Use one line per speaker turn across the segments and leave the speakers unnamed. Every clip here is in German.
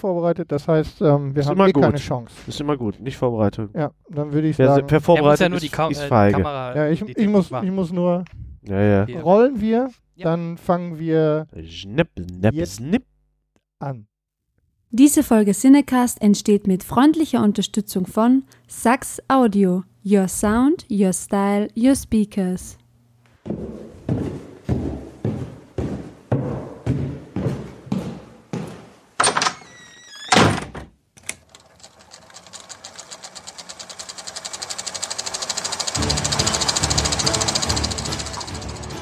vorbereitet. Das heißt, ähm, wir
Ist
haben
immer
eh
gut.
keine Chance.
Ist immer gut. Nicht Vorbereitung.
Ja, dann würde ich
Wer
sagen.
per
Er
vorbereitet
ja nur
ist,
die, Ka
ist
äh,
feige.
Kamera.
Ja, ich, ich, muss, ich muss nur.
Ja, ja.
Rollen wir,
Ja.
dann fangen wir
Schnipp, schnipp,
Jetzt-
schnipp.
an.
Diese Folge Cinecast entsteht mit freundlicher Unterstützung von Sax Audio. Your Sound, Your Style, Your Speakers.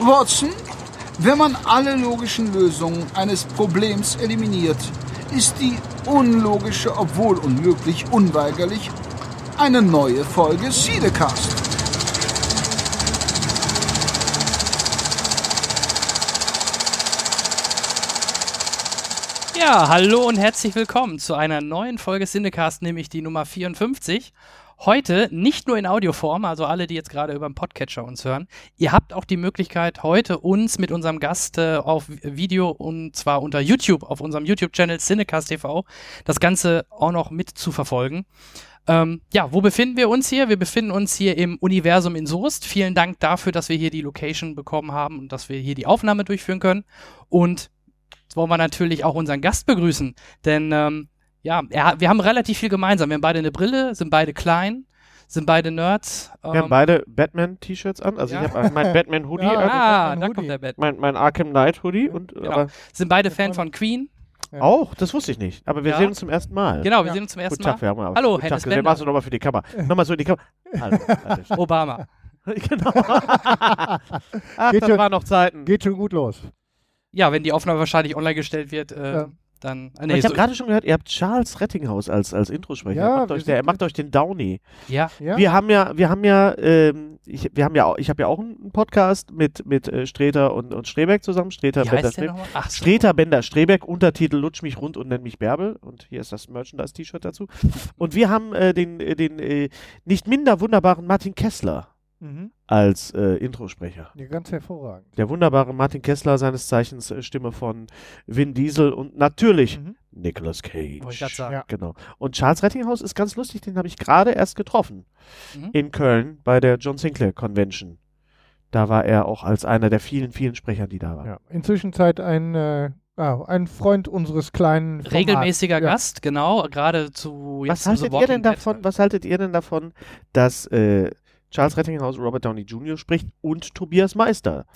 Watson, wenn man alle logischen Lösungen eines Problems eliminiert, ist die unlogische, obwohl unmöglich, unweigerlich eine neue Folge Siedecast.
Ja, hallo und herzlich willkommen zu einer neuen Folge Cinecast, nämlich die Nummer 54. Heute nicht nur in Audioform, also alle, die jetzt gerade über den Podcatcher uns hören. Ihr habt auch die Möglichkeit, heute uns mit unserem Gast äh, auf Video und zwar unter YouTube, auf unserem YouTube-Channel Cinecast TV, das Ganze auch noch mit zu verfolgen. Ähm, ja, wo befinden wir uns hier? Wir befinden uns hier im Universum in Soest. Vielen Dank dafür, dass wir hier die Location bekommen haben und dass wir hier die Aufnahme durchführen können. Und Jetzt wollen wir natürlich auch unseren Gast begrüßen, denn ähm, ja, er, wir haben relativ viel gemeinsam. Wir haben beide eine Brille, sind beide klein, sind beide Nerds.
Wir haben
ähm,
beide Batman-T-Shirts an. Also
Ja.
ich habe mein Batman-Hoodie
Ja,
an,
ah,
Batman
da
Hoodie.
kommt der Bett.
mein, mein Arkham Knight-Hoodie und
Genau. Sind beide Fan von Queen.
Ja.
auch, das wusste ich nicht. Aber wir
Ja.
sehen uns zum ersten Mal.
Genau, wir
Ja.
sehen uns zum ersten
Guten Tag,
Mal.
wir haben mal.
Hallo, Hennes
Tag, wir
Bender.
machst du nochmal für die Kamera. Nochmal so in die Kamera. Hallo.
Obama.
genau. Ach,
Geht
das
schon-
waren noch Zeiten.
Geht schon gut los.
Ja, wenn die Aufnahme wahrscheinlich online gestellt wird, äh,
Ja.
Dann. Ah,
Aber
nee,
ich habe
so,
gerade schon gehört, ihr habt Charles Rettinghaus als, als Introsprecher.
Ja,
er, macht euch, der, er macht euch den Downey.
ja,
Ja?
Wir haben ja, wir haben ja, ähm, ich, wir haben ja, auch, ich habe ja auch einen Podcast mit mit äh, Streter und, und Strebeck zusammen. Streter,
wie
Bender, Strebeck.
Ach, so.
Streter, Bender, Strebeck, Untertitel Lutsch mich rund und nenn mich Bärbel. Und hier ist das Merchandise-T-Shirt dazu. Und wir haben äh, den, äh, den äh, nicht minder wunderbaren Martin Kessler
Mhm.
als äh, Introsprecher.
Ja, ganz hervorragend.
Der wunderbare Martin Kessler, seines Zeichens äh, Stimme von Vin Diesel und natürlich
Mhm.
Nicolas Cage.
Wollte ich grad sagen.
Ja.
Genau. Und Charles Rettinghaus ist ganz lustig, den habe ich gerade erst getroffen.
Mhm.
In Köln bei der John Sinclair Convention. Da war er auch als einer der vielen, vielen Sprecher, die da waren.
Ja. Inzwischen Zeit ein, äh, ah, ein Freund unseres kleinen. Formats.
Regelmäßiger
ja.
Gast, genau, gerade zu jetzt
Was haltet ihr denn davon, was haltet ihr denn davon, dass äh, Charles Rettinghaus Robert Downey Jr. spricht und Tobias Meister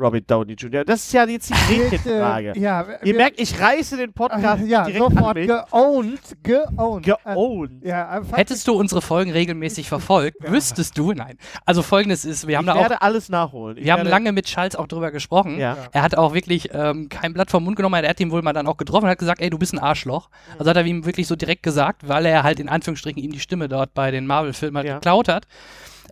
Robert Downey Jr.? Das ist ja jetzt die Gretchenfrage.
Äh, ja,
Ihr
wir-
merkt, ich reiße den Podcast
äh, ja,
direkt an
sofort
mich.
geowned. Geowned.
Geowned.
Äh, ja, einfach-
Hättest du unsere Folgen regelmäßig verfolgt, wüsstest du, nein. Also folgendes ist, wir haben
ich
da auch
werde alles nachholen. Ich
Wir haben lange mit Charles auch drüber gesprochen.
Ja.
Er hat auch wirklich ähm, kein Blatt vom Mund genommen. Er hat ihn wohl mal dann auch getroffen und hat gesagt, ey, du bist ein Arschloch. Also hat er ihm wirklich so direkt gesagt, weil er halt in Anführungsstrichen ihm die Stimme dort bei den Marvel-Filmen halt
Ja.
geklaut hat.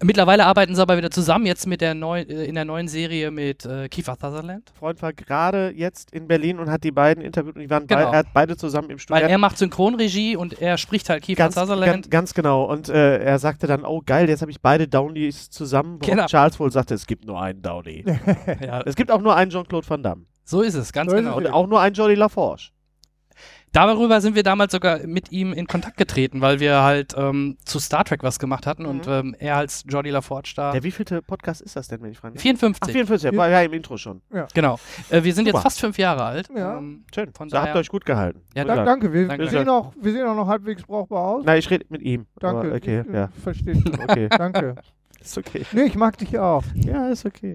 Mittlerweile arbeiten sie aber wieder zusammen, jetzt mit der neuen, äh, in der neuen Serie mit äh, Kiefer Sutherland.
Freund war gerade jetzt in Berlin und hat die beiden interviewt und die waren
Genau.
bei, er hat beide zusammen im Studio.
Weil er macht Synchronregie und er spricht halt Kiefer
ganz,
Sutherland.
ganz, ganz genau. Und äh, er sagte dann, oh geil, jetzt habe ich beide Downeys zusammen.
Genau.
Charles wohl sagte, es gibt nur einen Downey.
ja,
es gibt auch nur einen Jean-Claude Van Damme.
so ist es, ganz
So
genau.
es.
Und auch nur einen Jodie LaForge.
Darüber sind wir damals sogar mit ihm in Kontakt getreten, weil wir halt ähm, zu Star Trek was gemacht hatten und
Mhm.
ähm, er als Jordi LaForge da.
Der wievielte Podcast ist das denn, wenn ich frage?
54.
Ach, 44, war ja im Intro schon.
Genau. Äh, wir sind
Super.
jetzt fast fünf Jahre alt.
Ja.
Ähm,
Schön.
Von
da habt ihr euch gut gehalten.
Ja,
Da, danke, wir,
Danke.
wir, sehen auch, wir sehen auch noch halbwegs brauchbar aus.
Nein, ich rede mit ihm.
Danke.
Aber okay,
ich,
ja.
Verstehe ich.
Okay,
Danke.
Ist okay.
Nee, ich mag dich auch.
Ja, ist okay.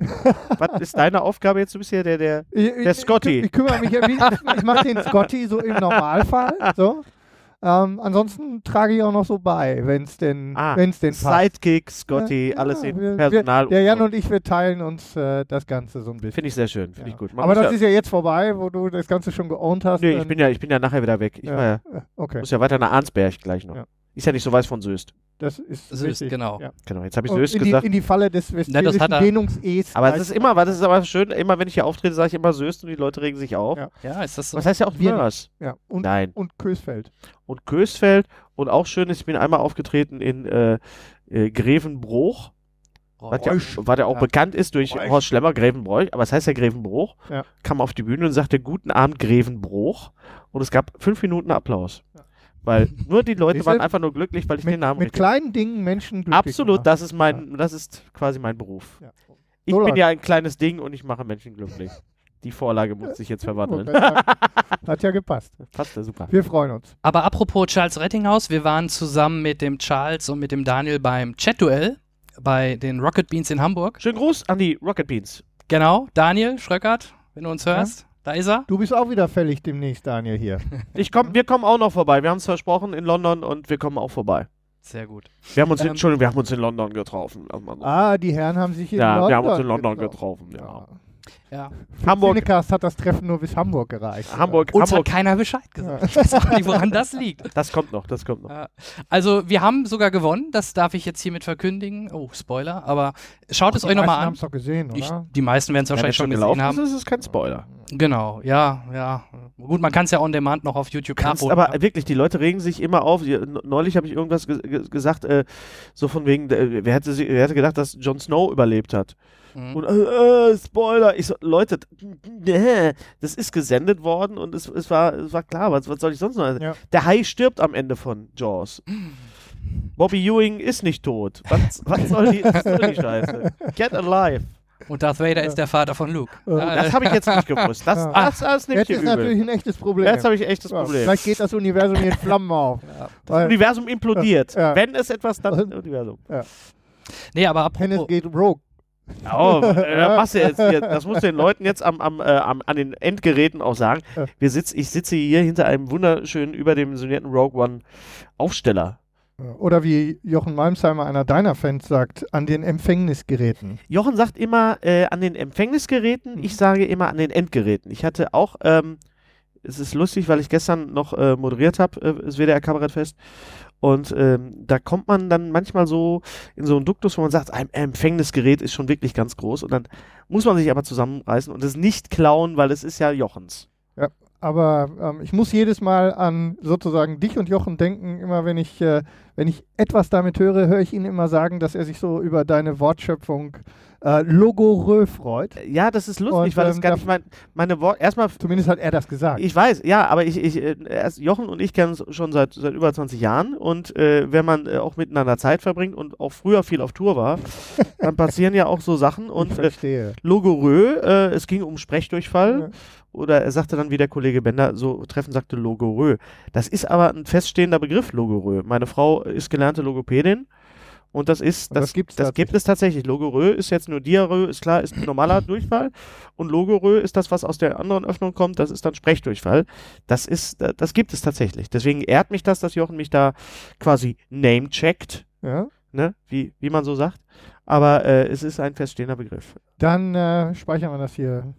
Was ist deine Aufgabe jetzt? Du bist ja der, der.
Ich,
Der Scotty.
Ich, ich kümmere mich ja, wie, ich mache den Scotty so im Normalfall. So. Ähm, ansonsten trage ich auch noch so bei, wenn es denn,
Ah,
wenn's denn passt.
Sidekick, Scotty,
Ja,
alles
ja,
im
wir-
Personal.
Wir, der Jan und ich, wir teilen uns äh, das Ganze so ein bisschen.
Finde ich sehr schön, finde
Ja.
ich gut. Man
Aber das ist ja jetzt vorbei, wo du das Ganze schon geowned hast.
Nee, ich bin ja, ich bin ja nachher wieder weg. Ich
Ja.
war Ja,
okay,
muss ja weiter nach Arnsberg gleich noch.
Ja.
Ist ja nicht so weit von Söst.
das ist
Söst,
richtig.
genau.
Ja.
Genau, jetzt habe ich Söst
in, die,
gesagt.
in die Falle des westfälischen Dehnungs-Es.
Aber es ist immer, das ist aber schön, immer wenn ich hier auftrete, sage ich immer Söst und die Leute regen sich auf.
Ja.
Ja, ist das so?
Was heißt ja auch Mörs?
Ja, und,
Nein.
und Kösfeld.
Und Kösfeld und auch schön ist, ich bin einmal aufgetreten in äh, äh, Grevenbruch. Was ja, was ja auch
Ja.
bekannt ist durch
Bräuch.
Horst Schlemmer, Grevenbräuch, aber es heißt ja Grevenbruch,
Ja.
kam auf die Bühne und sagte, guten Abend, Grevenbruch. Und es gab fünf Minuten Applaus. Weil nur die Leute
Siehste?
waren einfach nur glücklich, weil ich den
Mit,
Namen
mit
richtig
kleinen Dingen Menschen glücklich
Absolut,
gemacht.
das ist mein, das ist quasi mein Beruf.
Ja.
Ich
So
bin
läuft's.
ja ein kleines Ding und ich mache Menschen glücklich. Die Vorlage muss sich jetzt verwandeln.
Hat, ja gepasst.
Passt ja super.
Wir freuen uns.
Aber apropos Charles Rettinghaus, wir waren zusammen mit dem Charles und mit dem Daniel beim Chat-Duell bei den Rocket Beans in Hamburg.
Schönen Gruß an die Rocket Beans.
Genau, Daniel Schröckert, wenn du uns
Ja.
hörst, da ist er.
Du bist auch wieder fällig demnächst, Daniel, hier.
Ich komm, wir kommen auch noch vorbei. Wir haben es versprochen in London und wir kommen auch vorbei.
Sehr gut.
Wir haben uns, in,
Ähm,
Entschuldigung, wir haben uns in London getroffen.
Ah, die Herren haben sich in
ja,
London
wir haben uns in London getroffen. Ja.
Ja.
Hamburg,
Cinecast hat das Treffen nur bis Hamburg gereicht.
Hamburg,
Uns
Hamburg.
hat keiner Bescheid gesagt. Ich weiß auch nicht, woran das liegt.
Das kommt noch, das kommt noch.
Ja. Also, wir haben sogar gewonnen, das darf ich jetzt hiermit verkündigen. Oh, Spoiler, aber schaut es
Die
euch nochmal
haben
an.
es doch gesehen,
Ich,
oder?
die meisten werden es wahrscheinlich
es
schon
gelaufen
gesehen haben.
ist, ist es kein Spoiler.
Genau, ja, ja. Gut, man kann es ja on demand noch auf YouTube
Kannst,
nachholen.
aber wirklich, die Leute regen sich immer auf. Die, neulich habe ich irgendwas ge ge gesagt, äh, so von wegen, äh, wer, hätte, wer hätte gedacht, dass Jon Snow überlebt hat?
Mhm.
Und äh, äh, Spoiler. Ich so, Leute, nee, das ist gesendet worden und es, es, war, es war klar, was, was soll ich sonst noch?
Ja.
Der Hai stirbt am Ende von Jaws. Bobby Ewing ist nicht tot. Was, was, soll, die, was soll die Scheiße? Get alive.
Und Darth Vader ist der Vater von Luke.
Ja.
Ja,
Das habe ich jetzt nicht gewusst. Das,
Ja.
das, das ich
Jetzt ist
übel.
natürlich ein echtes Problem.
Jetzt habe ich echt das
Ja,
Problem.
Vielleicht geht das Universum in Flammen auf.
ja.
Weil
Universum implodiert.
Ja.
Wenn es etwas, dann Universum.
Nee, aber
Hennes
apropos,
geht rogue.
Oh, äh, machst du jetzt? Das musst du den Leuten jetzt am, am, äh, am, an den Endgeräten auch sagen. Wir sitz, ich sitze hier hinter einem wunderschönen, überdimensionierten Rogue One Aufsteller.
Oder wie Jochen Malmsheimer, einer deiner Fans, sagt, an den Empfängnisgeräten.
Jochen sagt immer äh, an den Empfängnisgeräten,
Mhm.
ich sage immer an den Endgeräten. Ich hatte auch, ähm, es ist lustig, weil ich gestern noch äh, moderiert habe, äh, das WDR Kabarettfest. Und ähm, da kommt man dann manchmal so in so einen Duktus, wo man sagt, ein Empfängnisgerät ist schon wirklich ganz groß. Und dann muss man sich aber zusammenreißen und es nicht klauen, weil es ist ja Jochens.
Aber ähm, ich muss jedes Mal an sozusagen dich und Jochen denken. Immer wenn ich, äh, wenn ich etwas damit höre, höre ich ihn immer sagen, dass er sich so über deine Wortschöpfung äh, logorö freut.
Ja, das ist lustig,
Und,
weil es
ähm,
gar nicht mein, meine Worte. Erstmal
Zumindest hat er das gesagt.
Ich weiß, ja, aber ich, ich äh, Jochen und ich kennen uns schon seit, seit über 20 Jahren und äh, wenn man äh, auch miteinander Zeit verbringt und auch früher viel auf Tour war, dann passieren ja auch so Sachen
ich
und äh,
verstehe.
Logorö, äh, es ging um Sprechdurchfall
Ja.
oder er sagte dann wie der Kollege Bender so treffend sagte Logorö. Das ist aber ein feststehender Begriff, Logorö. Meine Frau ist gelernte Logopädin und das ist, das,
das gibt's
das gibt es tatsächlich. Logorö ist jetzt nur Diarrhoe, ist klar, ist ein normaler Durchfall. Und Logorö ist das, was aus der anderen Öffnung kommt, das ist dann Sprechdurchfall. Das ist, das gibt es tatsächlich. Deswegen ehrt mich das, dass Jochen mich da quasi name-checkt,
Ja?
ne? wie, wie man so sagt. Aber äh, es ist ein feststehender Begriff.
Dann äh, speichern wir das hier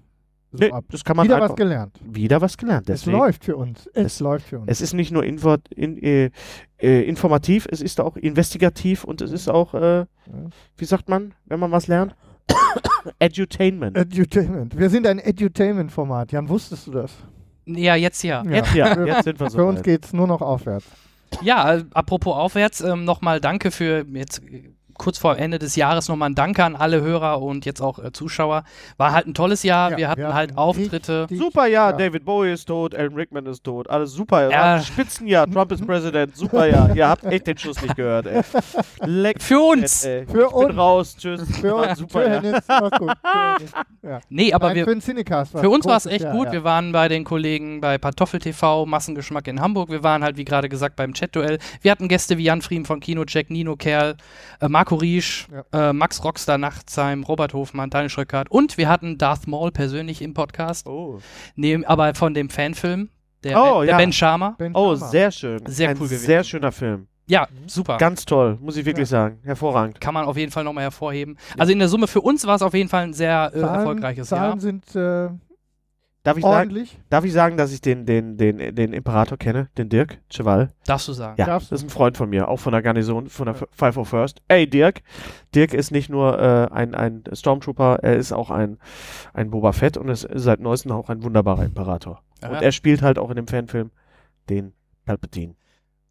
so
Nee,
ab.
das kann man
Wieder
einfach,
was gelernt.
wieder was gelernt. Deswegen.
Es läuft für uns. Es,
Es-
läuft für uns.
Es ist nicht nur info in, äh, äh, informativ, es ist auch investigativ und es ist auch, äh, wie sagt man, wenn man was lernt? Edutainment.
Edutainment. Wir sind ein Edutainment-Format. Jan, wusstest du das?
ja, jetzt ja.
Jetzt ja, jetzt sind wir so.
Für uns geht es nur noch aufwärts.
Ja, äh, apropos aufwärts, ähm, nochmal danke für jetzt kurz vor Ende des Jahres nochmal ein Danke an alle Hörer und jetzt auch äh, Zuschauer. War halt ein tolles Jahr.
Ja,
wir hatten
wir
halt Auftritte.
richtig-
Super Jahr,
Ja.
David Bowie ist tot, Alan Rickman ist tot, alles super.
Ja.
Spitzenjahr, Trump ist Präsident, super Jahr. Ihr habt echt den Schuss nicht gehört, ey. Leck
Für uns!
Ey.
Für
ich bin
uns.
raus, tschüss.
Für uns.
super
für gut. Für. Ja.
Nee, aber
Nein,
wir,
für den Cinecast war's
Für uns war es echt gut.
Ja.
Wir waren bei den Kollegen bei Pantoffel TV, Massengeschmack in Hamburg. Wir waren halt, wie gerade gesagt, beim Chat-Duell. Wir hatten Gäste wie Jan Friem von Kinocheck, Nino Kerl, äh, Marco Riesch, äh, Max Rockstar Nachtsheim, Robert Hofmann, Daniel Schröckert und wir hatten Darth Maul persönlich im Podcast,
Oh,
neben, aber von dem Fanfilm, der,
Oh,
der
ja.
Ben Sharma.
Ben
oh sehr schön.
Sehr
Ein
cool gewesen.
Sehr schöner Film.
Ja, super.
Ganz toll, muss ich wirklich sagen. Hervorragend.
Kann man auf jeden Fall nochmal hervorheben. Also in der Summe für uns war es auf jeden Fall ein sehr äh,
Zahlen,
erfolgreiches
Zahlen
Jahr.
sind äh,
Darf ich, sagen, darf ich sagen, dass ich den, den, den, den Imperator kenne, den Dirk Cheval?
Darfst du sagen.
Ja,
Darfst
das ist ein Freund von mir, auch von der Garnison, von der
Ja.
501st. Ey, Dirk. Dirk ist nicht nur äh, ein, ein Stormtrooper, er ist auch ein, ein Boba Fett und ist seit neuestem auch ein wunderbarer Imperator.
Ja.
Und er spielt halt auch in dem Fanfilm den Palpatine.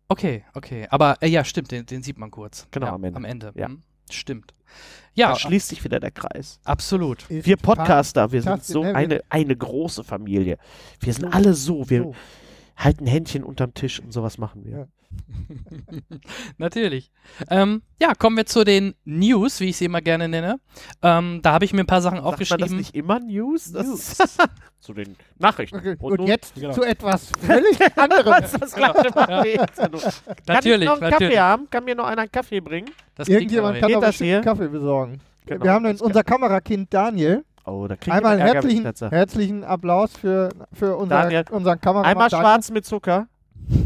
Okay, okay. Aber äh, ja, stimmt, den, den sieht man kurz.
Genau,
ja,
am Ende.
Am Ende.
Ja.
hm. Stimmt.
Da
Ja,
schließt sich wieder der Kreis.
absolut.
Ist
Wir Podcaster, wir sind so
ne?
Eine, eine große Familie. Wir sind alle so. Wir
So.
halten Händchen unterm Tisch und sowas machen wir.
Ja.
Natürlich. Ähm, ja, kommen wir zu den News, wie ich sie immer gerne nenne. Ähm, da habe ich mir ein paar Sachen
Sagt man das
aufgeschrieben.
nicht immer News? Das
News.
zu den Nachrichten.
Okay.
Und
Und,
nun-
jetzt
Genau.
zu etwas völlig anderem.
Machen wir jetzt. Kann
Natürlich,
ich noch einen
natürlich.
Kaffee haben? Kann mir noch einer einen Kaffee bringen?
Das
Irgendjemand kann bestimmt
hier?
Kaffee besorgen.
Genau.
Wir haben unser Kamerakind Daniel.
Oh, da kriegt
Einmal
ich
herzlichen, herzlichen Applaus für, für unser,
Daniel,
unseren Kameramann.
Einmal
Daniel.
schwarz mit Zucker.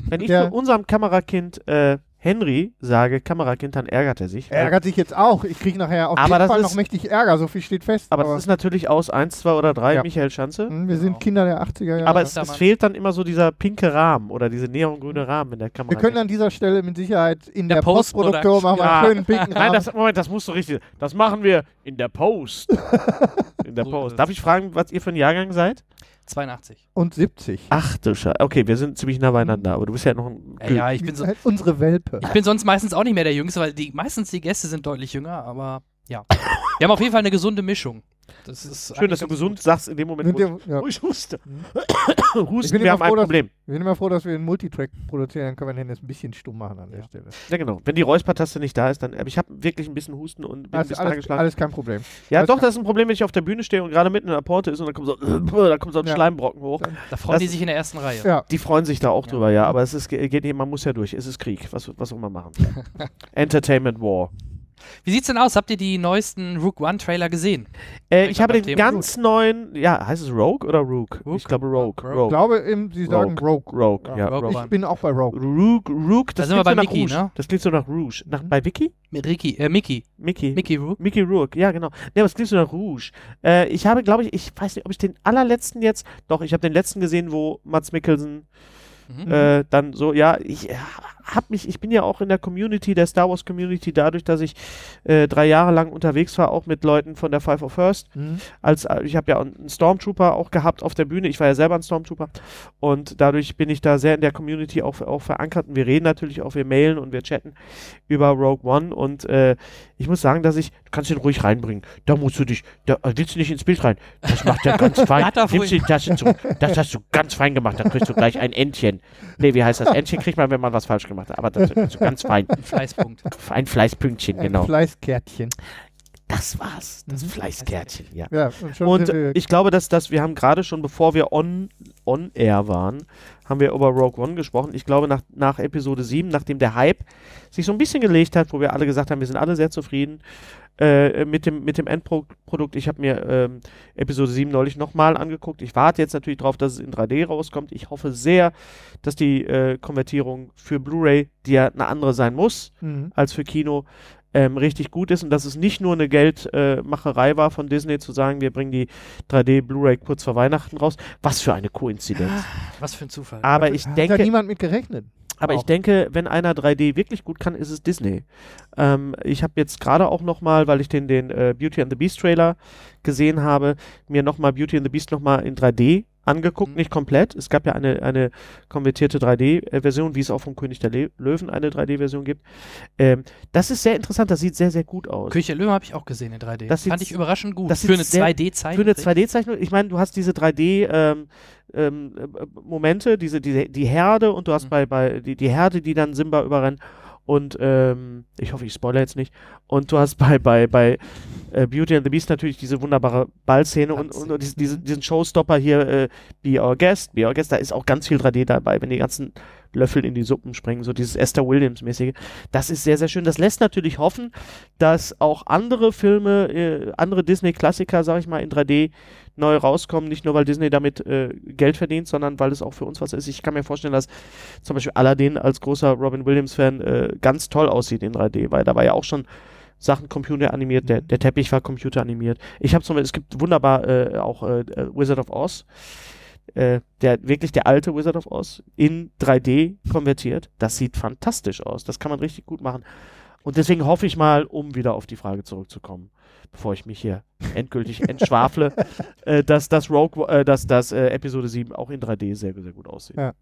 Wenn ich
Der-
zu unserem Kamerakind äh, Henry sage, Kamerakind, dann ärgert er sich.
Er ärgert sich jetzt auch. Ich kriege nachher auf
Aber
jeden Fall
ist-
noch mächtig Ärger, so viel steht fest.
aber das ist natürlich aus 1, 2 oder 3
Ja.
Michael Schanze.
Hm, wir
Genau.
sind Kinder der 80er Jahre.
Aber es,
Ja,
es fehlt dann immer so dieser pinke Rahmen oder diese neongrüne Rahmen in der Kamera.
wir können an dieser Stelle mit Sicherheit in
Der
der, Postproduktion machen
Ja.
einen schönen pinken
Nein,
Rahmen.
das, Moment, das musst du richtig. Das machen wir in der Post. in der Post. Darf ich fragen, was ihr für ein Jahrgang seid?
82.
Und 70.
Ach du Scheiße. Okay, wir sind ziemlich nah beieinander, aber du bist ja noch ein.
Äh, ja, ich bin, so,
Halt unsere Welpe.
ich bin sonst meistens auch nicht mehr der Jüngste, weil die, meistens die Gäste sind deutlich jünger, aber ja. Wir haben auf jeden Fall eine gesunde Mischung. Das ist
Schön, dass du gesund
gut.
sagst in dem Moment, wo
wir, ja.
wo ich huste.
Mhm. Ich
Husten,
bin
wir
immer
haben ein
froh, dass-
Problem.
wir sind immer froh, dass wir einen Multitrack produzieren, dann können wir den jetzt ein bisschen stumm machen an der Stelle.
Ja, genau. Wenn die Räuspertaste nicht da ist, dann. Aber ich habe wirklich ein bisschen Husten und bin ein
Also
bisschen
alles,
angeschlagen.
alles kein Problem.
Ja,
alles
doch, das ist ein Problem, wenn ich auf der Bühne stehe und gerade mitten in der Porte ist und dann kommt so, da kommt so ein
Ja.
Schleimbrocken hoch.
Da freuen
Das-
die sich in der ersten Reihe.
Ja,
Die freuen sich da auch
Ja.
drüber, ja, aber es ist, ge- geht man muss ja durch. Es ist Krieg, was, was soll man machen? Entertainment War.
Wie sieht's denn aus? Habt ihr die neuesten Rook One Trailer gesehen?
Äh,
Ich
ich habe
hab
den ganz neuen, ja, heißt es Rogue oder Rook?
Rook?
Ich glaube Rogue.
Rogue.
ich glaube, im, sie sagen Rogue.
Rogue, ja.
Rogue.
Ich bin auch bei Rogue.
Rogue, Rogue, das
Da sind wir
klingt so
bei
nach
Mickey,
Rouge.
ne?
Das klingt so nach Rouge. Nach,
Mhm.
Bei Vicky?
Mit Ricky, äh, Mickey.
Mickey.
Mickey Rook.
Mickey Rourke, ja genau. Ne, aber es klingt so nach Rouge. Äh, ich habe, glaube ich, ich weiß nicht, ob ich den allerletzten jetzt, doch, ich habe den letzten gesehen, wo Mats Mikkelsen
Mhm.
äh, dann so, ja, ich äh, hab mich, ich bin ja auch in der Community, der Star Wars Community, dadurch, dass ich äh, drei Jahre lang unterwegs war, auch mit Leuten von der Five of First.
Mhm.
Als, äh, ich habe ja einen Stormtrooper auch gehabt auf der Bühne, ich war ja selber ein Stormtrooper. Und dadurch bin ich da sehr in der Community auch, auch verankert. Und wir reden natürlich auch, wir mailen und wir chatten über Rogue One. Und äh, ich muss sagen, dass ich, du kannst ihn ruhig reinbringen, da musst du dich, da äh, willst du nicht ins Bild rein, das macht er ganz fein,
Hat
nimmst die Tasse zu, das hast du ganz fein gemacht, dann kriegst du gleich ein Entchen. Nee, wie heißt das? Entchen kriegt man, wenn man was falsch gemacht hat, aber das ist so ganz fein.
Ein Fleißpunkt.
Ein Fleißpünktchen,
Ein
genau.
Fleißkärtchen.
Das war's, das
Mhm.
Fleißkärtchen, ja.
Ja, und schon
Und ich glaube, dass, dass wir haben gerade schon, bevor wir on, on air waren, haben wir über Rogue One gesprochen. Ich glaube, nach, nach Episode 7, nachdem der Hype sich so ein bisschen gelegt hat, wo wir alle gesagt haben, wir sind alle sehr zufrieden äh, mit, dem, mit dem Endprodukt. Ich habe mir ähm, Episode 7 neulich nochmal angeguckt. Ich warte jetzt natürlich darauf, dass es in 3D rauskommt. Ich hoffe sehr, dass die äh, Konvertierung für Blu-ray, die ja eine andere sein muss
mhm.
als für Kino, ähm, richtig gut ist und dass es nicht nur eine Geldmacherei war von Disney zu sagen, wir bringen die 3D Blu-ray kurz vor Weihnachten raus. Was für eine Koinzidenz.
Was für ein Zufall.
Aber ich
Hat da
denke,
niemand mit gerechnet.
aber ich
auch.
denke, wenn einer 3D wirklich gut kann, ist es Disney. Ähm, ich habe jetzt gerade auch nochmal, weil ich den, den äh, Beauty and the Beast Trailer gesehen habe, mir nochmal Beauty and the Beast nochmal in 3D angeguckt,
Mhm.
nicht komplett. Es gab ja eine, eine konvertierte 3D-Version, wie es auch vom König der Le Löwen eine 3D-Version gibt. Ähm, das ist sehr interessant, das sieht sehr, sehr gut aus.
Küche Löwen habe ich auch gesehen in 3D.
Das
Fand ich überraschend gut.
das
Für eine
sehr-
2D-Zeichnung.
Für eine 2D-Zeichnung, ich meine, du hast diese 3D ähm, ähm, äh, Momente, diese, diese, die Herde und du hast
Mhm.
bei, bei die, die Herde, die dann Simba überrennen und ähm, ich hoffe, ich spoilere jetzt nicht. Und du hast bei, bei, bei äh, Beauty and the Beast natürlich diese wunderbare Ballszene und, und, und diesen, diesen, diesen Showstopper hier, äh, Be Our Guest, Be Our Guest, da ist auch ganz viel 3D dabei, wenn die ganzen Löffel in die Suppen springen, so dieses Esther Williams-mäßige. Das ist sehr, sehr schön. Das lässt natürlich hoffen, dass auch andere Filme, äh, andere Disney-Klassiker, sag ich mal, in 3D neu rauskommen. Nicht nur, weil Disney damit äh, Geld verdient, sondern weil es auch für uns was ist. Ich kann mir vorstellen, dass zum Beispiel Aladdin als großer Robin Williams-Fan äh, ganz toll aussieht in 3D, weil da war ja auch schon Sachen computeranimiert, der, der Teppich war computeranimiert. Ich habe zum Beispiel, es gibt wunderbar äh, auch äh, äh, Wizard of Oz, äh, der wirklich der alte Wizard of Oz in 3D konvertiert. Das sieht fantastisch aus. Das kann man richtig gut machen. Und deswegen hoffe ich mal, um wieder auf die Frage zurückzukommen, bevor ich mich hier endgültig entschwafle, äh, dass das Rogue, äh, dass das äh, Episode 7 auch in 3D sehr, sehr gut aussieht.
Ja.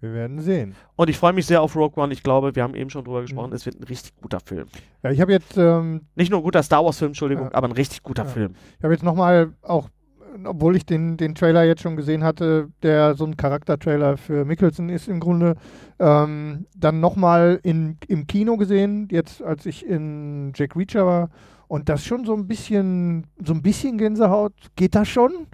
Wir werden sehen.
Und ich freue mich sehr auf Rogue One. Ich glaube, wir haben eben schon drüber gesprochen, es wird ein richtig guter Film.
Ja, ich habe jetzt, ähm,
Nicht nur ein guter Star Wars-Film, Entschuldigung, aber ein richtig guter. Film.
ich habe jetzt nochmal auch, obwohl ich den, den Trailer jetzt schon gesehen hatte, der so ein Charaktertrailer für Mickelson ist im Grunde, ähm, dann nochmal im Kino gesehen, jetzt als ich in Jack Reacher war. Und das schon so ein bisschen, so ein bisschen Gänsehaut. Geht das schon?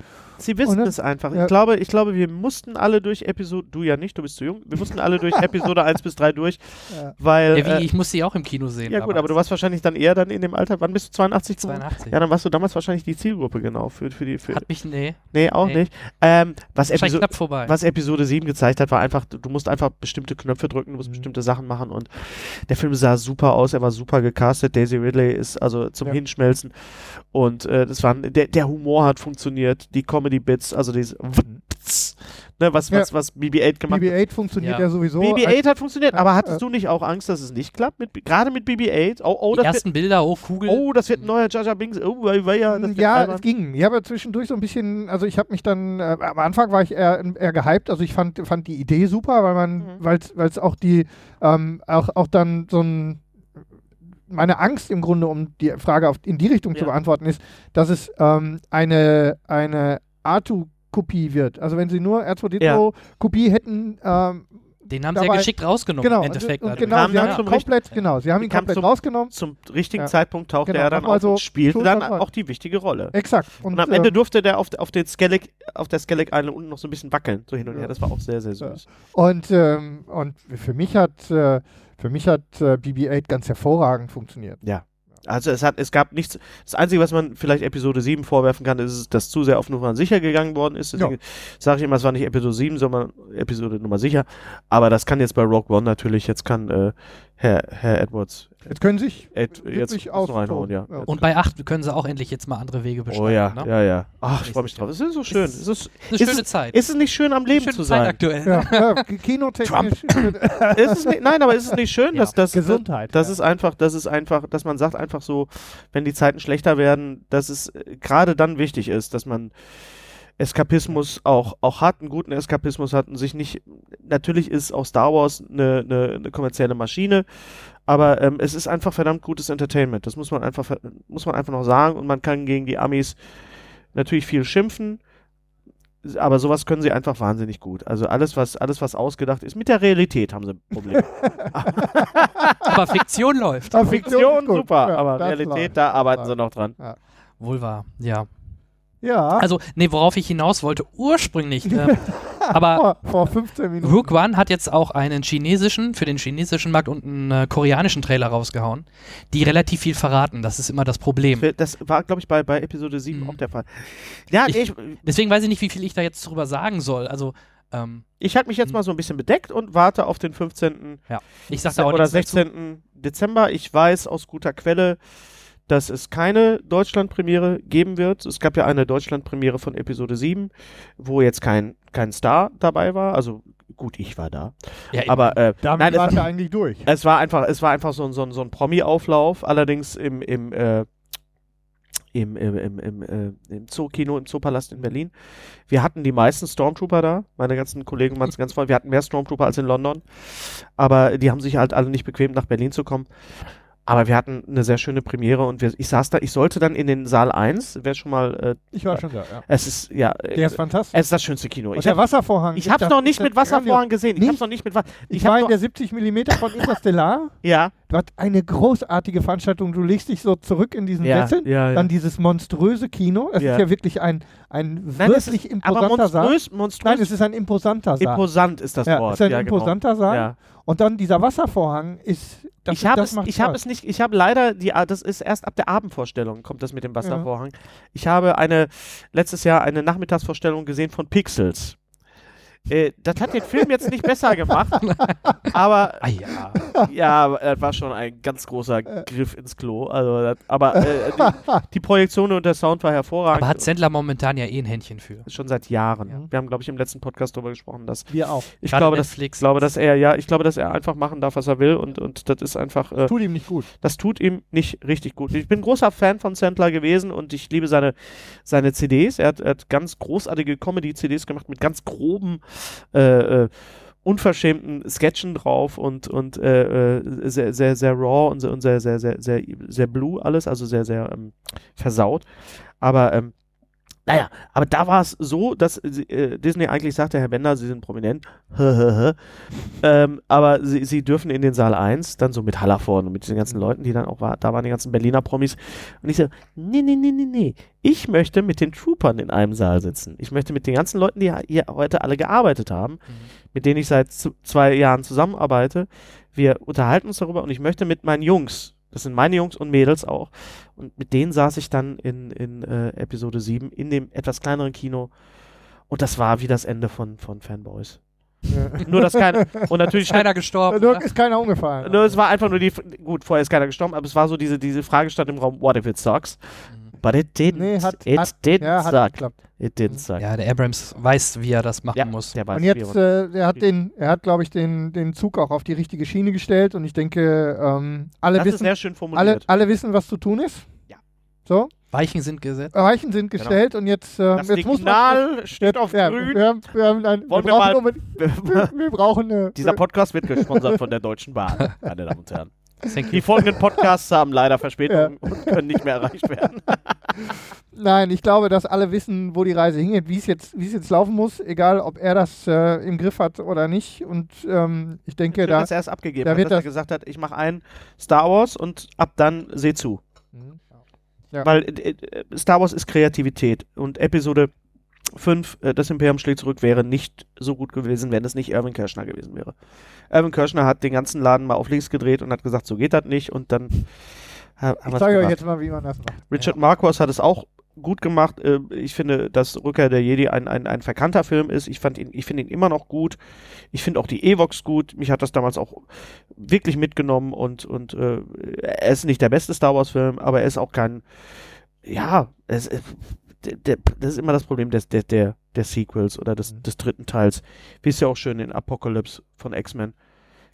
Sie wissen es einfach.
ja.
Ich, glaube, ich glaube, wir mussten alle durch Episode, du ja nicht, du bist zu jung, wir mussten alle durch Episode 1 bis 3 durch,
Ja.
weil.
Ja, wie,
äh,
ich muss sie auch im Kino sehen.
ja, gut, aber du warst wahrscheinlich dann eher dann in dem Alter, wann bist du 82? geworden?
82.
Ja, dann warst du damals wahrscheinlich die Zielgruppe, genau, für, für die. Für,
Hat mich, nee,
nee, auch
nee.
nicht. Ähm, was, Episo
knapp vorbei.
was Episode 7 gezeigt hat, war einfach, du musst einfach bestimmte Knöpfe drücken, du musst
Mhm.
bestimmte Sachen machen und der Film sah super aus, er war super gecastet, Daisy Ridley ist also zum
Ja.
Hinschmelzen und äh, das waren, der, der Humor hat funktioniert, die Comedy-Bits, also diese ne, was,
Ja.
was, was BB-8 gemacht hat.
BB-8 funktioniert ja,
Ja.
sowieso.
BB-8 hat funktioniert, aber hattest
äh,
du nicht auch Angst, dass es nicht klappt? Mit, gerade mit BB-8? Oh, oh,
die
das wird,
ersten Bilder, oh, Kugel.
oh, das wird ein neuer Jar Jar Binks. Oh, wei, ja,
ja, es ging. Ich habe zwischendurch so ein bisschen, also ich habe mich dann, äh, am Anfang war ich eher, eher gehypt, also ich fand, fand die Idee super, weil man,
Mhm.
weil es auch die, ähm, auch, auch dann so ein, meine Angst im Grunde, um die Frage auf, in die Richtung zu
Ja.
beantworten, ist, dass es ähm, eine, eine Artu-Kopie wird. Also wenn sie nur R2D2-Kopie hätten, ähm,
Den haben sie ja geschickt rausgenommen
genau,
im Endeffekt.
und, und genau,
Kam
sie haben komplett, genau, sie haben ihn komplett
zum-
rausgenommen.
Zum richtigen
Ja.
Zeitpunkt tauchte
Genau,
er dann
nochmal
auf
so
und spielte dann
voll.
auch die wichtige Rolle.
Exakt.
Und am Ende
äh,
durfte der auf, auf, den Skellig, auf der Skellig Island unten noch so ein bisschen wackeln, so hin und
Ja.
her. Das war auch sehr, sehr
Ja.
süß.
Und, ähm, und für mich hat, äh, für mich hat äh, BB-8 ganz hervorragend funktioniert.
Also es hat, es gab nichts. Das Einzige, was man vielleicht Episode 7 vorwerfen kann, ist, dass zu sehr auf Nummer sicher gegangen worden ist. Deswegen sage ich immer, es war nicht Episode 7, sondern Episode Nummer sicher. Aber das kann jetzt bei Rogue One natürlich, jetzt kann äh, Herr, Herr Edwards
Jetzt können sich wirklich
jetzt reinhauen, ja.
Ja.
Und bei 8 können sie auch endlich jetzt mal andere Wege beschreiten.
Oh ja,
ne?
ja, ja. Ach, ich freue mich drauf. Es ist so schön. Es ist,
Eine
ist
schöne
es-
Zeit.
ist es nicht schön, am Leben
schöne
zu
Zeit
sein?
aktuell.
Ja, ja, kinotechnisch.
ist es nicht, nein, aber ist es nicht schön,
Ja.
dass das,
Gesundheit.
Das
ja.
ist einfach, das ist einfach, dass man sagt einfach so, wenn die Zeiten schlechter werden, dass es gerade dann wichtig ist, dass man Eskapismus auch, auch hat, einen guten Eskapismus hat und sich nicht, natürlich ist auch Star Wars eine, eine, eine kommerzielle Maschine, aber ähm, es ist einfach verdammt gutes Entertainment. Das muss man einfach, ver- muss man einfach noch sagen und man kann gegen die Amis natürlich viel schimpfen. Aber sowas können sie einfach wahnsinnig gut. Also alles, was, alles, was ausgedacht ist, mit der Realität haben sie Probleme.
Aber Fiktion läuft.
Ah,
Fiktion,
gut.
super,
Ja,
aber Realität,
läuft.
da arbeiten
Ja.
sie noch dran.
Wohl wahr, ja.
Ja,
Also, nee, worauf ich hinaus wollte, ursprünglich. ähm, aber
vor, vor 15 Minuten.
Rook One hat jetzt auch einen chinesischen, für den chinesischen Markt und einen äh, koreanischen Trailer rausgehauen, die relativ viel verraten. Das ist immer das Problem.
Das war, glaube ich, bei, bei Episode 7
Mhm.
auch der Fall. Ja,
Ich-
ich,
Deswegen weiß ich nicht, wie viel ich da jetzt drüber sagen soll. Also, ähm,
ich halte mich jetzt
Mhm.
mal so ein bisschen bedeckt und warte auf den 15.
ich sag da auch
oder
nichts dazu.
16. Dezember. Ich weiß aus guter Quelle, dass es keine Deutschlandpremiere geben wird. Es gab ja eine Deutschlandpremiere von Episode 7, wo jetzt kein, kein Star dabei war. Also gut, ich war da.
Ja,
Aber äh,
Damit
nein,
waren
es,
wir eigentlich durch.
es war einfach, es war einfach so ein, so ein, so ein Promi-Auflauf, allerdings im, im, äh, im, im, im, im, äh, im Zookino, im Zoopalast in Berlin. Wir hatten die meisten Stormtrooper da, meine ganzen Kollegen waren es ganz voll. Wir hatten mehr Stormtrooper als in London, aber die haben sich halt alle nicht bequem nach Berlin zu kommen. Aber wir hatten eine sehr schöne Premiere und wir, ich saß da, ich sollte dann in den Saal 1, wer schon mal, äh,
Ich war schon da, ja.
es ist, ja, äh,
Der ist fantastisch.
es ist das schönste Kino.
Und
Ich
der
habe
Wasservorhang.
ich hab's
das-
noch nicht mit Wasservorhang gesehen. Ich hab's noch nicht mit.
Ich,
hab
war in der 70 mm von Interstellar.
ja,
Dort eine großartige Veranstaltung. Du legst dich so zurück in diesen
ja,
Sessel.
ja, ja.
Dann dieses monströse Kino. Es ist ja wirklich ein, ein
Nein,
wirklich
ist, aber
imposanter Saal.
monströs, monströs,
Nein, es ist ein imposanter Saal.
imposant ist das
ja,
Wort.
es ist ein
ja,
imposanter Saal.
Genau. Ja.
Und dann dieser Wasservorhang ist. Das,
ich habe es, ich
Spaß.
es nicht, ich habe leider die, ah, das ist erst ab der Abendvorstellung kommt das mit dem Wasservorhang. Ich habe eine letztes Jahr eine Nachmittagsvorstellung gesehen von Pixels. Äh, das hat den Film jetzt nicht besser gemacht, aber
Ah ja.
ja, das war schon ein ganz großer Griff ins Klo. Also, das, aber äh, die, die Projektion und der Sound war hervorragend.
Aber hat Sendler momentan ja eh ein Händchen für.
schon seit Jahren.
Ja.
Wir haben, glaube ich, im letzten Podcast darüber gesprochen, dass
Wir auch.
ich
Gerade
glaube, dass, glaube, dass er ja, ich glaube, dass er einfach machen darf, was er will und und das ist einfach. Äh,
Tut ihm nicht gut.
das tut ihm nicht richtig gut. Ich bin großer Fan von Sandler gewesen und ich liebe seine, seine CDs. Er hat, er hat ganz großartige Comedy-CDs gemacht mit ganz groben äh, äh, unverschämten Sketchen drauf und, und äh, äh, sehr, sehr, sehr raw und, sehr, sehr, sehr, sehr, sehr, sehr blue alles, also sehr, sehr ähm, versaut. Aber ähm, naja, aber da war es so, dass äh, Disney eigentlich sagte, Herr Bender, Sie sind prominent, ähm, aber Sie, Sie dürfen in den Saal 1, dann so mit Hallervorden und mit den ganzen Leuten, die dann auch war, da waren die ganzen Berliner Promis. Und ich so, nee, nee, nee, nee, nee, ich möchte mit den Troopern in einem Saal sitzen. Ich möchte mit den ganzen Leuten, die hier heute alle gearbeitet haben, mit denen ich seit zwei Jahren zusammenarbeite, wir unterhalten uns darüber und ich möchte mit meinen Jungs, das sind meine Jungs und Mädels auch, und mit denen saß ich dann in, in äh, Episode 7 in dem etwas kleineren Kino und das war wie das Ende von, von Fanboys. Nur das keine, und natürlich
Ist keiner gestorben.
Da
oder?
ist keiner umgefallen.
nur, es war einfach nur die, gut, vorher ist keiner gestorben, aber es war so diese, diese Frage stand im Raum, what if it sucks? But it didn't.
Nee, hat,
it
hat,
didn't
ja, hat
suck.
geklappt.
It didn't suck.
Ja, der Abrams weiß, wie er das machen
Ja,
muss.
der weiß,
Und jetzt,
er-
äh, er hat den, er hat, glaube ich, den, den Zug auch auf die richtige Schiene gestellt und ich denke, ähm, alle
das
wissen,
sehr schön
alle,
formuliert.
alle wissen, was zu tun ist.
Ja.
So,
Weichen sind gesetzt.
Weichen sind gestellt und jetzt,
das
jetzt muss man.
Steht auf
Ja,
grün.
wir, haben, wir, haben ein, wir,
Wollen wir
brauchen
mal-
unbedingt- wir, wir brauchen eine.
Dieser Podcast wird gesponsert von der Deutschen Bahn, meine Damen und Herren. Die folgenden Podcasts haben leider Verspätung und können nicht mehr erreicht werden.
Nein, ich glaube, dass alle wissen, wo die Reise hingeht, wie es jetzt, es jetzt laufen muss, egal ob er das äh, im Griff hat oder nicht. Und ähm, ich denke,
Schön,
da.
dass er es abgegeben
da
hat,
wird
dass er
das-
gesagt hat, ich mache ein Star Wars und ab dann seh zu.
Mhm. Ja.
Weil äh, äh, Star Wars ist Kreativität und Episode 5, äh, das Imperium schlägt zurück, wäre nicht so gut gewesen, wenn es nicht Irvin Kershner gewesen wäre. Irvin Kershner hat den ganzen Laden mal auf links gedreht und hat gesagt, so geht das nicht und dann ha- haben
Ich zeige euch jetzt mal, wie man das macht.
Richard Marquardt hat es auch gut gemacht. Äh, Ich finde, dass Rückkehr der Jedi ein, ein, ein verkannter Film ist. Ich, fand ihn, ich finde ihn immer noch gut. Ich finde auch die Evox gut. Mich hat das damals auch wirklich mitgenommen und, und äh, er ist nicht der beste Star Wars-Film, aber er ist auch kein, ja, es, äh, der, der, das ist immer das Problem des, der, der, der Sequels oder des, des dritten Teils. Wie es ja auch schön in Apocalypse von X-Men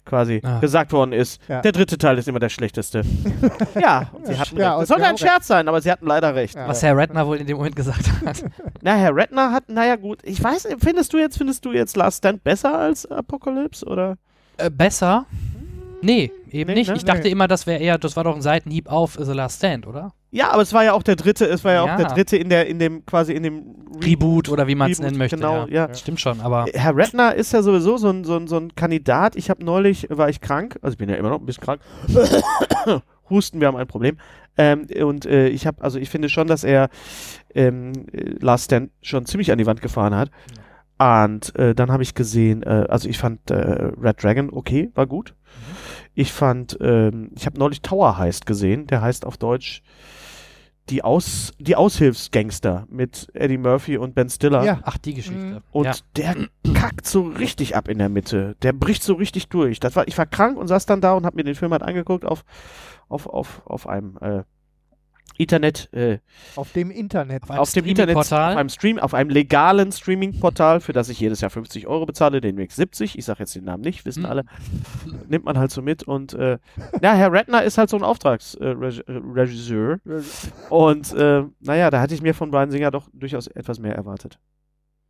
quasi
Ah.
gesagt worden ist.
Ja.
Der dritte Teil ist immer der schlechteste. ja, und sie hatten
Ja,
recht. Das sollte ein Scherz sein, aber sie hatten leider recht.
Ja.
Was Herr Redner wohl in dem Moment gesagt hat.
Na, Herr Redner hat, naja gut, ich weiß, nicht, findest du jetzt, findest du jetzt Last Stand besser als Apocalypse oder?
Äh, besser? Nee, eben
Nee,
nicht.
ne?
Ich dachte
Nee.
immer, das wäre eher, das war doch ein Seitenhieb auf The Last Stand, oder?
Ja, aber es war ja auch der dritte, es war ja, auch
Ja.
der dritte in der, in dem, quasi in dem
Reboot oder wie man es nennen möchte.
Genau,
ja.
ja.
Stimmt schon, aber
Herr Redner ist ja sowieso so ein, so ein, so ein Kandidat. Ich habe neulich, war ich krank, also ich bin ja immer noch ein bisschen krank. Husten, wir haben ein Problem. Ähm, und äh, ich habe, also ich finde schon, dass er ähm, äh, Last Stand schon ziemlich an die Wand gefahren hat. Und äh, dann habe ich gesehen, äh, also ich fand äh, Red Dragon okay, war gut. Ich fand, ähm, ich habe neulich Tower Heist gesehen, der heißt auf Deutsch die, Aus, die Aushilfsgangster mit Eddie Murphy und Ben Stiller.
Ja.
ach, die Geschichte.
Mhm.
Und
ja.
der kackt so richtig ab in der Mitte. Der bricht so richtig durch. Das war, ich war krank und saß dann da und habe mir den Film halt angeguckt auf, auf, auf, auf einem äh, Internet, äh,
Auf dem Internet.
Auf einem
auf dem Internet, auf einem Stream, auf einem legalen Streaming-Portal, für das ich jedes Jahr 50 Euro bezahle, den Weg 70. Ich sage jetzt den Namen nicht, wissen
Hm.
alle. Nimmt man halt so mit und äh, ja, Herr Redner ist halt so ein Auftragsregisseur. und äh, naja, da hatte ich mir von Brian Singer doch durchaus etwas mehr erwartet.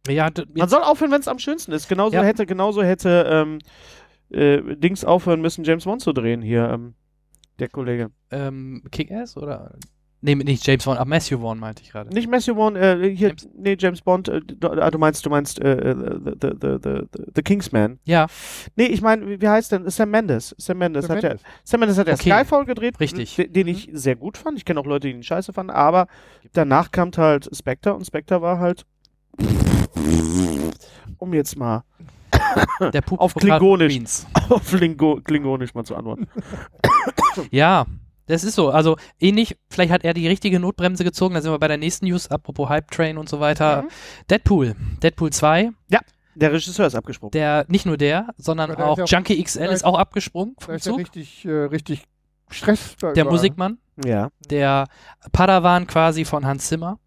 ja,
Man soll aufhören, wenn es am schönsten ist. Genauso
Ja.
hätte, genauso hätte ähm, äh, Dings aufhören müssen, James Bond zu drehen hier, ähm, der Kollege.
ähm, Kick-Ass oder? Nee, nicht James Vaughn, aber Matthew Vaughn meinte ich gerade.
Nicht Matthew Vaughn, äh, hier,
James-
nee, James Bond, äh, du, ah, du meinst, du meinst äh, the, the, the, the, the, the Kingsman.
Ja,
Nee, ich meine, wie, wie heißt denn? Sam Mendes. Sam Mendes
Sam
hat ja,
Mendes.
Sam Mendes hat ja
Okay.
Skyfall gedreht,
Richtig.
d- den ich sehr gut fand. Ich kenne auch Leute, die ihn scheiße fanden, aber danach kam halt Spectre und Spectre war halt, um jetzt mal
der
Auf Klingonisch. Auf Lingo, Klingonisch mal zu antworten.
Ja, das ist so. Also ähnlich, vielleicht hat er die richtige Notbremse gezogen. Da sind wir bei der nächsten News, apropos Hype Train und so weiter.
Mhm.
Deadpool. Deadpool 2,
Der Regisseur ist abgesprungen.
der nicht nur der, sondern
Ja, der
auch
ja-
Junkie XL ist auch abgesprungen vom
ist ja richtig, äh, richtig Stress. da
Der
überall.
Musikmann,
ja.
der Padawan quasi von Hans Zimmer,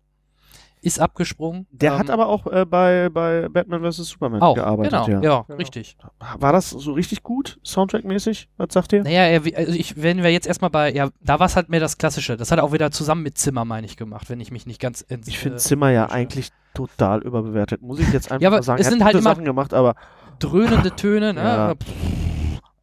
ist abgesprungen.
Der
Ähm,
hat aber auch äh, bei, bei Batman vs. Superman
auch,
gearbeitet.
genau,
ja.
ja,
Genau.
richtig.
War das so richtig gut, Soundtrack-mäßig? Was sagt ihr?
Naja, er, also ich, wenn wir jetzt erstmal bei, ja, da war es halt mehr das Klassische. Das hat er auch wieder zusammen mit Zimmer, meine ich, gemacht, wenn ich mich nicht ganz ents-
Ich finde
äh,
Zimmer ja eigentlich total überbewertet. Muss ich jetzt einfach
Ja, aber
mal sagen.
es
Er hat
sind halt immer-
Sachen gemacht, aber
dröhnende Töne, ne?
Ja.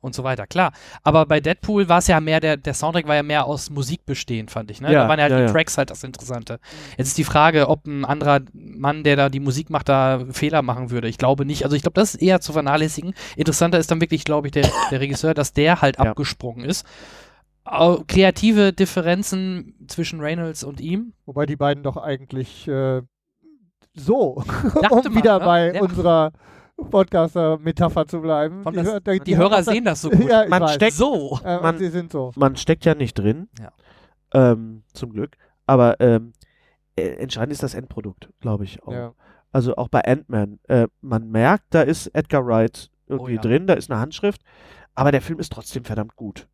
Und so weiter, klar. Aber bei Deadpool war es ja mehr, der, der Soundtrack war ja mehr aus Musik bestehend, fand ich. Ne?
Ja,
da waren ja,
ja,
die. Tracks halt das Interessante. Jetzt ist die Frage, ob ein anderer Mann, der da die Musik macht, da Fehler machen würde. Ich glaube nicht. Also ich glaube, das ist eher zu vernachlässigen. Interessanter ist dann wirklich, glaube ich, der, der Regisseur, dass der halt
Ja.
abgesprungen ist. Kreative Differenzen zwischen Reynolds und ihm.
Wobei die beiden doch eigentlich äh, so, um
man,
wieder
ne?
bei
Ja.
unserer Podcaster-Metapher zu bleiben.
Das,
Hör-
die,
die
Hörer sehen das so gut.
Ja,
Man
weiß.
steckt-
so.
Äh,
man-
sie sind so.
Man steckt ja nicht drin.
Ja.
Ähm, zum Glück. Aber ähm, äh, entscheidend ist das Endprodukt, glaube ich auch.
Ja.
Also auch bei Ant-Man. Äh, man merkt, da ist Edgar Wright irgendwie
Oh ja.
drin, da ist eine Handschrift, aber der Film ist trotzdem verdammt gut.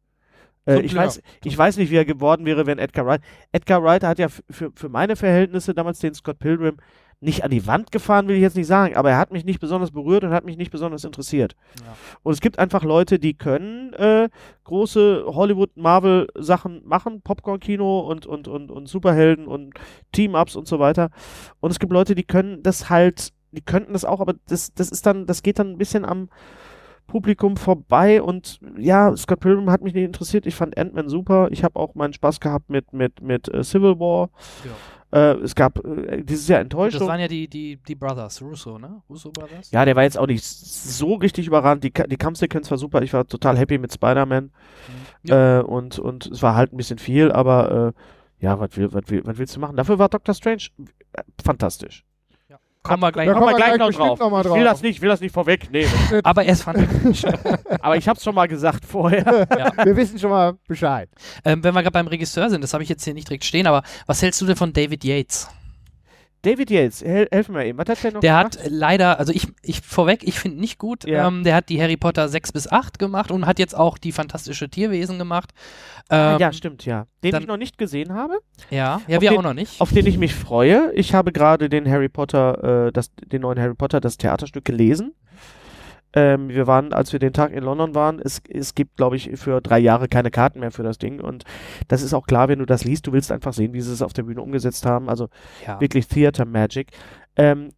Äh, ich, weiß, ich weiß nicht, wie er geworden wäre, wenn Edgar Wright. Edgar Wright hat ja für, für meine Verhältnisse damals den Scott Pilgrim nicht an die Wand gefahren, will ich jetzt nicht sagen, aber er hat mich nicht besonders berührt und hat mich nicht besonders interessiert.
Ja.
Und es gibt einfach Leute, die können äh, große Hollywood-Marvel-Sachen machen, Popcorn-Kino und, und, und, und Superhelden und Team-Ups und so weiter. Und es gibt Leute, die können das halt, die könnten das auch, aber das, das ist dann, das geht dann ein bisschen am Publikum vorbei und ja, Scott Pilgrim hat mich nicht interessiert. Ich fand Ant-Man super. Ich habe auch meinen Spaß gehabt mit, mit, mit äh, Civil War. Äh, es gab äh, dieses Jahr
Das
Enttäuschung.
waren ja die, die, die Brothers, Russo, ne? Russo Brothers?
Ja, der war jetzt auch nicht so richtig überrannt. Die, die Kampfsequenz war super. Ich war total happy mit Spider-Man. Äh, und, und es war halt ein bisschen viel, aber äh, ja, was will, will, willst du machen? Dafür war Doctor Strange äh, fantastisch.
Kommen wir gleich
Da kommen wir
gleich
gleich
noch drauf.
noch mal
Ich will
drauf.
das nicht, will das nicht vorwegnehmen.
Aber erst fand
aber ich hab's schon mal gesagt vorher.
ja.
Wir wissen schon mal Bescheid.
ähm, Wenn wir gerade beim Regisseur sind, das habe ich jetzt hier nicht direkt stehen, aber was hältst du denn von David Yates?
David Yates, hel helf mir eben. Was hat der noch
Der
gemacht?
hat leider, also ich, ich vorweg, ich finde nicht gut,
Ja.
ähm, der hat die Harry Potter 6 bis 8 gemacht und hat jetzt auch die fantastische Tierwesen gemacht.
Ah,
Ähm,
ja, stimmt, ja. Den
dann-
ich noch nicht gesehen habe,
ja, ja, wir
den-
auch noch nicht.
auf den ich mich freue. Ich habe gerade den Harry Potter, äh, das, den neuen Harry Potter, das Theaterstück gelesen. Ähm, wir waren, als wir den Tag in London waren, es, es gibt, glaube ich, für drei Jahre keine Karten mehr für das Ding. Und das ist auch klar, wenn du das liest, du willst einfach sehen, wie sie es auf der Bühne umgesetzt haben. Also
ja.
wirklich Theater Magic. Ähm,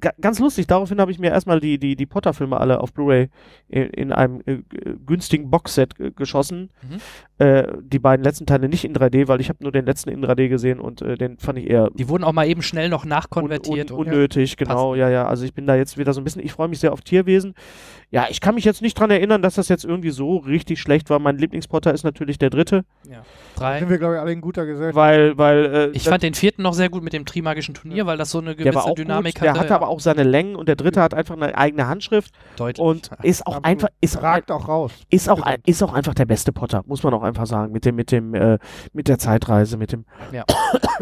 ga- ganz lustig, daraufhin habe ich mir erstmal die, die, die Potter-Filme alle auf Blu-ray in, in einem äh, günstigen Boxset äh, geschossen.
Mhm.
Äh, die beiden letzten Teile nicht in 3D, weil ich habe nur den letzten in 3D gesehen und äh, den fand ich eher
Die wurden auch mal eben schnell noch
un,
nachkonvertiert.
un,
und,
unnötig, genau, ja, ja. Also ich bin da jetzt wieder so ein bisschen, ich freue mich sehr auf Tierwesen. Ja, ich kann mich jetzt nicht dran erinnern, dass das jetzt irgendwie so richtig schlecht war. Mein Lieblingspotter ist natürlich der dritte,
ja. Drei.
sind wir, glaube ich, alle in guter Gesellschaft.
weil, weil äh,
Ich fand den vierten noch sehr gut mit dem Trimagischen Turnier, weil das so eine
der war
gewisse
auch
Dynamik
gut. Der
hatte.
hatte aber auch seine Längen und der dritte hat einfach eine eigene Handschrift
deutlich.
und ist auch
Absolut.
einfach ist
Ragt auch raus.
ist auch ist auch einfach der beste Potter, muss man auch einfach sagen, mit dem mit dem äh, mit der Zeitreise, mit dem
Ja.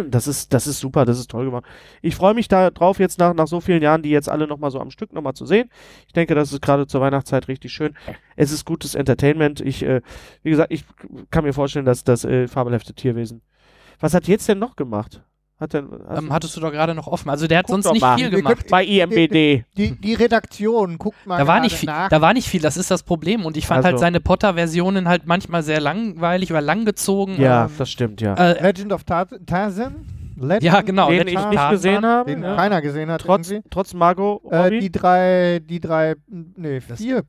Das ist das ist super, das ist toll gemacht. Ich freue mich da drauf jetzt nach nach so vielen Jahren, die jetzt alle noch mal so am Stück noch mal zu sehen. Ich denke, das ist gerade zur Weihnachtszeit richtig schön. Es ist gutes Entertainment. Ich äh, wie gesagt, ich kann mir vorstellen, dass das äh, fabelhafte Tierwesen. Was hat jetzt denn noch gemacht? Hat denn hast
ähm,
du-
hattest du doch gerade noch offen. Also der hat
Guck
sonst nicht
mal.
viel gemacht.
können-
bei IMBD.
Die, die Redaktion, guckt mal
Da war nicht viel,
nach.
da war nicht viel, das ist das Problem. Und ich fand halt
Also-
seine Potter-Versionen halt manchmal sehr langweilig oder langgezogen.
Ja,
ähm,
das stimmt, ja.
Äh,
Legend of Tar Tarzan? Legend,
ja, genau.
den
Legend
ich
of
nicht
Tarzan.
gesehen habe.
Den
ja.
keiner gesehen hat
Trotz,
irgendwie.
trotz Margot
Äh, die drei, die drei, nee,
Das-
vier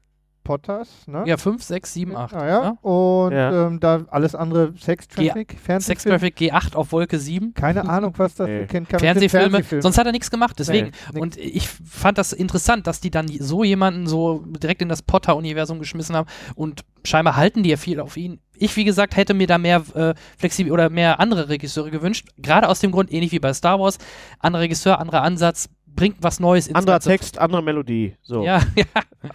Potters, ne?
Ja, 5, 6, 7, 8.
Ah, ja. Und
Ja.
Ähm, da alles andere Sex Traffic,
Sex
Fernsehfilm.
Traffic G8 auf Wolke 7.
Keine Ahnung, was das
Nee.
kennt. Kann
Fernsehfilme.
Fernsehfilm.
Sonst hat er nichts gemacht, deswegen.
Nee,
Und ich fand das interessant, dass die dann so jemanden so direkt in das Potter-Universum geschmissen haben und scheinbar halten die ja viel auf ihn. Ich, wie gesagt, hätte mir da mehr äh, flexibel oder mehr andere Regisseure gewünscht. Gerade aus dem Grund, ähnlich wie bei Star Wars. Anderer Regisseur, anderer Ansatz, bringt was Neues ins
Anderer. Text, andere Melodie. So.
Ja, ja.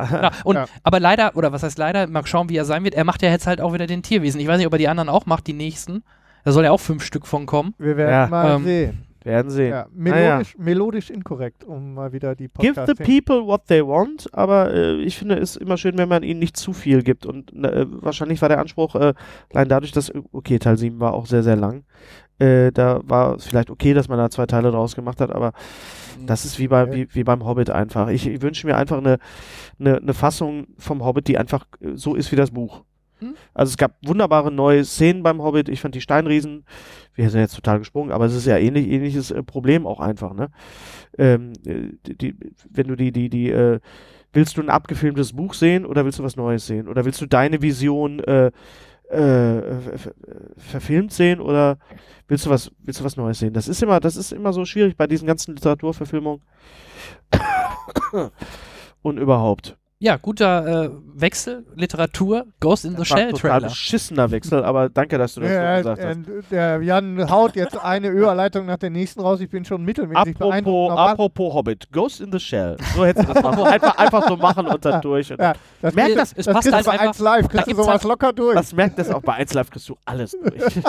Genau. Und,
Ja.
Aber leider, oder was heißt leider, mal schauen, wie er sein wird. Er macht ja jetzt halt auch wieder den Tierwesen. Ich weiß nicht, ob er die anderen auch macht, die nächsten. Da soll ja auch fünf Stück von kommen.
Wir werden
Ja.
mal
Ähm,
sehen.
Werden sehen.
Ja,
Naja.
melodisch, melodisch inkorrekt, um mal wieder die
Give
Podcast
the people what they want, aber äh, ich finde es immer schön, wenn man ihnen nicht zu viel gibt. Und äh, wahrscheinlich war der Anspruch, äh, allein dadurch, dass, okay, Teil 7 war auch sehr, sehr lang. Äh, da war es vielleicht okay, dass man da zwei Teile draus gemacht hat, aber das ist wie, bei, wie, wie beim Hobbit einfach. Ich, ich wünsche mir einfach eine, eine, eine Fassung vom Hobbit, die einfach äh, so ist wie das Buch.
Hm?
Also es gab wunderbare neue Szenen beim Hobbit. Ich fand die Steinriesen, wir sind jetzt total gesprungen, aber es ist ja ähnlich, ähnliches äh, Problem auch einfach, ne? Ähm, äh, die, die, wenn du die, die, die, äh, willst du ein abgefilmtes Buch sehen oder willst du was Neues sehen? Oder willst du deine Vision äh, äh, ver- verfilmt sehen oder willst du was, willst du was Neues sehen? Das ist immer, das ist immer so schwierig bei diesen ganzen Literaturverfilmungen. Und überhaupt.
Ja, guter äh, Wechsel, Literatur, Ghost in the
Das war ein
Shell
total
Trailer.
beschissener Wechsel, aber danke, dass du das so
Ja,
gesagt hast.
äh, der Jan haut jetzt eine Überleitung nach der nächsten raus. Ich bin schon mittelmäßig beeindruckt.
Apropos,
Normal-
apropos Hobbit, Ghost in the Shell. So hättest du das machen. einfach, einfach so machen und dann durch. Und
Ja, das
Merkt das-
es
das
passt
kriegst
halt
du bei
einfach-
1 Live,
da
kriegst du sowas
halt-
locker durch.
Das merkt das auch bei 1 Live kriegst du alles durch.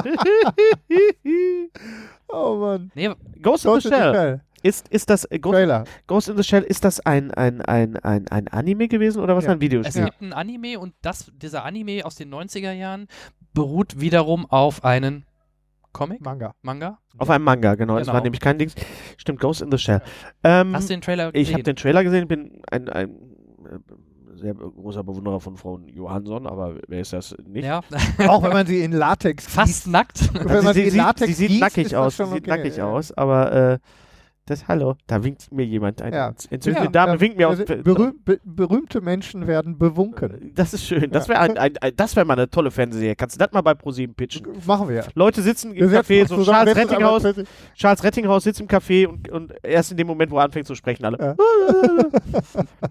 oh Mann.
Nee,
Ghost, in
Ghost
the
in the
Shell. Ist, ist das äh, Ghost,
Trailer.
Ghost in the Shell, ist das ein, ein, ein, ein, ein Anime gewesen oder was
Ja.
ein
es
Videospiel?
gibt ein Anime und das, dieser Anime aus den 90er Jahren beruht wiederum auf einen Comic,
Manga.
Manga.
Auf einem Manga, genau. Es
Genau.
war nämlich kein Dings. Stimmt, Ghost in the Shell. Ähm,
Hast du den Trailer
ich
gesehen?
habe den Trailer gesehen, bin ein, ein äh, sehr großer Bewunderer von Frau Johansson, aber wer ist das nicht?
ja,
Auch wenn man sie in Latex
fast nackt.
Wenn man
sie,
sie in
sieht,
Latex
sie sieht
gießt,
nackig aus, sie
schon
sieht
okay,
nackig aus, aber äh, das Hallo, da winkt mir jemand ein.
Ja.
Entzündete
Ja,
Dame
Ja,
winkt mir aus.
also berühm, be, berühmte Menschen werden bewunken.
Das ist schön. Das wäre ein, ein, ein, das wäre mal eine tolle Fernsehserie. Kannst du das mal bei ProSieben pitchen?
Machen wir.
Leute sitzen im Café, so
zusammen,
Charles Rettinghaus, Charles Rettinghaus sitzt im Café und, und erst in dem Moment, wo er anfängt zu sprechen, alle.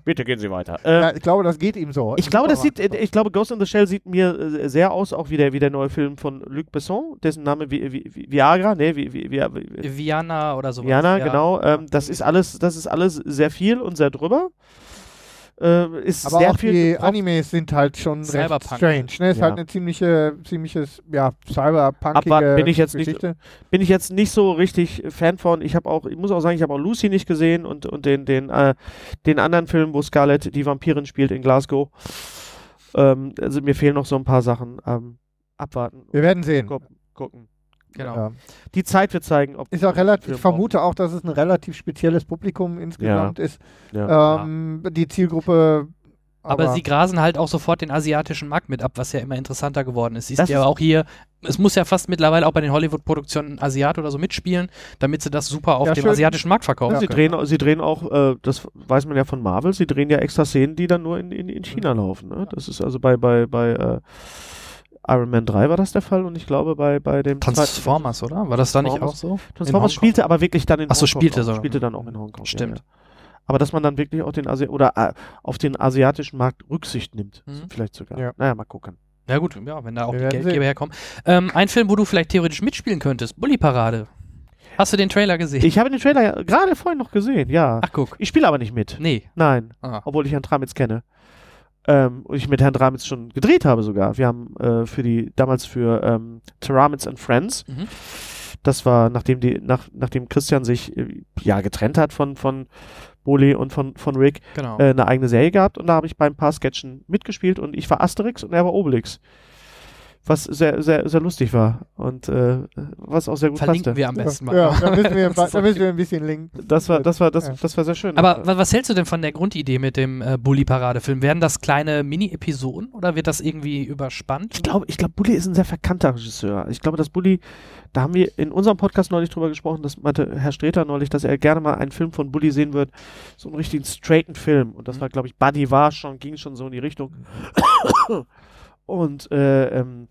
Bitte gehen Sie weiter. Äh,
Ja, ich glaube, das geht ihm so.
ich glaube, das sieht, äh, ich glaube, Ghost in the Shell sieht mir äh, sehr aus, auch wie der, wie der neue Film von Luc Besson, dessen Name Vi, Vi, Vi, Viagra, ne, Vi, Vi, Vi, Vi,
Viana oder sowas.
Viana,
ja.
Genau. Ähm, das ist alles, das ist alles sehr viel und sehr drüber. Äh, ist
Aber
sehr
auch
viel
die Animes sind halt schon recht strange. Ne? Ist
Ja.
halt eine ziemliche, ziemliches, ja, cyberpunkige
Abwarten bin ich jetzt nicht-
Geschichte.
bin ich jetzt nicht so richtig Fan von. Ich habe auch, ich muss auch sagen, ich habe auch Lucy nicht gesehen und, und den, den, äh, den anderen Film, wo Scarlett die Vampirin spielt in Glasgow. Ähm, also mir fehlen noch so ein paar Sachen. Ähm, abwarten.
Wir werden sehen.
Gucken.
Genau.
Ja.
Die Zeit wird zeigen, ob
Ist auch relativ, ich vermute auch, dass es ein relativ spezielles Publikum insgesamt ist.
Ja.
Ähm, Die Zielgruppe.
Aber, sie grasen halt auch sofort den asiatischen Markt mit ab, was ja immer interessanter geworden ist. Siehst du ja
ist-
auch hier, es muss ja fast mittlerweile auch bei den Hollywood-Produktionen ein Asiat oder so mitspielen, damit sie das super auf
Ja,
dem
schön.
asiatischen Markt verkaufen
sie,
können.
drehen, sie drehen auch, äh, das weiß man ja von Marvel, sie drehen ja extra Szenen, die dann nur in, in, in China laufen. Ne? Das ist also bei, bei, bei äh, Iron Man 3 war das der Fall und ich glaube bei, bei dem
Transformers, oder? War das da nicht auch so?
Transformers spielte aber wirklich dann in
Ach so,
Hongkong.
spielte
auch.
so.
Spielte dann auch in Hongkong.
Stimmt.
Ja, ja. Aber dass man dann wirklich auch den Asi oder äh, auf den asiatischen Markt Rücksicht nimmt,
Mhm.
vielleicht sogar.
Ja.
Naja, mal gucken.
Ja gut, ja, wenn da auch
Wir
die Geldgeber
sehen.
herkommen. Ähm, ein Film, wo du vielleicht theoretisch mitspielen könntest, Bully Parade. Hast du den Trailer gesehen?
Ich habe den Trailer ja gerade vorhin noch gesehen, ja.
Ach guck.
Ich spiele aber nicht mit.
Nee.
Nein,
Ah.
obwohl ich Herrn Tramitz kenne. Ähm, und ich mit Herrn Tramitz schon gedreht habe sogar. Wir haben äh, für die, damals für ähm, Tramitz and Friends,
Mhm.
das war nachdem die, nach, nachdem Christian sich äh, ja getrennt hat von, von Boli und von, von Rick,
Genau.
äh, eine eigene Serie gehabt und da habe ich bei ein paar Sketchen mitgespielt und ich war Asterix und er war Obelix. Was sehr, sehr, sehr lustig war und äh, was auch sehr gut
Verlinken
passte.
wir am besten mal.
Ja, da müssen wir,
Das
da müssen wir ein bisschen linken.
Das war, das war, das,
Ja.
das war sehr schön.
Aber wa- was hältst du denn von der Grundidee mit dem äh, Bully-Parade-Film? Werden das kleine Mini-Episoden oder wird das irgendwie überspannt?
ich glaube, ich glaube, Bully ist ein sehr verkannter Regisseur. Ich glaube, dass Bully, da haben wir in unserem Podcast neulich drüber gesprochen, das meinte Herr Streter neulich, dass er gerne mal einen Film von Bully sehen wird, so einen richtigen straighten Film. Und das
Mhm.
war, glaube ich, Buddy war schon, ging schon so in die Richtung. Und äh, ähm,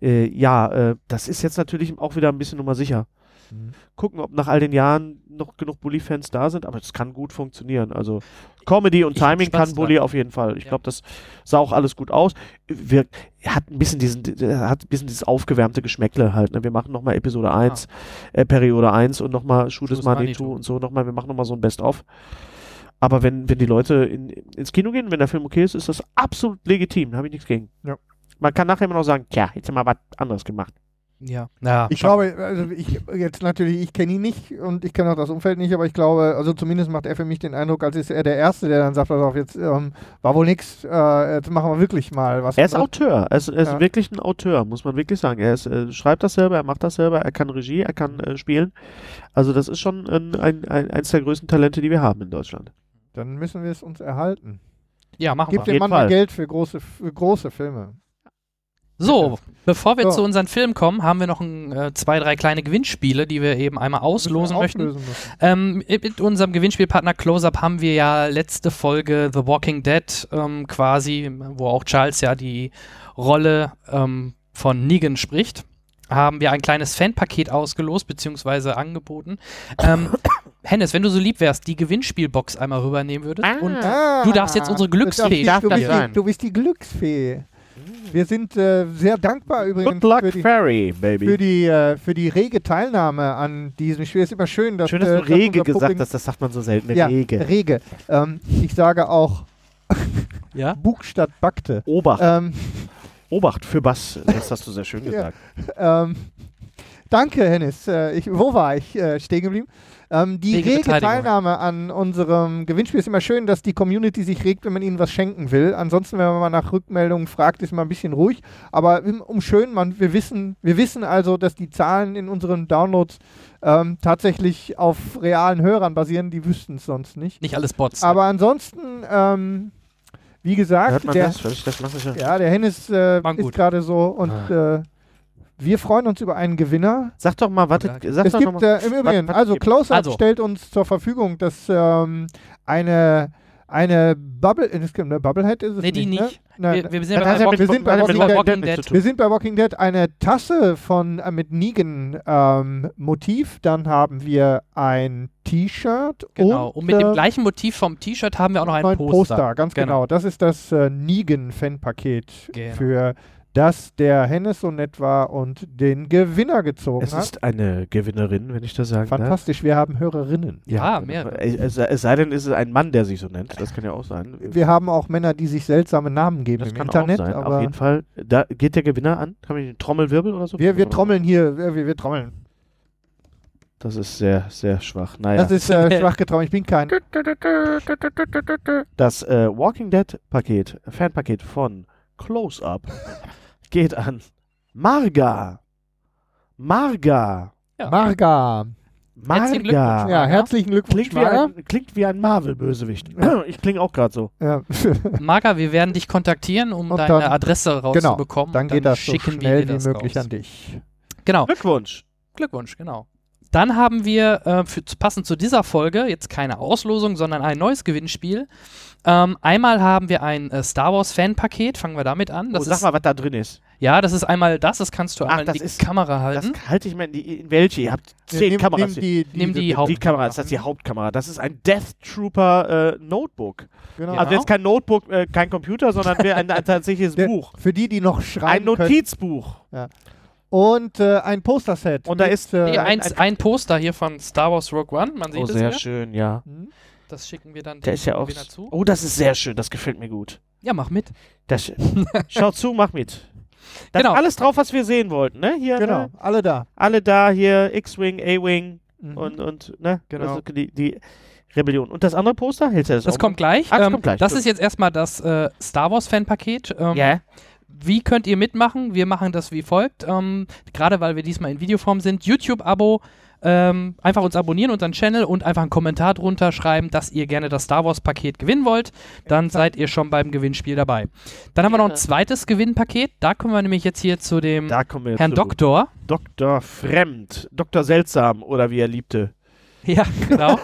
äh, ja, äh, das ist jetzt natürlich auch wieder ein bisschen Nummer sicher.
Mhm.
Gucken, ob nach all den Jahren noch genug Bully-Fans da sind, aber es kann gut funktionieren. Also Comedy und
Ich
Timing kann Bully auf jeden Fall. Ich
Ja.
glaube, das sah auch alles gut aus. Wir, hat ein bisschen diesen, hat ein bisschen dieses aufgewärmte Geschmäckle halt. Ne? Wir machen nochmal Episode 1, äh, Periode 1 und nochmal Shoot Money
Money
2
Too.
und so nochmal, wir machen nochmal so ein Best-of. Aber wenn, wenn die Leute in, ins Kino gehen, wenn der Film okay ist, ist das absolut legitim. Da habe ich nichts gegen.
Ja.
Man kann nachher immer noch sagen, tja, hätte mal was anderes gemacht.
Ja. ja.
Ich glaube, also ich jetzt natürlich, ich kenne ihn nicht und ich kenne auch das Umfeld nicht, aber ich glaube, also zumindest macht er für mich den Eindruck, als ist er der Erste, der dann sagt, pass auf, jetzt ähm, war wohl nix, äh, jetzt machen wir wirklich mal was.
Er ist
anderes.
Auteur. Er ist, er ist
Ja.
wirklich ein Auteur, muss man wirklich sagen. Er ist, äh, schreibt das selber, er macht das selber, er kann Regie, er kann äh, spielen. Also das ist schon ein, ein, ein, eins der größten Talente, die wir haben in Deutschland.
Dann müssen wir es uns erhalten.
ja, machen
Gib
wir.
dem Mann
Fall.
mal Geld für große, für große Filme.
So, bevor wir
So.
zu unseren Filmen kommen, haben wir noch ein, äh, zwei, drei kleine Gewinnspiele, die wir eben einmal auslosen möchten. Ähm, mit unserem Gewinnspielpartner Close-Up haben wir ja letzte Folge The Walking Dead ähm, quasi, wo auch Charles ja die Rolle ähm, von Negan spricht, haben wir ein kleines Fanpaket ausgelost bzw. angeboten. Ähm, Hennes, wenn du so lieb wärst, die Gewinnspielbox einmal rübernehmen würdest und
Ah,
Du darfst jetzt unsere Glücksfee.
Du, darfst, du, bist die, du bist die Glücksfee. Wir sind äh, sehr dankbar übrigens
Good luck,
für die,
Fairy, baby.
für, die, äh, für die rege Teilnahme an diesem Spiel. Es ist immer schön, dass,
Schön, dass
äh,
du Rege
unser
gesagt hast, das sagt man so selten.
Ja,
Rege.
rege. Ähm, ich sage auch
ja?
Bug statt Backte.
Obacht.
Ähm,
Obacht für Bass. Das hast du sehr schön gesagt.
ähm, danke, Hennis. Äh, ich, wo war ich äh, stehen geblieben? Ähm, die
Rege
rege. Teilnahme an unserem Gewinnspiel ist immer schön, dass die Community sich regt, wenn man ihnen was schenken will. Ansonsten, wenn man mal nach Rückmeldungen fragt, ist man ein bisschen ruhig. Aber im- um schön, man, wir, wissen, wir wissen also, dass die Zahlen in unseren Downloads ähm, tatsächlich auf realen Hörern basieren. Die wüssten es sonst nicht.
Nicht alles Bots.
Aber ansonsten, ähm, wie gesagt, der,
das? Ja.
ja, der Hennis äh, ist gerade so und
Ah.
äh, wir freuen uns über einen Gewinner.
Sag doch mal, warte, sag
es
doch noch
gibt
mal.
äh, im Übrigen,
was
also? Close-Up
Also.
stellt uns zur Verfügung, dass ähm, eine eine Bubble, äh, es gibt eine Bubblehead ist es
nee, die
nicht.
nicht.
Ne? Nein,
wir, wir sind bei Walking,
mit-
wir sind bei Walking
mit
Dead-
Walking
Dead.
Dead
wir sind bei Walking Dead eine Tasse von äh, mit Negan ähm, Motiv, dann haben wir ein T-Shirt
Genau. Und, mit
äh,
dem gleichen Motiv vom T-Shirt haben wir auch noch ein
neuen
Poster.
ganz genau. Das ist das äh, Negan-Fanpaket,
Genau.
für das der Hennes so nett war und den Gewinner gezogen
Es
hat.
ist eine Gewinnerin, wenn ich das sagen darf.
Fantastisch, wir haben Hörerinnen.
Ja,
genau.
mehrere.
Es, es sei denn, es ist ein Mann, der sich so nennt. Das kann ja auch sein.
Wir haben auch Männer, die sich seltsame Namen geben
das
im
kann
Internet,
auch sein.
aber
Auf jeden Fall. Da geht der Gewinner an. Kann man den Trommelwirbel oder so?
wir, wir trommeln hier, wir, wir, wir trommeln.
Das ist sehr, sehr schwach. Naja.
Das ist äh, schwach getrommelt, ich bin kein.
Das äh, Walking Dead Paket, Fanpaket von Close Up geht an Marga. Marga.
Ja.
Marga.
Herzlichen Glückwunsch.
Marga.
Ja, herzlichen Glückwunsch,
Klingt wie
Marga.
ein, klingt wie ein Marvel-Bösewicht. Ich klinge auch gerade so.
Ja.
Marga, wir werden dich kontaktieren, um
Und
deine
dann-
Adresse rauszubekommen.
Dann geht das so
schicken wir
schnell
dir
wie möglich
raus.
an dich.
Genau.
Glückwunsch.
Glückwunsch, genau. Dann haben wir äh, für, passend zu dieser Folge jetzt keine Auslosung, sondern ein neues Gewinnspiel. Ähm, einmal haben wir ein äh, Star Wars Fanpaket, fangen wir damit an.
Oh,
Das
sag
ist,
mal, was da drin ist.
ja, das ist einmal das, das kannst du
Ach,
einmal
das
in die
ist-
Kamera
Das
halten.
halte ich mal in die. In welche? Ihr habt zehn
Nimm-
Kameras.
nimm die, die,
Nimm die
die
Hauptkamera.
Kamera, das ist die Hauptkamera. Das ist ein Death Trooper äh, Notebook.
Genau.
Also jetzt kein Notebook, äh, kein Computer, sondern wir ein, ein tatsächliches
Der-
Buch.
Für die, die noch
Ein
schreiben können.
Notizbuch.
Und äh, ein Posterset.
Und da ist-
äh,
Nee,
ein-
ein, ein Poster hier von Star Wars Rogue One, man sieht
Oh,
es
sehr
hier.
schön, ja.
hm?
Das schicken wir dann
Der ist ja auch.
Gewinner zu.
Oh, das ist sehr schön. Das gefällt mir gut.
Ja, mach mit.
Das, schau zu, mach mit. Da
Genau.
ist alles drauf, was wir sehen wollten, ne? Hier,
Genau,
ne?
alle da.
Alle da, hier, X-Wing, A-Wing
Mhm.
und, und, ne?
Genau.
Also die, die Rebellion. Und das andere Poster? Hältst du das
Das kommt gleich.
Ah, das
ähm,
kommt gleich,
Das ist jetzt erstmal das äh, Star Wars Fanpaket. Ähm?
Ja.
Wie könnt ihr mitmachen? Wir machen das wie folgt. Ähm, gerade weil wir diesmal in Videoform sind. YouTube-Abo. Ähm, einfach uns abonnieren, unseren Channel und einfach einen Kommentar drunter schreiben, dass ihr gerne das Star Wars Paket gewinnen wollt. Dann seid ihr schon beim Gewinnspiel dabei. Dann haben wir noch ein zweites Gewinnpaket. Da kommen wir nämlich jetzt hier zu dem Herrn
zu
Doktor.
Dr. Fremd. Dr. Seltsam oder wie er liebte.
Ja, genau.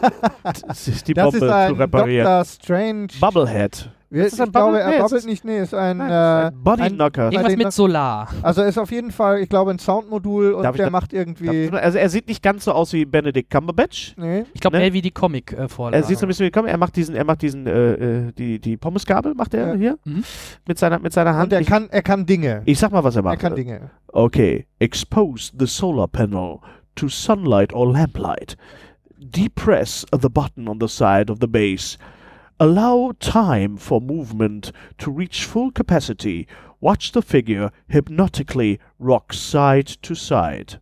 Das ist die
Das
Bombe
ist ein
zu reparieren.
Dr. Strange.
Bubblehead.
Wir,
Ist das ein
ich glaube, er
Bubble? Nee,
babbelt nicht. Nee, ist ein.
Nein,
äh,
ist ein Bodyknocker.
ein-
Irgendwas mit Solar.
also ist auf jeden Fall, ich glaube, ein Soundmodul und
Darf
der
da-
macht irgendwie.
Also er sieht nicht ganz so aus wie Benedict Cumberbatch.
Nee.
Ich glaube,
Ne?
eher wie die Comic-Vorlage.
Er sieht so ein bisschen wie komm, er macht diesen, er macht diesen, äh, äh, die, die Pommesgabel macht er
Ja.
hier
Mhm.
mit seiner, mit seiner Hand.
Und er
ich,
kann, er kann Dinge.
ich sag mal, was er
Er
macht.
kann Dinge.
Okay. Expose the solar panel to sunlight or lamplight. Depress the button on the side of the base. Allow time for movement to reach full capacity. Watch the figure hypnotically rock side to side.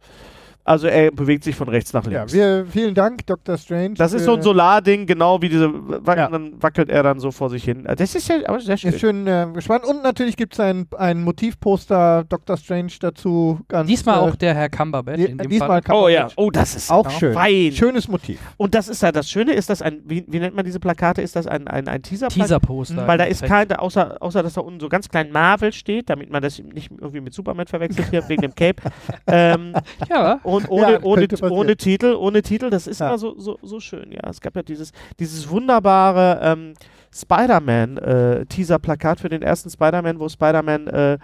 Also er bewegt sich von rechts nach
Ja,
links.
wir, vielen Dank, Dr. Strange.
das ist so ein Solarding, genau wie diese, wa
Ja.
dann wackelt er dann so vor sich hin. Das ist ja aber sehr schön.
Ist schön äh, gespannt. Und natürlich gibt es ein, ein Motivposter Dr. Strange dazu. Ganz,
Diesmal
äh,
auch der Herr Cumberbatch
die-
in dem
diesmal
Fall.
Oh ja, oh, das ist
Auch
genau
schön.
fein.
Schönes Motiv.
Und das ist ja das Schöne, ist das ein, wie, wie nennt man diese Plakate? Ist das ein, ein, ein Teaser?
Teaser-Poster.
Weil da ist kein, außer, außer dass da unten so ganz klein Marvel steht, damit man das nicht irgendwie mit Superman verwechselt hier wegen dem Cape. ähm,
Ja,
und ohne,
Ja,
ohne, ohne Titel, ohne Titel, das ist
Ja.
immer so, so, so schön, ja. Es gab ja dieses, dieses wunderbare ähm, Spider-Man-Teaser-Plakat für den ersten Spider-Man, wo Spider-Man, äh,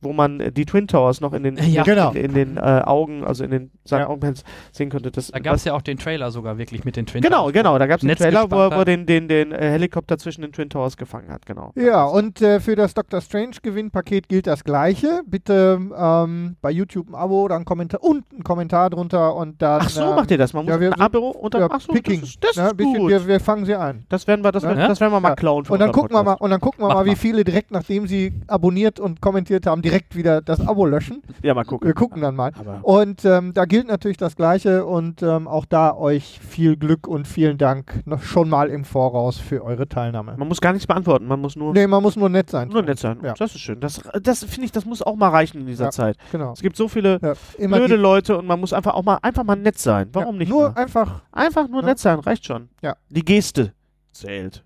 wo man äh, die Twin Towers noch in den,
Ja.
Genau.
in, in den äh, Augen, also in den seinen
Ja.
Augenpads sehen konnte. Das,
da gab es ja auch den Trailer sogar wirklich mit den Twin
Genau,
Towers.
genau. Da gab es einen Trailer, wo er, den, den, den äh, Helikopter zwischen den Twin Towers gefangen hat, genau.
Ja, und äh, für das Dr. Strange Gewinnpaket gilt das Gleiche. Bitte ähm, bei YouTube ein Abo oder ein Kommentar und ein Kommentar drunter und dann.
Ach so,
äh,
macht ihr das? Man muss
ja, wir
ein Abo unter.
ja,
Ach so,
Picking.
das ist, das
ne,
ist
bisschen,
gut.
wir, wir fangen sie ein.
das werden wir, das,
Ja.
werden- das werden wir mal
Ja.
klauen. für
Und dann gucken wir mal, und dann gucken wir mal, wie viele direkt nachdem sie abonniert und kommentiert haben, direkt wieder das Abo löschen.
Ja, mal gucken.
Wir gucken dann mal.
Aber
Und ähm, da gilt natürlich das Gleiche und ähm, auch da euch viel Glück und vielen Dank noch schon mal im Voraus für eure Teilnahme.
man muss gar nichts beantworten, man muss nur,
Nee, man muss nur nett sein.
nur nett sein.
Ja.
Das ist schön. Das, das finde ich, das muss auch mal reichen in dieser
Ja.
Zeit.
Genau.
Es gibt so viele
Ja,
blöde Leute und man muss einfach auch mal einfach mal nett sein. Warum nicht?
Nur
mal?
einfach
Einfach nur
Ja.
nett sein, reicht schon.
Ja.
Die Geste zählt.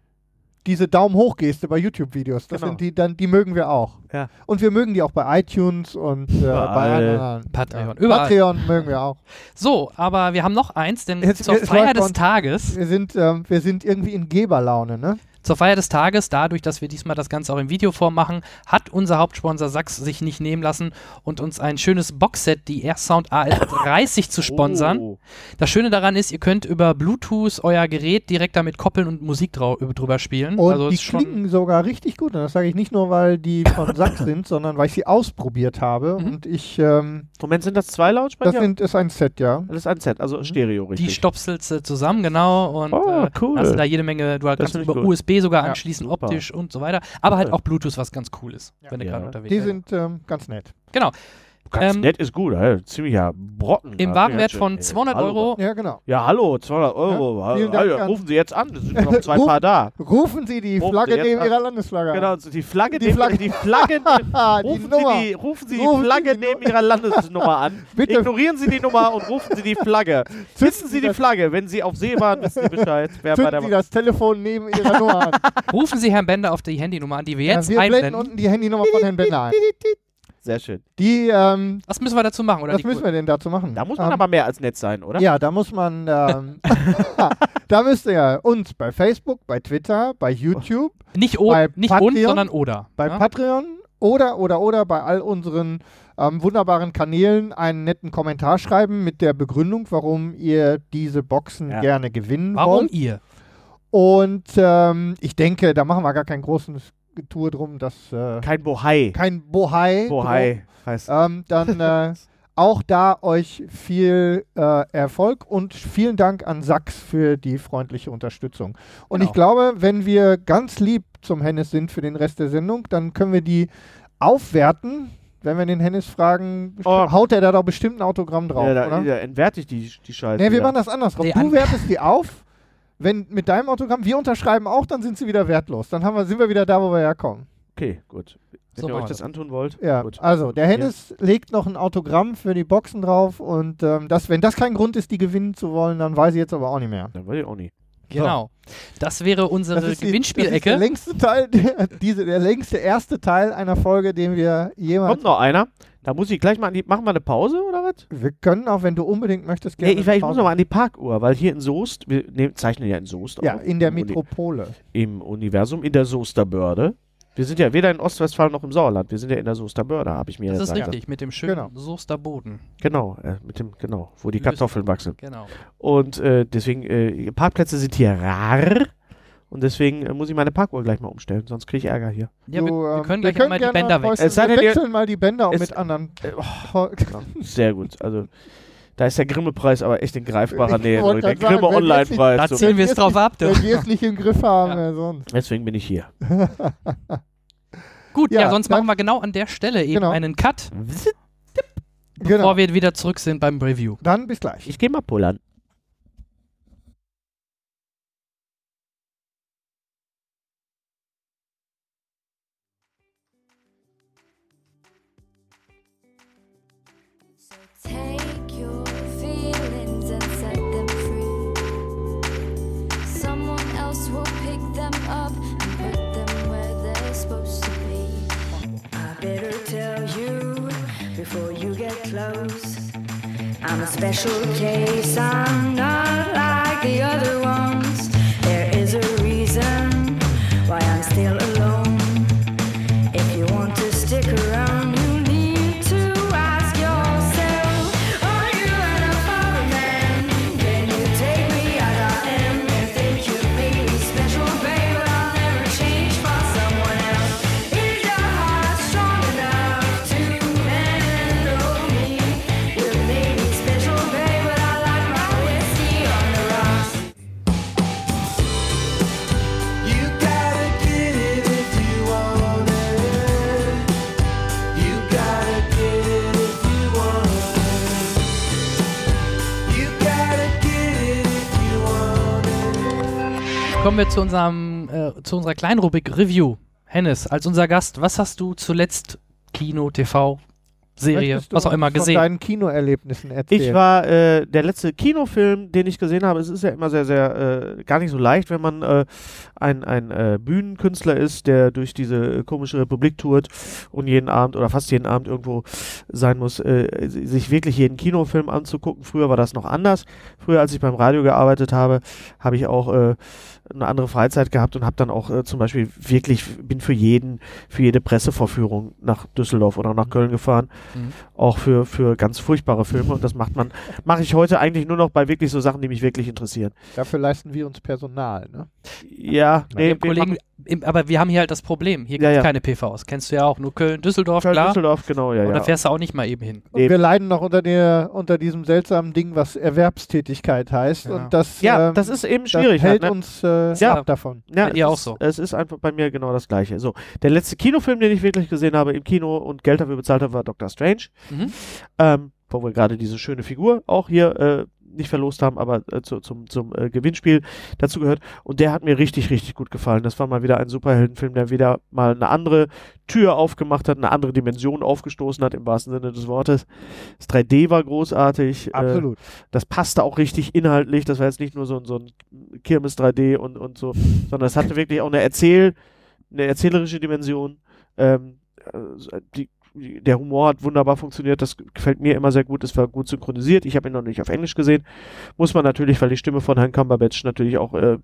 Diese Daumen hoch Geste bei YouTube-Videos. Das
Genau.
sind die, dann, die mögen wir auch.
Ja.
Und wir mögen die auch bei iTunes und äh, bei
Überall.
anderen.
Patreon,
Ja.
überall.
Patreon mögen wir auch.
So, aber wir haben noch eins, denn
Jetzt-
zur Feier des Tages,
Wir sind, ähm, wir sind irgendwie in Geberlaune, ne?
Zur Feier des Tages, dadurch, dass wir diesmal das Ganze auch in Videoform machen, hat unser Hauptsponsor Sachs sich nicht nehmen lassen und uns ein schönes Boxset, die Airsound AL30 zu sponsern.
Oh.
Das Schöne daran ist, ihr könnt über Bluetooth euer Gerät direkt damit koppeln und Musik drau drüber spielen.
Und
also
die
ist schon
klingen sogar richtig gut. Und das sage ich nicht nur, weil die von Sachs sind, sondern weil ich sie ausprobiert habe.
Mhm.
Und ich, ähm,
Moment, sind das zwei Lautsprecher?
das sind, ist ein Set, ja.
das ist ein Set, also Stereo, richtig.
die stopselst du zusammen, genau. Und
Oh,
äh,
cool.
hast du da jede Menge, du
Das
kannst über
gut.
USB sogar
Ja,
anschließen,
super.
optisch und so weiter. Aber halt auch Bluetooth, was ganz cool ist, wenn du
Ja.
gerade unterwegs
Die
bist.
sind ähm, ganz nett.
Genau.
Ganz
ähm,
nett ist gut, ey. ziemlicher Brocken.
Im Warenwert von
ey.
200
Hallo.
Euro.
Ja, genau.
Ja, hallo, 200 Euro.
Ja,
Hallo, hallo, rufen Sie jetzt an, es sind noch zwei
Ruf-
Paar da.
Rufen Sie die
Rufen
Flagge
Sie
neben
an.
Ihrer Landesflagge
Genau,
an.
so die Flagge,
Die
neben-
Flagge.
die Flagge,
die
rufen,
Nummer.
Sie die, rufen Sie die
Rufen Sie
Flagge
die
neben Ihrer Landesnummer an.
Bitte.
Ignorieren Sie die Nummer und rufen Sie die Flagge. Wissen Sie die Flagge, wenn Sie auf See waren, wissen Sie Bescheid, wer bei
Zünden
der
Sie das Telefon neben Ihrer Nummer an.
Rufen Sie Herrn Bender auf die Handynummer an, die wir jetzt
ja, wir blenden
einblenden.
unten die Handynummer von Herrn Bender ein.
Sehr schön.
Die, ähm,
Was müssen wir dazu machen? Oder
was
die
müssen wir denn dazu machen?
Da muss man
ähm,
aber mehr als nett sein, oder?
Ja, da muss man, ähm, da müsst ihr uns bei Facebook, bei Twitter, bei YouTube,
nicht o
bei
nicht und,
Patreon,
sondern oder.
bei
ja?
Patreon oder, oder, oder bei all unseren ähm, wunderbaren Kanälen einen netten Kommentar schreiben mit der Begründung, warum ihr diese Boxen
Ja.
gerne gewinnen
Warum
wollt.
ihr?
Und ähm, ich denke, da machen wir gar kein großes Tour drum, dass äh,
Kein Bohai.
kein Bohai.
Bohai heißt
Ähm, dann äh, auch da euch viel äh, Erfolg und vielen Dank an Sachs für die freundliche Unterstützung. Und
Genau.
ich glaube, wenn wir ganz lieb zum Hennes sind für den Rest der Sendung, dann können wir die aufwerten. Wenn wir den Hennes fragen,
Oh.
haut er da doch bestimmt ein Autogramm drauf,
ja, da,
oder?
da entwerte ich die, die Scheiße.
Nee, wir
wieder.
machen das andersrum.
Nee,
du wertest die auf. Wenn mit deinem Autogramm, wir unterschreiben auch, dann sind sie wieder wertlos. Dann haben wir, sind wir wieder da, wo wir herkommen.
Okay, gut. Wenn
So
ihr euch das
das.
antun wollt.
Ja,
gut.
also der Hennes legt noch ein Autogramm für die Boxen drauf und ähm, das, wenn das kein Grund ist, die gewinnen zu wollen, dann weiß ich jetzt aber auch nicht mehr.
Dann weiß ich auch nicht.
Genau. Das wäre unsere
Das ist, die, das ist der
Gewinnspielecke.
längste Teil, der, diese, der längste erste Teil einer Folge, den wir jemals.
Kommt noch einer. Da muss ich gleich mal an die. Machen wir eine Pause oder was?
Wir können auch, wenn du unbedingt möchtest,
Nee,
gerne.
ich, ich muss noch mal an die Parkuhr, weil hier in Soest, wir nehmen, zeichnen ja in Soest.
Ja,
auf,
in der
im Uni-
Metropole.
Im Universum, in der Soesterbörde. Wir sind ja weder in Ostwestfalen noch im Sauerland. Wir sind ja in der Soesterbörde, habe ich mir
Das ist
gesagt.
richtig, mit dem schönen
Genau.
Soester Boden.
Genau, äh, mit dem, genau, wo die. Kartoffeln wachsen.
Genau.
Und äh, deswegen, äh, Parkplätze sind hier rar. Und deswegen äh, muss ich meine Parkuhr gleich mal umstellen, sonst kriege ich Ärger hier.
Ja,
Du,
wir, wir
ähm,
können gleich einmal die
gerne
Bänder
mal
wechseln.
Es sei
wir
denn, ihr-
wechseln mal die Bänder auch
Es-
mit anderen.
Äh, oh, sehr gut. Also, da ist der Grimme-Preis aber echt in greifbarer
Ich
Nähe. Der Grimme-Online-Preis.
Da
so.
zielen wir es drauf ab. Du.
Wenn die es nicht im Griff haben,
Ja.
sonst.
Deswegen bin ich hier.
Gut, ja,
Ja,
sonst machen wir genau an der Stelle eben
Genau.
einen Cut. bevor
Genau.
wir wieder zurück sind beim Review.
Dann bis gleich.
Ich gehe mal pullern.
I'm a special case, I'm not like the other ones.
Kommen wir zu, unserem, äh, zu unserer kleinen Rubrik Review. Hennes, als unser Gast, was hast du zuletzt Kino, TV, Serie, was auch immer
uns Von
gesehen?
deinen Kinoerlebnissen erzählen.
Ich war äh, der letzte Kinofilm, den ich gesehen habe. Es ist ja immer sehr, sehr äh, gar nicht so leicht, wenn man äh, ein, ein äh, Bühnenkünstler ist, der durch diese komische Republik tourt und jeden Abend oder fast jeden Abend irgendwo sein muss, äh, sich wirklich jeden Kinofilm anzugucken. Früher war das noch anders. Früher, als ich beim Radio gearbeitet habe, habe ich auch äh, eine andere Freizeit gehabt und habe dann auch äh, zum Beispiel wirklich, bin für jeden, für jede Pressevorführung nach Düsseldorf oder nach Köln gefahren.
Mhm.
Auch für, für ganz furchtbare Filme. Und das macht man, mache ich heute eigentlich nur noch bei wirklich so Sachen, die mich wirklich interessieren.
Dafür leisten wir uns Personal. Ne?
Ja, nee,
Kollegen, im, aber wir haben hier halt das Problem. Hier
Ja,
gibt es
ja.
keine PVs. Kennst du ja auch. Nur Köln, Düsseldorf,
Köln,
klar.
Düsseldorf, genau, ja,
Und da
ja.
fährst du auch nicht mal eben hin.
Und
Eben.
wir leiden noch unter, der, unter diesem seltsamen Ding, was Erwerbstätigkeit heißt.
Ja.
Und das,
Ja,
ähm,
das ist eben
das
schwierig.
hält
halt, ne?
uns äh,
Ja.
ab davon.
Ja,
Bei dir auch
ist,
so.
Es ist einfach bei mir genau das Gleiche. So, der letzte Kinofilm, den ich wirklich gesehen habe im Kino und Geld dafür bezahlt habe, war Doctor Strange.
Mhm.
Ähm, wo wir gerade diese schöne Figur auch hier äh, nicht verlost haben, aber äh, zu, zum, zum äh, Gewinnspiel dazu gehört. Und der hat mir richtig, richtig gut gefallen. Das war mal wieder ein Superheldenfilm, der wieder mal eine andere Tür aufgemacht hat, eine andere Dimension aufgestoßen hat, im wahrsten Sinne des Wortes. Das 3D war großartig. Äh,
Absolut.
das passte auch richtig inhaltlich. Das war jetzt nicht nur so, ein- so ein Kirmes 3D und, und so, sondern es hatte wirklich auch eine Erzähl, eine erzählerische Dimension. Ähm, äh, die- der Humor hat wunderbar funktioniert. Das gefällt mir immer sehr gut. Es war gut synchronisiert. Ich habe ihn noch nicht auf Englisch gesehen. Muss man natürlich, weil die Stimme von Herrn Cumberbatch natürlich auch äh,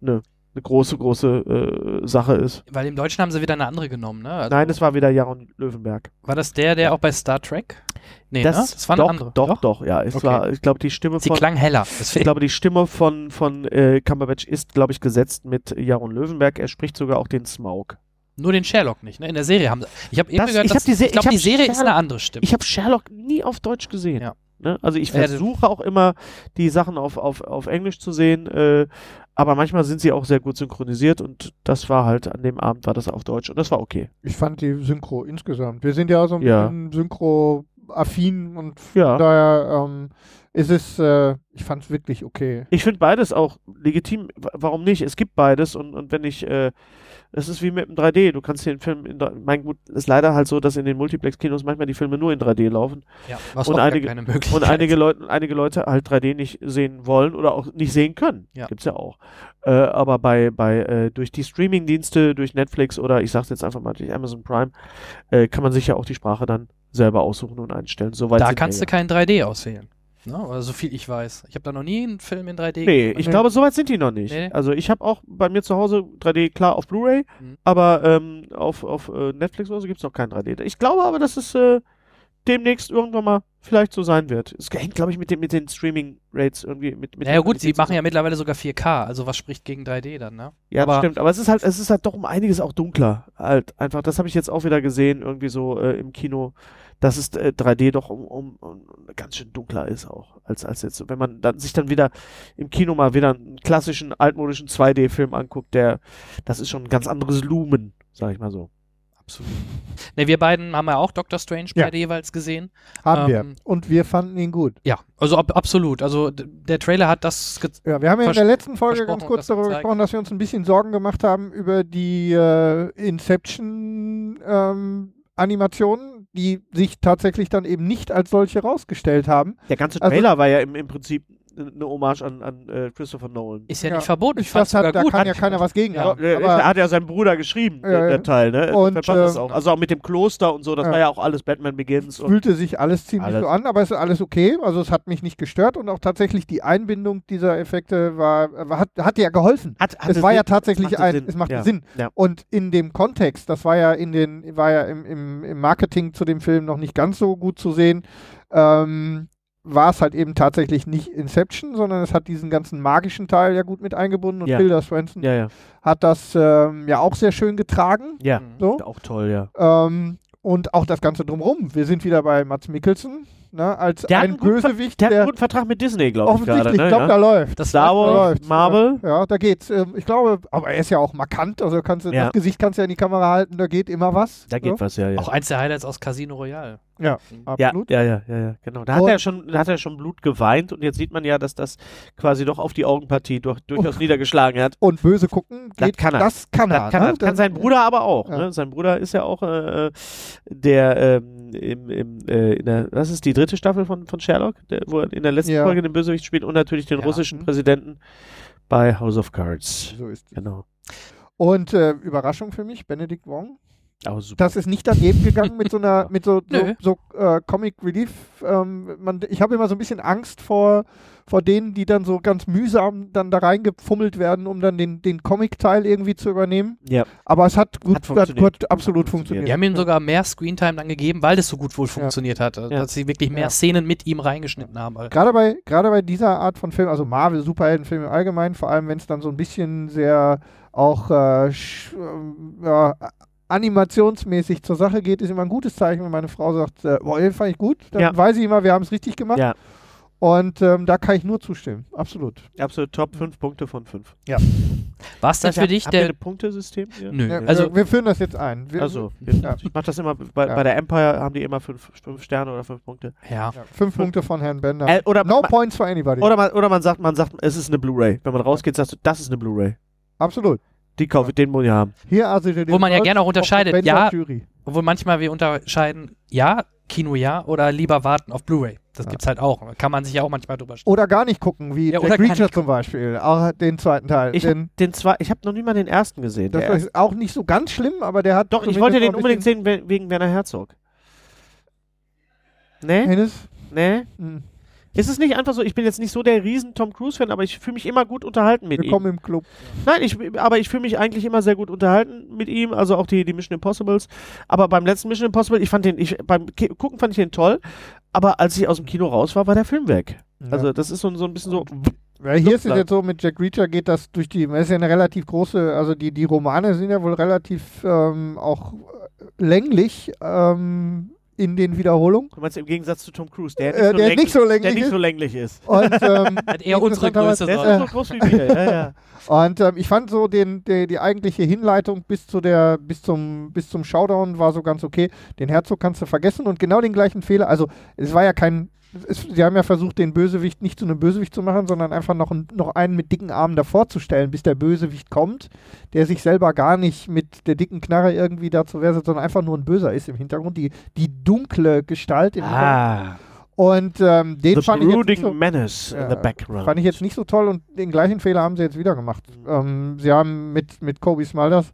eine eine große, große äh, Sache ist.
Weil im Deutschen haben sie wieder eine andere genommen, ne? Also,
Nein, es war wieder Jaron Löwenberg.
war das der, der auch bei Star Trek? Nee,
das,
ne? das war eine
doch,
andere.
Doch, doch, ja. Es
Okay.
war, ich glaube, die Stimme
Sie
von
klang heller. Das
Ich glaube, die Stimme von, von äh, Cumberbatch ist, glaube ich, gesetzt mit Jaron Löwenberg. Er spricht sogar auch den Smaug.
Nur den Sherlock nicht, ne? In der Serie haben sie. Ich habe eben
Das-
gehört,
ich
dass,
hab die Se-
ich glaube,
ich
die Serie ist
Sherlock-
eine andere Stimme.
Ich habe Sherlock nie auf Deutsch gesehen.
Ja.
Ne? Also ich
das-
versuche auch immer, die Sachen auf, auf, auf Englisch zu sehen, äh, aber manchmal sind sie auch sehr gut synchronisiert und das war halt, an dem Abend war das auf Deutsch und das war okay.
Ich fand die Synchro insgesamt. Wir sind ja auch so ein
Ja.
bisschen Synchro-affin und
Ja.
daher ähm, ist es, äh, ich fand es wirklich okay.
Ich finde beides auch legitim. Warum nicht? Es gibt beides und, und wenn ich, äh, es ist wie mit dem 3D. Du kannst den Film, in, mein gut, ist leider halt so, dass in den Multiplex-Kinos manchmal die Filme nur in 3D laufen
ja, was
und
auch
einige-
keine Möglichkeit.
und einige Leute, einige Leute halt 3D nicht sehen wollen oder auch nicht sehen können.
Ja.
Gibt's ja auch. Äh, aber bei, bei äh, durch die Streaming-Dienste, durch Netflix oder ich sag's jetzt einfach mal durch Amazon Prime, äh, kann man sich ja auch die Sprache dann selber aussuchen und einstellen. Soweit
da kannst du kein 3D auswählen. Ne? Oder so viel ich weiß. Ich habe da noch nie einen Film in 3D
Nee,
gesehen.
ich glaube, soweit sind die noch nicht.
Nee.
Also ich habe auch bei mir zu Hause 3D klar auf Blu-ray,
Mhm.
aber ähm, auf, auf äh, Netflix oder so gibt es noch kein 3D. Ich glaube aber, dass es äh, demnächst irgendwann mal vielleicht so sein wird. Es hängt, glaube ich, mit, den mit den Streaming-Rates irgendwie mit. mit
Ja, ja
der
gut, sie machen ja mittlerweile sogar 4K, also was spricht gegen 3D dann, ne?
Ja,
aber-
das stimmt. Aber es ist halt, es ist halt doch um einiges auch dunkler. Halt einfach, das habe ich jetzt auch wieder gesehen, irgendwie so äh, im Kino, dass es äh, 3D doch um, um, um ganz schön dunkler ist auch, als, als jetzt. Wenn man dann sich dann wieder im Kino mal wieder einen klassischen, altmodischen 2D-Film anguckt, der, das ist schon ein ganz anderes Lumen, sag ich mal so.
Absolut. Ne, wir beiden haben ja auch Doctor Strange
Ja.
beide jeweils gesehen.
Haben wir.
Ähm,
Und wir fanden ihn gut.
Ja, also ab, absolut. Also der Trailer hat das
Ja, wir haben ja in der letzten Folge ganz kurz darüber
gezeigt.
gesprochen, dass wir uns ein bisschen Sorgen gemacht haben über die äh, Inception-Animationen, die sich tatsächlich dann eben nicht als solche rausgestellt haben.
Der ganze
Also-
Trailer war ja im, im Prinzip eine Hommage an, an äh, Christopher Nolan.
ist ja,
Ja.
nicht verboten. Ich
Das
fand's
hat, da
gut.
kann ja keiner was gegen
Ja.
haben.
Ja, er hat ja sein Bruder geschrieben,
Ja,
der,
ja.
der Teil, ne?
Und, ähm,
auch. Also auch mit dem Kloster und so, das
Ja.
war ja auch alles Batman Begins. Und
fühlte sich alles ziemlich
Alles.
so an, aber es ist alles okay. Also es hat mich nicht gestört und auch tatsächlich die Einbindung dieser Effekte war, war hat, hat ja geholfen.
hat,
es
hatte
war ja
Sinn.
tatsächlich
machte
ein,
Sinn.
es machte
ja.
Sinn.
Ja.
Und in dem Kontext, das war ja in den, war ja im, im, im Marketing zu dem Film noch nicht ganz so gut zu sehen, ähm, war es halt eben tatsächlich nicht Inception, sondern es hat diesen ganzen magischen Teil ja gut mit eingebunden und
Ja.
Hilda Swanson
Ja, ja.
hat das ähm, ja auch sehr schön getragen.
Ja,
Mhm.
So.
auch toll, ja.
Ähm, und auch das Ganze drumherum. Wir sind wieder bei Mats Mikkelsen, ne, als
Der
ein Bösewicht,
Der hat einen
der
guten Vertrag mit Disney, glaube ich,
offensichtlich.
Ne?
ich glaube, da
ja.
läuft.
Das
Star
Da
Wars,
läuft's,
Marvel.
Ja, ja, da geht's. Ähm, ich glaube, aber er ist ja auch markant, also kannst du,
Ja.
das Gesicht kannst du ja in die Kamera halten, da geht immer was.
Da geht
so.
was, ja, ja.
Auch eins der Highlights aus Casino Royale.
Ja,
Ja,
absolut.
ja, ja, ja, ja, genau. Da hat er schon, da hat er schon Blut geweint und jetzt sieht man ja, dass das quasi doch auf die Augenpartie durch, durchaus niedergeschlagen hat.
Und böse gucken
Das
geht,
kann er.
das kann er.
Das kann,
ne?
das kann
Das-
sein Bruder aber auch.
Ja.
Ne? Sein Bruder ist ja auch äh, der ähm, im, im, äh, in der, das ist die dritte Staffel von, von Sherlock, der, wo er in der letzten
Ja.
Folge den Bösewicht spielt und natürlich den
Ja.
russischen
Mhm.
Präsidenten bei House of Cards.
So ist es.
Genau.
Und äh, Überraschung für mich, Benedict Wong.
Aber super.
Das ist nicht daneben gegangen mit so einer, mit so, so, so äh, Comic Relief. Ähm, man, ich habe immer so ein bisschen Angst vor, vor denen, die dann so ganz mühsam dann da reingefummelt werden, um dann den, den Comic-Teil irgendwie zu übernehmen.
Ja.
Aber es hat gut,
Hat funktioniert.
gut absolut
Funktioniert.
funktioniert.
Die haben ihm sogar mehr Screentime dann gegeben, weil das so gut wohl funktioniert hat. Also,
Ja.
Dass sie wirklich mehr
Ja.
Szenen mit ihm reingeschnitten haben. Also,
Gerade bei, gerade bei dieser Art von Film, also Marvel, Superheldenfilme allgemein, vor allem wenn es dann so ein bisschen sehr auch äh, sch- ähm, ja, animationsmäßig zur Sache geht, ist immer ein gutes Zeichen, wenn meine Frau sagt, äh, boah, fand ich gut, dann
Ja.
weiß ich immer, wir haben es richtig gemacht.
Ja.
Und ähm, da kann ich nur zustimmen, absolut.
Absolut top, fünf Punkte von fünf.
War es dann für dich der.
Punktesystem? hier?
Nö.
Ja,
also,
wir, wir führen das jetzt ein. Wir,
Also,
Ja.
ich mach das immer, bei,
Ja.
bei der Empire haben die immer fünf, fünf Sterne oder fünf Punkte.
ja.
ja, fünf Punkte von Herrn Bender.
Äh, oder,
no
ma-
points for anybody.
oder, man, oder man sagt, man sagt, es ist eine Blu-ray. Wenn man rausgeht, sagst du, das ist eine Blu-ray.
absolut.
Die kaufe ich, den muss ich haben.
Hier also den
Wo man ja gerne auch unterscheidet, ja.
Jury.
Obwohl manchmal wir unterscheiden, ja, Kino ja oder lieber warten auf Blu-ray. Das
Ja.
gibt's halt auch. Kann man sich ja auch manchmal drüber streiten.
Oder gar nicht gucken, wie
Ja,
Jack Reacher zum Beispiel. Auch den zweiten Teil.
Ich
den,
hab den zwei, ich habe noch nie mal den ersten gesehen.
das ist auch nicht so ganz schlimm, aber der hat.
Doch, ich wollte den unbedingt sehen we- wegen Werner Herzog. Ne?
Hennes?
Ne?
Hm.
Ist es nicht einfach so, ich bin jetzt nicht so der riesen Tom Cruise-Fan, aber ich fühle mich immer gut unterhalten mit ihm.
Willkommen im Club.
Nein, ich, aber ich fühle mich eigentlich immer sehr gut unterhalten mit ihm, also auch die, die Mission Impossibles. Aber beim letzten Mission Impossible, ich fand den, ich, beim Ki Gucken fand ich den toll, aber als ich aus dem Kino raus war, war der Film weg. Also das ist so, so ein bisschen so,
Ja, hier ist es jetzt so, mit Jack Reacher geht das durch die, das ist ja eine relativ große, also die, die Romane sind ja wohl relativ ähm, auch länglich ähm, in den Wiederholungen.
du meinst im Gegensatz zu Tom Cruise, der,
Äh, der nicht so
der
länglich
nicht
ist.
so länglich ist.
Und, ähm,
Hat eher unsere Größe.
Der
so.
ist so groß wie wir. Ja, ja.
und ähm, ich fand so den, der, die eigentliche Hinleitung bis zu der, bis zum, bis zum Showdown war so ganz okay. Den Herzog kannst du vergessen und genau den gleichen Fehler, also es war ja kein, es, sie haben ja versucht, den Bösewicht nicht zu einem Bösewicht zu machen, sondern einfach noch, ein, noch einen mit dicken Armen davor zu stellen, bis der Bösewicht kommt, der sich selber gar nicht mit der dicken Knarre irgendwie dazu wehrt, sondern einfach nur ein Böser ist im Hintergrund, die, die dunkle Gestalt im Hintergrund.
Ah,
Und ähm, den
the
fand ich, jetzt nicht so,
menace in the background.
fand ich jetzt nicht so toll und den gleichen Fehler haben sie jetzt wieder gemacht. Ähm, sie haben mit, mit Kobe Smulders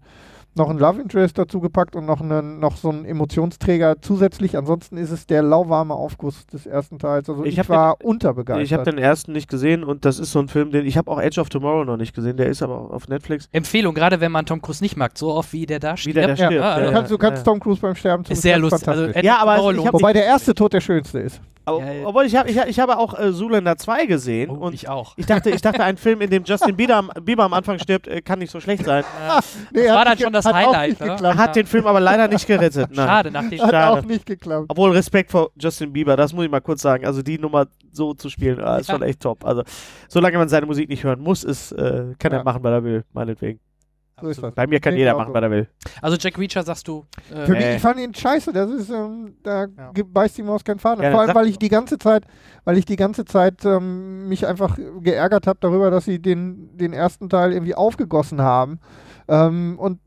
noch einen Love Interest dazu gepackt und noch, einen, noch so einen Emotionsträger zusätzlich. Ansonsten ist es der lauwarme Aufguss des ersten Teils. Also
Ich
ich, war unterbegeistert.
Ich habe den ersten nicht gesehen und das ist so ein Film, den ich habe auch Edge of Tomorrow noch nicht gesehen. Der ist aber auch auf Netflix.
Empfehlung, gerade wenn man Tom Cruise nicht mag, so oft wie der da
Wie
steht.
der da
ja,
stirbt.
ja,
du
ja,
kannst, du kannst
ja.
Tom Cruise beim Sterben
Ist sehr lustig. Also,
Ja, aber ich hab-.
Wobei der erste Tod der schönste ist.
Aber,
Ja, ja.
Obwohl ich habe ich, ich habe auch äh, Zoolander 2 gesehen
Oh,
und
ich auch.
ich dachte, ich dachte, ein Film, in dem Justin Bieber am, Bieber am Anfang stirbt, äh, kann nicht so schlecht sein.
Nee,
Das war dann schon das
hat
Highlight, ne?
Hat den Film aber leider nicht gerettet. Nein.
Schade, nach dem
Hat
Schade.
auch nicht geklappt.
Obwohl Respekt vor Justin Bieber, das muss ich mal kurz sagen. Also die Nummer so zu spielen, ah, ist
Ja.
schon echt top. Also solange man seine Musik nicht hören muss, ist, äh, kann
Ja.
er machen, was er will, meinetwegen.
So ist das.
Bei mir kann jeder machen,
so.
was er will.
Also Jack Reacher sagst du. Äh,
Für mich,
Äh.
ich fand ihn scheiße. Das ist, ähm, da
Ja.
beißt die Maus keinen Faden.
Ja,
Vor allem, weil ich die ganze Zeit, weil ich die ganze Zeit ähm, mich einfach geärgert habe darüber, dass sie den, den ersten Teil irgendwie aufgegossen haben ähm, und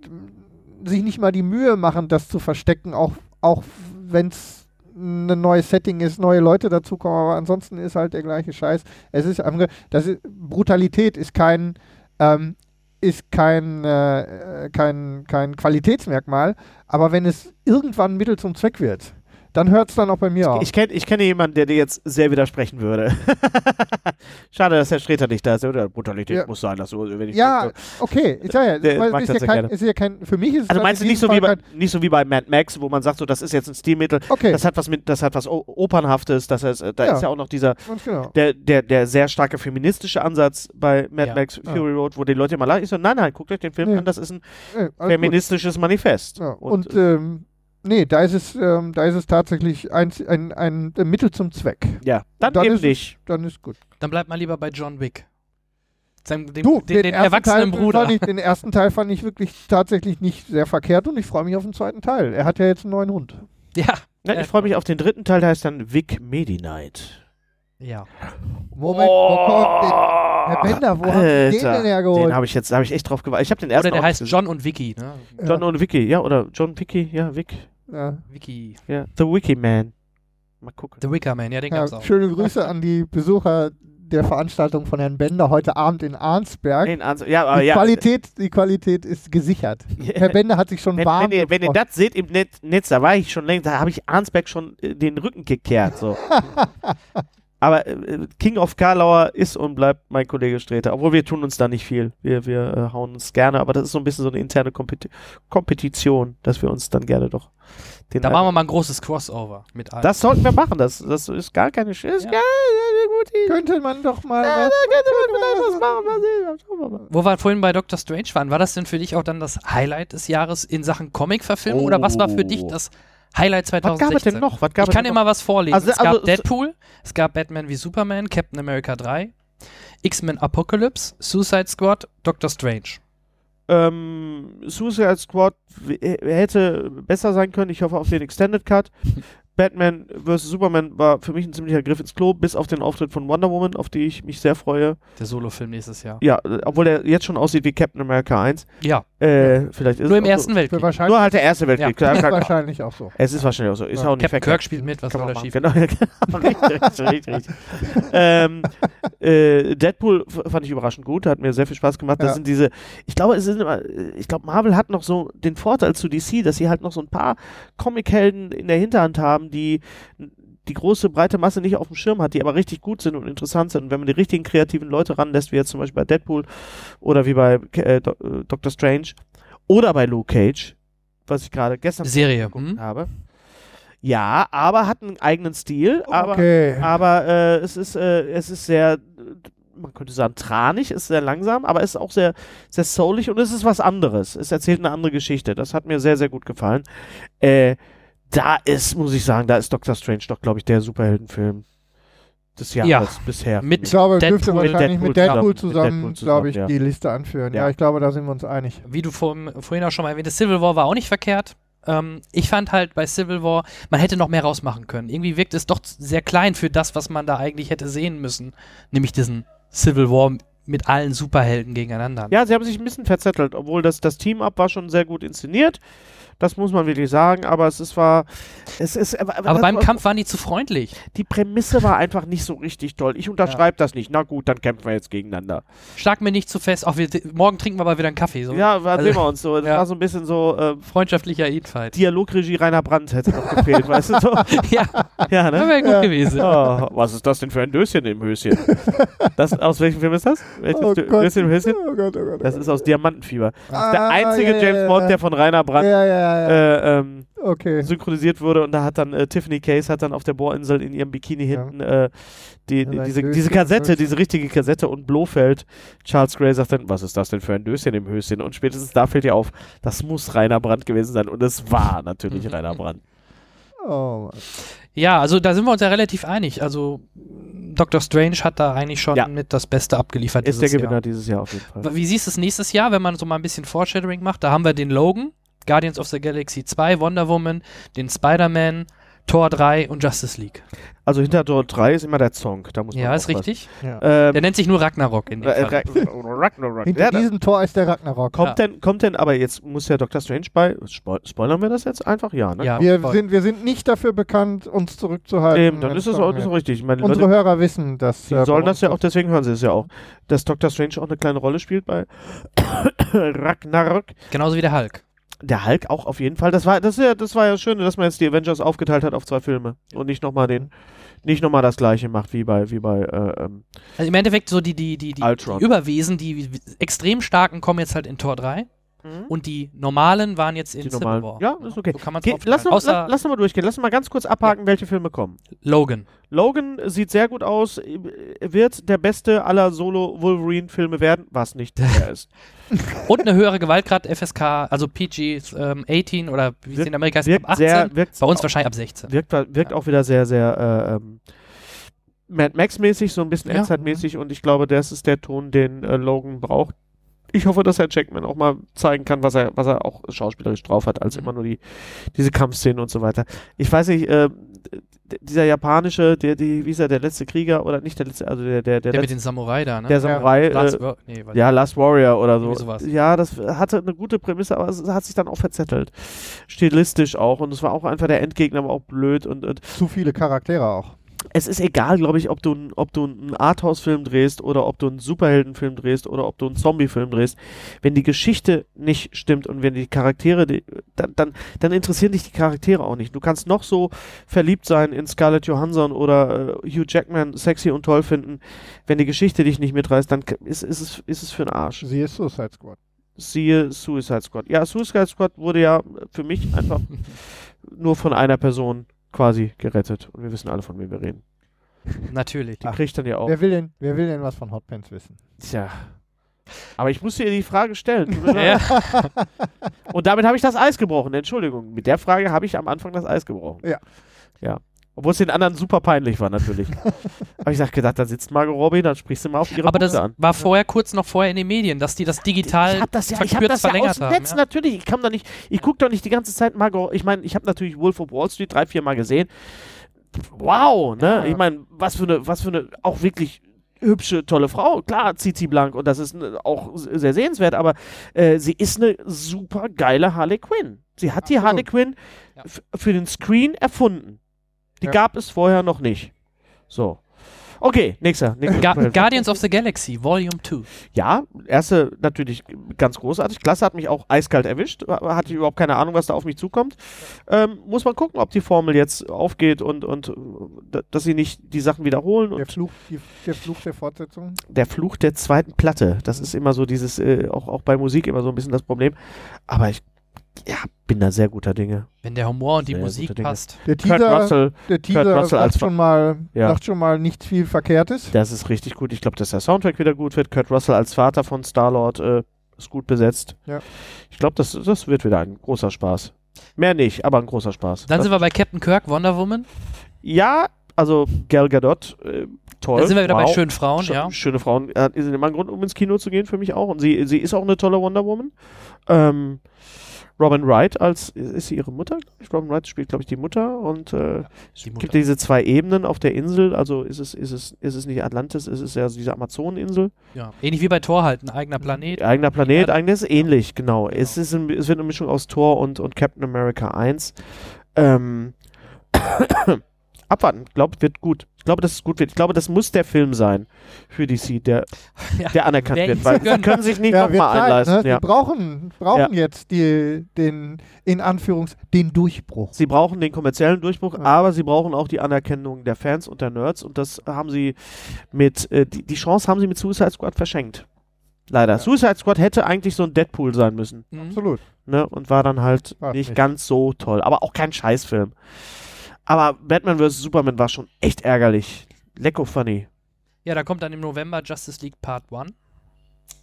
sich nicht mal die Mühe machen, das zu verstecken, auch, auch wenn es ein neues Setting ist, neue Leute dazukommen, aber ansonsten ist halt der gleiche Scheiß. Es ist, das ist Brutalität ist kein ähm, ist kein, äh, kein, kein Qualitätsmerkmal, aber wenn es irgendwann Mittel zum Zweck wird, dann hört es dann auch bei mir auf.
Ich, kenn, ich kenne jemanden, der dir jetzt sehr widersprechen würde. Schade, dass Herr Streter nicht da ist. Oder Brutalität
Ja.
muss sein, dass du, wenn ich
ja, okay, ich sag ja,
Der
ist,
sehr
ja kein,
gerne.
ist ja kein, für mich ist es
Also
halt
meinst du nicht so, wie bei, nicht so wie bei Mad Max, wo man sagt, so, das ist jetzt ein Stilmittel,
Okay,
das hat was mit, das hat was O- Opernhaftes, das heißt, äh, da
Ja.
ist ja auch noch dieser,
genau.
der, der, der sehr starke feministische Ansatz bei Mad
Ja.
Max
Ja.
Fury Road, wo die Leute immer lachen. Ich so, nein, nein, guckt euch den Film
Nee.
an, das ist ein
Äh, alles gut.
feministisches Manifest.
Ja, und ähm, nee, da ist es, ähm, da ist es tatsächlich ein, ein, ein, ein Mittel zum Zweck.
ja, dann,
dann
eben
ist es-
nicht.
Dann ist gut.
Dann bleibt mal lieber bei John Wick. Seinem, dem,
Du,
den, den,
ersten
erwachsenen
Teil
Bruder.
Fand ich, den ersten Teil fand ich wirklich tatsächlich nicht sehr verkehrt und ich freue mich auf den zweiten Teil. Er hat ja jetzt einen neuen Hund.
Ja.
Ja,
Äh,
ich freue mich auf den dritten Teil, der heißt dann Vic Medi Night.
Ja.
Moment, wo kommt denn, Herr Bender, wo haben Sie den denn hergeholt?
Den habe ich jetzt, da habe ich echt drauf gewartet. Ich habe den ersten
Oder der heißt
gesehen.
John und Vicky, ne?
John und Vicky, ja, oder John Vicky, ja, Vic,
ja.
Vicky.
ja, The Wiki Man. Mal gucken.
The Wicker Man, ja, den
Ja,
gab's auch.
schöne Grüße an die Besucher der Veranstaltung von Herrn Bender heute Abend in Arnsberg.
Nein, also, ja, aber
Die,
ja.
Qualität, die Qualität ist gesichert. Herr Bender hat sich schon
wenn,
warm
wenn, ihr, wenn ihr das seht im Net, Netz, da war ich schon längst, da habe ich Arnsberg schon äh, den Rücken gekehrt. So. Aber äh, King of Karlauer ist und bleibt mein Kollege Streter. Obwohl wir tun uns da nicht viel. Wir, wir äh, hauen uns gerne, aber das ist so ein bisschen so eine interne Kompeti Kompetition, dass wir uns dann gerne doch den
Da machen wir mal ein großes Crossover mit allen.
Das sollten wir machen. Das, das ist gar keine Sch ist
Ja.
Könnte man doch mal.
Ja,
was-
da könnte man vielleicht was machen. Mal sehen. Schauen wir mal.
Wo wir vorhin bei Doctor Strange waren, war das denn für dich auch dann das Highlight des Jahres in Sachen Comic-Verfilmung oder was war für dich
Oh.
das Highlight
Was
2016?
gab es denn noch? Was gab
ich kann dir mal was vorlesen.
Also-
es gab
also-
Deadpool, es gab Batman wie Superman, Captain America 3, X-Men Apocalypse, Suicide Squad, Doctor Strange.
Ähm, Suicide Squad äh, hätte besser sein können. Ich hoffe auf den Extended Cut. Batman vs. Superman war für mich ein ziemlicher Griff ins Klo, bis auf den Auftritt von Wonder Woman, auf die ich mich sehr freue.
Der Solofilm nächstes Jahr.
Ja, obwohl der jetzt schon aussieht wie Captain America 1.
Ja,
Äh, vielleicht ist
nur im
auch
Ersten
so.
Weltkrieg.
Wahrscheinlich,
Nur halt der Erste Weltkrieg.
Ja.
Klar.
wahrscheinlich auch so.
Es ist wahrscheinlich auch so. Ist
Ja.
auch nicht
Captain. Kirk spielt mit, was soll da
machen.
schief?
Genau, richtig, richtig, richtig, richtig. ähm, äh, Deadpool fand ich überraschend gut, hat mir sehr viel Spaß gemacht. Das
Ja.
sind diese, ich glaube, es sind immer, ich glaube, Marvel hat noch so den Vorteil zu DC, dass sie halt noch so ein paar Comichelden in der Hinterhand haben, die die große breite Masse nicht auf dem Schirm hat, die aber richtig gut sind und interessant sind. Und wenn man die richtigen kreativen Leute ranlässt, wie jetzt zum Beispiel bei Deadpool oder wie bei äh, Do äh, Doctor Strange oder bei Luke Cage, was ich gerade gestern
Serie.
geguckt
Hm?
habe. Ja, aber hat einen eigenen Stil, aber,
Okay.
aber äh, es ist äh, es ist sehr, man könnte sagen, tranig, ist sehr langsam, aber es ist auch sehr, sehr soulig und es ist was anderes. Es erzählt eine andere Geschichte. Das hat mir sehr, sehr gut gefallen. Äh, da ist, muss ich sagen, da ist Doctor Strange doch, glaube ich, der Superheldenfilm des Jahres
Ja,
bisher.
mit-
Ich glaube,
Deadpool-
dürfte wahrscheinlich
Deadpool
mit Deadpool
zusammen,
zusammen, glaube ich,
zusammen,
die Liste anführen. Ja.
Ja.
ich glaube, da sind wir uns einig.
Wie du vorhin, vorhin auch schon mal erwähnt hast, Civil War war auch nicht verkehrt. Ähm, ich fand halt bei Civil War, man hätte noch mehr rausmachen können. Irgendwie wirkt es doch sehr klein für das, was man da eigentlich hätte sehen müssen. Nämlich diesen Civil War mit allen Superhelden gegeneinander.
Ja, sie haben sich ein bisschen verzettelt, obwohl das, das Team-Up war schon sehr gut inszeniert. Das muss man wirklich sagen, aber es ist, war. Es ist, aber
Aber beim Kampf waren die zu freundlich.
Die Prämisse war einfach nicht so richtig toll. Ich unterschreibe das nicht. Na gut, dann kämpfen wir jetzt gegeneinander.
Schlag mir nicht zu fest. Auch wir, morgen trinken wir aber wieder einen Kaffee. So.
Ja,
Also-
sehen wir uns so. Es
Ja.
war so ein bisschen so äh,
Freundschaftlicher Eatfight.
Dialogregie Rainer Brandt hätte noch gefehlt, weißt du so?
ja,
Ja,
das
ne?
wäre gut
Ja.
gewesen.
Oh, was ist das denn für ein Döschen im Höschen? Das, aus welchem Film ist das? Welches
Oh
Dö-
Gott.
Döschen im Höschen?
Oh Gott, oh Gott. oh
Das ist aus Diamantenfieber. Das ist der
Ah,
einzige
ja,
James
ja,
Bond,
ja.
der von Rainer Brandt
Ja, ja, ja.
Äh, ähm,
okay.
synchronisiert wurde und da hat dann äh, Tiffany Case hat dann auf der Bohrinsel in ihrem Bikini
Ja.
hinten äh, die,
Ja,
die, diese, diese Kassette, diese richtige Kassette und Blofeld, Charles Gray sagt dann, was ist das denn für ein Döschen im Höschen? Und spätestens da fällt ihr auf, das muss Rainer Brandt gewesen sein und es war natürlich Rainer Brandt.
Oh, Mann.
Ja, also da sind wir uns ja relativ einig. Also Doctor Strange hat da eigentlich schon
Ja.
mit das Beste abgeliefert.
Ist der Gewinner
Jahr.
dieses Jahr auf jeden Fall.
Wie siehst du es nächstes Jahr, wenn man so mal ein bisschen Foreshadowing macht? Da haben wir den Logan, Guardians of the Galaxy 2, Wonder Woman, den Spider-Man, Tor 3 und Justice League.
Also hinter Tor 3 ist immer der Song. Da muss man
Ja, ist richtig.
Ja.
Ähm,
Der nennt sich nur Ragnarok in dem
Ra-
Fall.
Ra- Ragnarok.
Hinter
Ja,
diesem Tor ist der Ragnarok.
kommt, denn, kommt denn, aber jetzt muss ja Dr. Strange bei. Spo spoilern wir das jetzt einfach? Ja, ne?
Ja,
Wir
voll.
sind, wir sind nicht dafür bekannt, uns zurückzuhalten.
Eben, dann ist es auch, ist auch richtig. Ich meine,
Unsere
Leute,
Hörer wissen, dass.
die
äh,
sollen das ja auch, deswegen hören sie es ja auch, dass Dr. Strange auch eine kleine Rolle spielt bei Ragnarok.
Genauso wie der Hulk.
Der Hulk auch auf jeden Fall. Das war, das, ja, das war ja schön, dass man jetzt die Avengers aufgeteilt hat auf zwei Filme und nicht nochmal den, nicht nochmal das gleiche macht wie bei, wie bei, äh, ähm,
Also im Endeffekt so die, die, die, die, die Überwesen, die extrem starken kommen jetzt halt in Tor 3 und die normalen waren jetzt in
die
Civil
normalen.
War.
Ja, ist okay.
So kann man
Geh,
es
lass, noch,
Außer
lass, lass noch mal durchgehen. Lass noch mal ganz kurz abhaken, welche Filme kommen.
Logan.
Logan sieht sehr gut aus, wird der beste aller Solo-Wolverine-Filme werden, was nicht der ist.
Und eine höhere Gewaltgrad FSK, also PG ähm, 18 oder wie es in Amerika
Wirkt
ab 18.
sehr, wirkt,
Bei uns wahrscheinlich ab 16.
wirkt, wirkt auch wieder sehr, sehr äh, ähm, Mad Max-mäßig, so ein bisschen
Ja.
Endzeit-mäßig und ich glaube, das ist der Ton, den äh, Logan braucht. Ich hoffe, dass Herr Jackman auch mal zeigen kann, was er, was er auch schauspielerisch drauf hat, als
Mhm.
immer nur die, diese Kampfszenen und so weiter. Ich weiß nicht, äh, dieser japanische, der, die, wie ist er, der letzte Krieger oder nicht der letzte, also der, der, der,
Der mit
letzte,
den Samurai da, ne?
der Samurai,
Last
äh,
Wo- nee, warte.
ja, Last Warrior oder so.
Sowas.
Ja, das hatte eine gute Prämisse, aber es hat sich dann auch verzettelt. Stilistisch auch. Und es war auch einfach der Endgegner, aber auch blöd. Und, und
Zu viele Charaktere auch.
Es ist egal, glaube ich, ob du, ob du einen Arthouse-Film drehst oder ob du einen Superheldenfilm drehst oder ob du einen Zombie-Film drehst. Wenn die Geschichte nicht stimmt und wenn die Charaktere, die, dann, dann, dann interessieren dich die Charaktere auch nicht. Du kannst noch so verliebt sein in Scarlett Johansson oder äh, Hugh Jackman sexy und toll finden. Wenn die Geschichte dich nicht mitreißt, dann ist, ist, es, ist es für den Arsch.
Siehe Suicide Squad.
Siehe Suicide Squad. Ja, Suicide Squad wurde ja für mich einfach nur von einer Person quasi gerettet. Und wir wissen alle, von wem wir reden.
Natürlich.
Die kriegt dann ja auch.
Wer will, denn, wer will denn was von Hotpants wissen?
Tja. Aber ich musste dir die Frage stellen.
Ja.
Und damit habe ich das Eis gebrochen. Entschuldigung. Mit der Frage habe ich am Anfang das Eis gebrochen.
Ja.
Ja. Obwohl es den anderen super peinlich war, natürlich. habe ich gesagt, gedacht, da sitzt Margot Robbie, dann sprichst du mal auf ihre
Aber das
Punkte an.
war vorher kurz noch vorher in den Medien, dass die das digital
ich habe das ja, ich hab
verkürzt
das ja
verlängert
aus dem
haben.
Netz
ja.
natürlich. Ich kann da nicht, ich gucke doch nicht die ganze Zeit Margot. Ich meine, ich habe natürlich Wolf of Wall Street drei, vier Mal gesehen. Wow, ne?
Ja.
Ich meine, was für eine, was für eine, auch wirklich hübsche, tolle Frau. Klar, zieht sie blank und das ist auch sehr sehenswert, aber äh, sie ist eine super geile Harley Quinn. Sie hat die
Absolut.
Harley Quinn für den Screen erfunden. Die
Ja.
gab es vorher noch nicht. So. Okay, nächster. nächster
Ga. Guardians of the Galaxy, Volume 2.
Ja, erste natürlich ganz großartig. Klasse hat mich auch eiskalt erwischt. Hatte ich überhaupt keine Ahnung, was da auf mich zukommt. Ähm, muss man gucken, ob die Formel jetzt aufgeht und, und dass sie nicht die Sachen wiederholen.
Der Fluch, die, der Fluch der Fortsetzung.
der Fluch der zweiten Platte, das ist immer so dieses, äh, auch, auch bei Musik immer so ein bisschen das Problem. Aber ich ja, bin da sehr guter Dinge.
Wenn der Humor und die
Sehr
Musik passt.
Der
Kurt
Teaser,
Russell,
der Teaser
Russell als
sagt, schon mal,
Ja.
sagt schon mal nichts viel Verkehrtes.
das ist richtig gut. Ich glaube, dass der Soundtrack wieder gut wird. Kurt Russell als Vater von Star-Lord äh, ist gut besetzt.
Ja.
Ich glaube, das, das wird wieder ein großer Spaß. Mehr nicht, aber ein großer Spaß.
Dann
das,
sind wir bei Captain Kirk, Wonder Woman.
Ja, also Gal Gadot, äh, toll.
Dann sind wir wieder bei
wow.
schönen Frauen,
Sch-
ja.
Schöne Frauen. Äh, sind immer ein Grund, um ins Kino zu gehen, für mich auch. Und sie, sie ist auch eine tolle Wonder Woman. Ähm, Robin Wright als, ist sie ihre Mutter? Robin Wright spielt, glaube ich, die Mutter. Und äh, es
Die
gibt diese zwei Ebenen auf der Insel. Also ist es, ist es, ist es nicht Atlantis, ist es ja diese Amazoneninsel.
ja. Ähnlich wie bei Thor halt, ein eigener Planet.
Eigener Planet,
Ja.
eigenes ähnlich, genau. Es, ist ein, es wird eine Mischung aus Thor und, und Captain America 1. Ähm, abwarten, glaube wird gut. Ich glaube, dass es gut wird. Ich glaube, das muss der Film sein für DC, der,
Ja.
der anerkannt wird, weil sie können sich nicht
Ja,
nochmal einleisten.
ne?
Ja.
Die brauchen, brauchen jetzt die, den, in Anführungs, den Durchbruch.
Sie brauchen den kommerziellen Durchbruch,
Ja.
aber sie brauchen auch die Anerkennung der Fans und der Nerds und das haben sie mit, äh, die, die Chance haben sie mit Suicide Squad verschenkt. Leider. Suicide Squad hätte eigentlich so ein Deadpool sein müssen.
Mhm.
Absolut.
ne? Und war dann halt
War's
nicht,
nicht.
ganz so toll. Aber auch kein Scheißfilm. Aber Batman vs. Superman war schon echt ärgerlich. Lecko funny.
Ja, da kommt dann im November Justice League Part 1.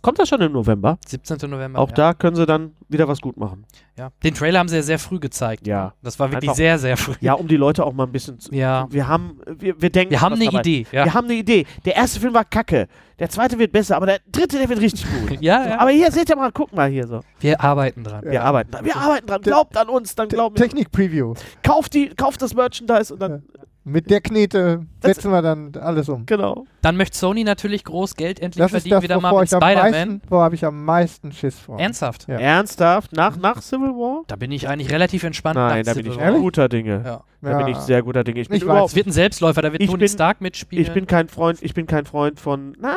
Kommt das schon im November?
17. November.
Auch
ja.
da können sie dann wieder was gut machen.
Ja. Den Trailer haben sie ja sehr früh gezeigt.
Ja.
ne? Das war wirklich
Einfach-
sehr, sehr früh.
Ja, um die Leute auch mal ein bisschen zu.
Ja.
Wir haben, wir, wir denken.
Wir haben eine
dabei.
Idee. Ja.
Wir haben eine Idee. Der erste Film war kacke. Der zweite wird besser, aber der dritte, der wird richtig gut.
Ja,
So,
ja.
aber hier, seht ihr mal, guck mal hier so.
Wir arbeiten dran.
Wir arbeiten dran. Wir arbeiten dran. Glaubt an uns, dann glauben wir.
Technik-Preview.
Kauft, die, kauft das Merchandise und dann.
Mit der Knete
Das-
setzen wir dann alles um.
Genau.
Dann möchte Sony natürlich groß Geld endlich
Das
verdienen,
das,
wieder mal
wovor
mit
ich am
Spider-Man.
meisten, wo habe ich am meisten Schiss vor.
Ernsthaft?
Ja.
Ernsthaft? Nach, nach Civil War?
Da bin ich eigentlich relativ entspannt.
Nein,
nach
da bin
Civil
ich
War.
Guter Dinge.
Ja.
Da
Ja.
bin ich sehr guter Dinge. Ich bin
Ich weiß.
überhaupt
Es wird ein Selbstläufer, da wird
Ich
Tony
bin-
Stark mitspielen.
Ich bin kein Freund, ich bin kein Freund von, na,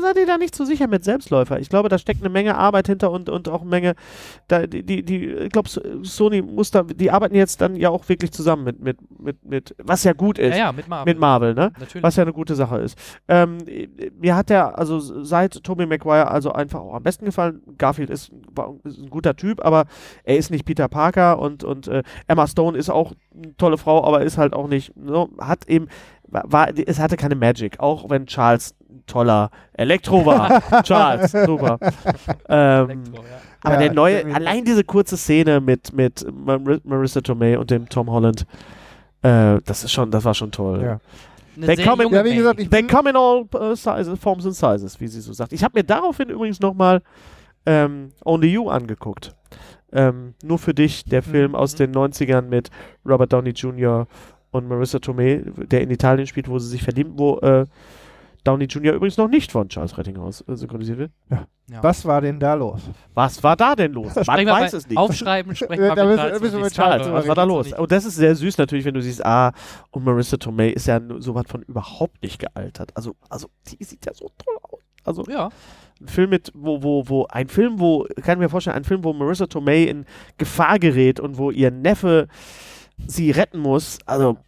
seid ihr da nicht so sicher mit Selbstläufer. Ich glaube, da steckt eine Menge Arbeit hinter und, und auch eine Menge, da, die, die, die ich glaube, Sony muss da, die arbeiten jetzt dann ja auch wirklich zusammen mit, mit, mit, mit was ja gut ist,
ja, ja, mit Marvel.
mit Marvel, ne?
Natürlich.
Was ja eine gute Sache ist. Ähm, mir hat der, also seit Tobey Maguire, also einfach auch am besten gefallen. Garfield ist, ist ein guter Typ, aber er ist nicht Peter Parker und, und äh, Emma Stone ist auch eine tolle Frau, aber ist halt auch nicht, so, hat eben, war, war, es hatte keine Magic, auch wenn Charles ein toller Elektro war. Charles, super. Ähm,
Elektro, ja.
aber
Ja,
der neue, allein diese kurze Szene mit, mit Mar Marissa Tomei und dem Tom Holland, äh, das ist schon, das war schon toll.
Ja.
They come in-
Ja, wie gesagt, ich
They come in all uh, sizes, forms and sizes, wie sie so sagt. Ich habe mir daraufhin übrigens nochmal ähm, Only You angeguckt. Ähm, nur für dich, der Film aus den 90ern mit Robert Downey Jr. und Marissa Tomei, der in Italien spielt, wo sie sich verlieben, wo äh, Downey Jr. übrigens noch nicht von Charles Rettinghaus äh, synchronisiert wird.
Ja.
was war denn da los?
Was war da denn los? Man weiß es nicht.
Aufschreiben, sprechen
Ja,
wir
da
mit
müssen- wir Charles
was war da los? Und das ist sehr süß natürlich, wenn du siehst, ah, und Marissa Tomei ist ja nur sowas von überhaupt nicht gealtert. Also, also die sieht ja so toll aus. Also
Ja,
ein Film mit, wo, wo, wo, ein Film, wo, kann ich mir vorstellen, ein Film, wo Marissa Tomei in Gefahr gerät und wo ihr Neffe sie retten muss. Also,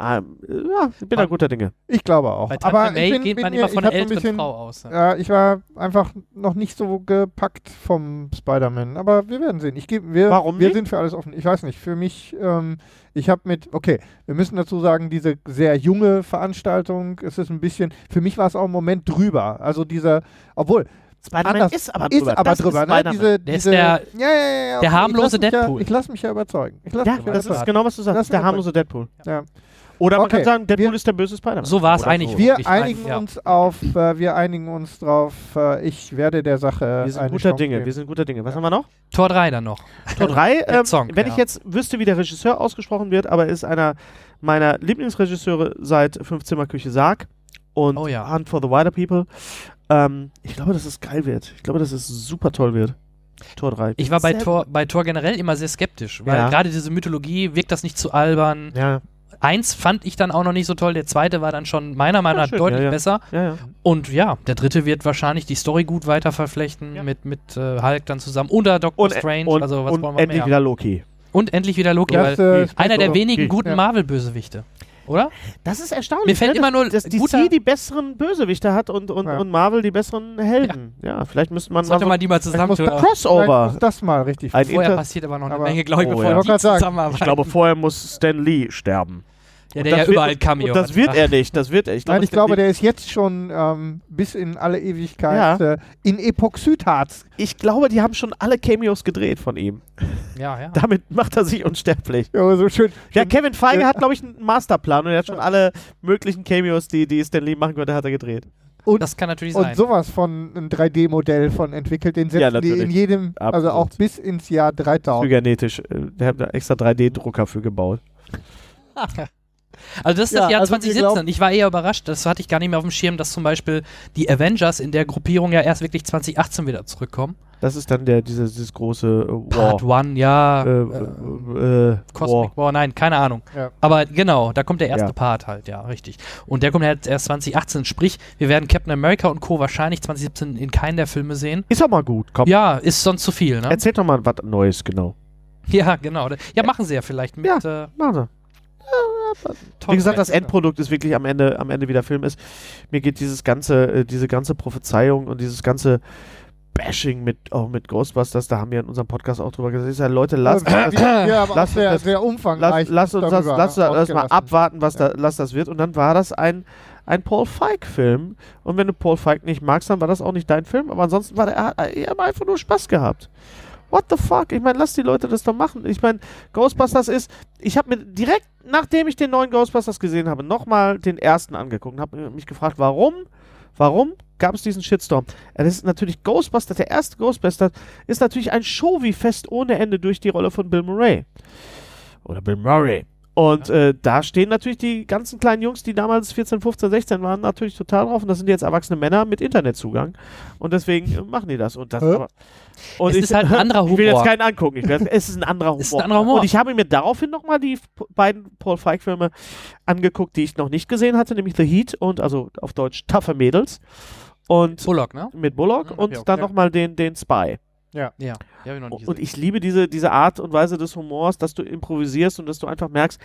ähm, ja, ich bin da
Man-
guter Dinge.
Ich glaube auch.
bei
Aber
May
ich bin,
geht
bin
man
mir-
immer von einer
ein
älteren
bisschen,
Frau aus. Ja.
Ja, ich war einfach noch nicht so gepackt vom Spider-Man. Aber wir werden sehen. Ich geb, wir,
Warum
wir
nicht?
sind für alles offen. Ich weiß nicht. Für mich, ähm, ich habe mit, okay, wir müssen dazu sagen, diese sehr junge Veranstaltung, es ist ein bisschen, für mich war es auch im Moment drüber. Also dieser, obwohl,
Spider-Man ist aber
ist
drüber.
aber
Das
drüber,
ist
ne? Diese,
Der ist
diese,
der-
ja, ja, ja, ja,
der
okay.
harmlose
ich
Deadpool.
Ja, ich lasse mich ja überzeugen. Ich lass
Ja,
mich
das ist
überzeugen.
genau, was du sagst. Der harmlose Deadpool.
Ja.
Oder man
Okay,
kann sagen, Deadpool
wir-
ist der böse Spider-Man.
So war es eigentlich.
so.
Wir
Ich
einigen
ja.
uns auf, äh, wir einigen uns drauf, äh, ich werde der Sache
Wir sind
eine
guter
Chance
Dinge.
geben.
Wir sind guter Dinge. Was haben wir noch?
Tor 3 dann noch.
Tor 3,
Der
ähm,
Song,
wenn
ja.
ich jetzt wüsste, wie der Regisseur ausgesprochen wird, aber er ist einer meiner Lieblingsregisseure seit Fünfzimmerküche Sarg und
Oh ja.
Hunt for the Wider People. Ähm, ich glaube, dass es geil wird. Ich glaube, dass es super toll wird. Tor 3.
Ich war bei Tor, bei Tor generell immer sehr skeptisch, weil
Ja.
gerade diese Mythologie wirkt das nicht zu albern.
Ja,
Eins fand ich dann auch noch nicht so toll, der zweite war dann schon meiner Meinung nach
schön,
deutlich
ja, ja.
besser.
ja, ja.
Und ja, der dritte wird wahrscheinlich die Story gut weiter verflechten
Ja.
mit, mit äh, Hulk dann zusammen. Oder Doctor
Und,
Strange,
und,
also was
und
wollen wir
endlich
mehr?
wieder Loki.
Und endlich wieder Loki,
Das,
weil
äh,
einer der
so-
wenigen
okay.
guten
Ja.
Marvel-Bösewichte. Oder?
Das ist erstaunlich.
Mir fällt
ne?
immer nur
dass DC die besseren Bösewichte hat und, und,
Ja.
und Marvel die besseren Helden. Ja, vielleicht müsste man
Sollte
mal
man die mal
muss,
zusammentun.
Crossover.
muss das mal richtig
Ein
Vorher
Inter-
passiert aber noch eine
Aber-
Menge, glaube ich,
Oh,
bevor
ja.
die
Ich sagen,
zusammenarbeiten.
ich glaube, vorher muss Stan Lee sterben.
Ja,
Und
der ja
das wird-
überall Cameo
Und das
hat.
wird er nicht. Das wird er. Ich
Nein, ich glaube, der ist jetzt schon ähm, bis in alle Ewigkeit
Ja.
äh, in Epoxidharz.
ich glaube, die haben schon alle Cameos gedreht von ihm.
Ja, ja.
Damit macht er sich unsterblich.
Ja, so schön.
Ja, Kevin Feige
äh,
hat, glaube ich, einen Masterplan und er hat schon alle möglichen Cameos, die, die Stan Lee machen konnte, hat er gedreht.
und,
Das kann natürlich
und
sein.
sowas von einem 3D-Modell von entwickelt. Den
Ja,
setzen die in jedem, also
Absolut.
auch bis ins Jahr 3000.
Genetisch. Der hat da extra 3D-Drucker für gebaut.
Also das ist
Ja,
das Jahr
also wir
2017.
glauben-
ich war eher überrascht. Das hatte ich gar nicht mehr auf dem Schirm, dass zum Beispiel die Avengers in der Gruppierung ja erst wirklich 2018 wieder zurückkommen.
Das ist dann der, dieses, dieses große äh, War.
Part 1, ja.
Äh,
äh,
äh, äh,
Cosmic
War.
War. nein, keine Ahnung.
Ja.
Aber genau, da kommt der erste
Ja.
Part halt, ja, richtig. Und der kommt halt erst 2018. Sprich, wir werden Captain America und Co. wahrscheinlich 2017 in keinen der Filme sehen.
Ist auch mal gut. Komm,
Ja, ist sonst zu viel, ne?
erzähl doch mal was Neues, genau.
Ja, genau. Ja, machen sie ja vielleicht mit. Äh,
Machen Sie. Wie gesagt, das. Endprodukt ist wirklich am Ende, am Ende wieder Film ist. Mir geht dieses ganze, äh, diese ganze Prophezeiung und dieses ganze Bashing mit, auch mit Ghostbusters, da haben wir in unserem Podcast auch drüber gesagt. Ich sage, Leute, lasst, lass-
sehr,
das-
sehr
lass,
umfangreich.
lass uns das, lass das mal abwarten, was
Ja.
da, lass das wird. Und dann war das ein, ein Paul Feig-Film. Und wenn du Paul Feig nicht magst, dann war das auch nicht dein Film. Aber ansonsten war der, er hat er hat einfach nur Spaß gehabt. What the fuck? Ich meine, lass die Leute das doch machen. Ich meine, Ghostbusters ist. Ich habe mir direkt, nachdem ich den neuen Ghostbusters gesehen habe, nochmal den ersten angeguckt und habe mich gefragt, warum? Warum gab es diesen Shitstorm? Das ist natürlich Ghostbusters, der erste Ghostbusters ist natürlich ein Show wie fest ohne Ende durch die Rolle von Bill Murray. Oder Bill Murray. Und äh, da stehen natürlich die ganzen kleinen Jungs, die damals 14, 15, 16 waren, natürlich total drauf. Und das sind jetzt erwachsene Männer mit Internetzugang. Und deswegen äh, machen die das. Und das aber, und
Es ist halt ein anderer
Ich will jetzt
Humor.
keinen angucken. Ich will, es ist ein anderer Humor.
Es ist ein anderer Humor.
Und ich habe mir daraufhin nochmal die beiden Paul Feig-Filme angeguckt, die ich noch nicht gesehen hatte, nämlich The Heat und also auf Deutsch Tougher Mädels. Und
Bullock, ne?
mit Bullock
Mhm,
und
ja,
dann
ja.
nochmal den, den Spy.
Ja, hab ich
Und ich liebe diese, diese Art und Weise des Humors, dass du improvisierst und dass du einfach merkst,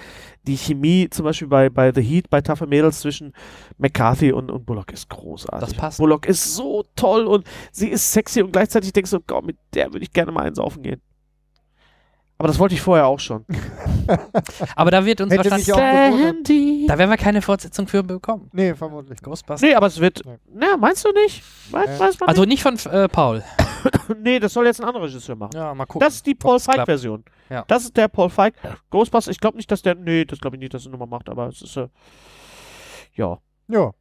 die Chemie zum Beispiel bei, bei The Heat, bei Tougher Mädels zwischen McCarthy und, und Bullock ist großartig.
Das passt.
Bullock ist so toll und sie ist sexy und gleichzeitig denkst du, Gott, mit der würde ich gerne mal einsaufen gehen. Aber das wollte ich vorher auch schon.
Aber da wird uns
Hätte
wahrscheinlich.
auch.
Da werden wir keine Fortsetzung für bekommen.
Nee, vermutlich.
Ghostbusters.
Nee, aber es wird.
Nee.
Na, meinst du nicht? Weiß,
Nee.
weiß man
Also nicht von äh, Paul.
nicht? Nee, das soll jetzt ein anderer Regisseur machen.
Ja, mal gucken.
Das ist die Paul. Feig-Version.
Ja.
Das ist der Paul Feig. Ghostbusters, ich glaube nicht, dass der. Nee, das glaube ich nicht, dass er nochmal macht, aber es ist. Äh, ja.
Ja.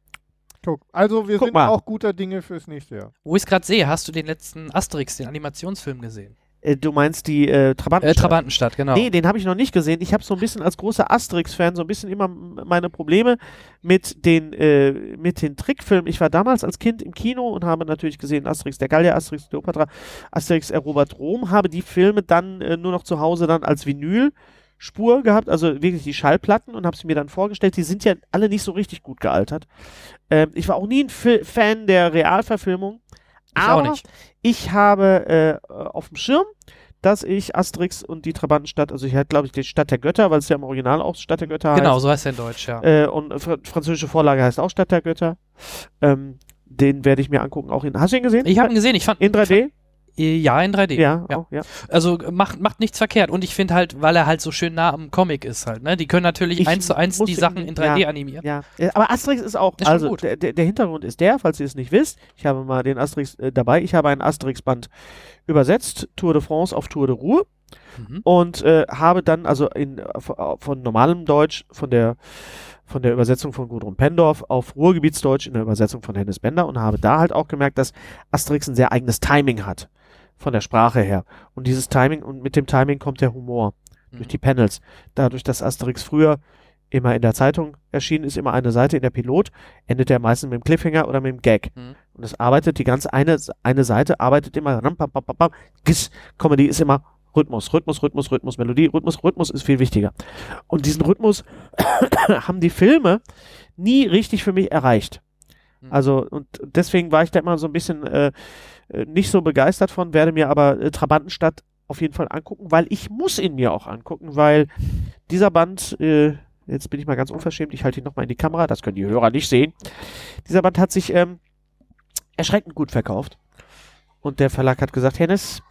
Guck. Also wir
Guck
sind
mal.
auch guter Dinge fürs nächste Jahr.
Wo ich es gerade sehe, hast du den letzten Asterix, den Animationsfilm gesehen?
Äh, du meinst die äh, Trabanten?
Äh, Trabantenstadt, genau.
Nee, den habe ich noch nicht gesehen. Ich habe so ein bisschen als großer Asterix-Fan so ein bisschen immer meine Probleme mit den, äh, mit den Trickfilmen. Ich war damals als Kind im Kino und habe natürlich gesehen Asterix der Gallier, Asterix Cleopatra, Asterix erobert Rom, habe die Filme dann äh, nur noch zu Hause dann als Vinylspur gehabt, also wirklich die Schallplatten und habe sie mir dann vorgestellt. Die sind ja alle nicht so richtig gut gealtert. Ähm, ich war auch nie ein Fi- Fan der Realverfilmung.
Ich
aber ich habe äh, auf dem Schirm, dass ich Asterix und die Trabantenstadt, also ich hatte, glaube ich, die Stadt der Götter, weil es ja im Original auch Stadt der Götter
Genau,
heißt.
so heißt er in Deutsch, ja.
Äh, und fr französische Vorlage heißt auch Stadt der Götter. Ähm, den werde ich mir angucken, auch in. Hast du ihn gesehen?
Ich habe ihn gesehen, ich fand.
in 3D?
Äh, Ja, in 3D.
Ja,
Ja.
Auch, ja.
Also äh, macht, macht nichts verkehrt. Und ich finde halt, weil er halt so schön nah am Comic ist halt, ne? Die können natürlich
Ich
eins zu eins die Sachen in 3D
ja,
animieren.
Ja, äh, aber Asterix ist auch,
Ist
also
gut.
der, der, Hintergrund ist der, falls ihr es nicht wisst, ich habe mal den Asterix äh, dabei, ich habe einen Asterix-Band übersetzt, Tour de France auf Tour de Ruhr
Mhm.
und äh, habe dann also in, von, von normalem Deutsch, von der, von der Übersetzung von Gudrun Pendorf auf Ruhrgebietsdeutsch in der Übersetzung von Hennes Bender und habe da halt auch gemerkt, dass Asterix ein sehr eigenes Timing hat, von der Sprache her. Und dieses Timing, und mit dem Timing kommt der Humor durch
Mhm.
die Panels. Dadurch, dass Asterix früher immer in der Zeitung erschienen ist, immer eine Seite in der Pilot, endet er meistens mit dem Cliffhanger oder mit dem Gag.
Mhm.
Und es arbeitet die ganze eine, eine Seite arbeitet immer ram, pam, pam, pam, pam, giss. Comedy ist immer Rhythmus, Rhythmus, Rhythmus, Rhythmus, Melodie, Rhythmus, Rhythmus ist viel wichtiger. Und diesen Rhythmus haben die Filme nie richtig für mich erreicht.
Mhm.
Also, und deswegen war ich da immer so ein bisschen äh, äh, nicht so begeistert von, werde mir aber äh, Trabantenstadt auf jeden Fall angucken, weil ich muss ihn mir auch angucken, weil dieser Band, äh, jetzt bin ich mal ganz unverschämt, ich halte ihn nochmal in die Kamera, das können die Hörer nicht sehen. Dieser Band hat sich ähm, erschreckend gut verkauft. Und der Verlag hat gesagt, Hennes,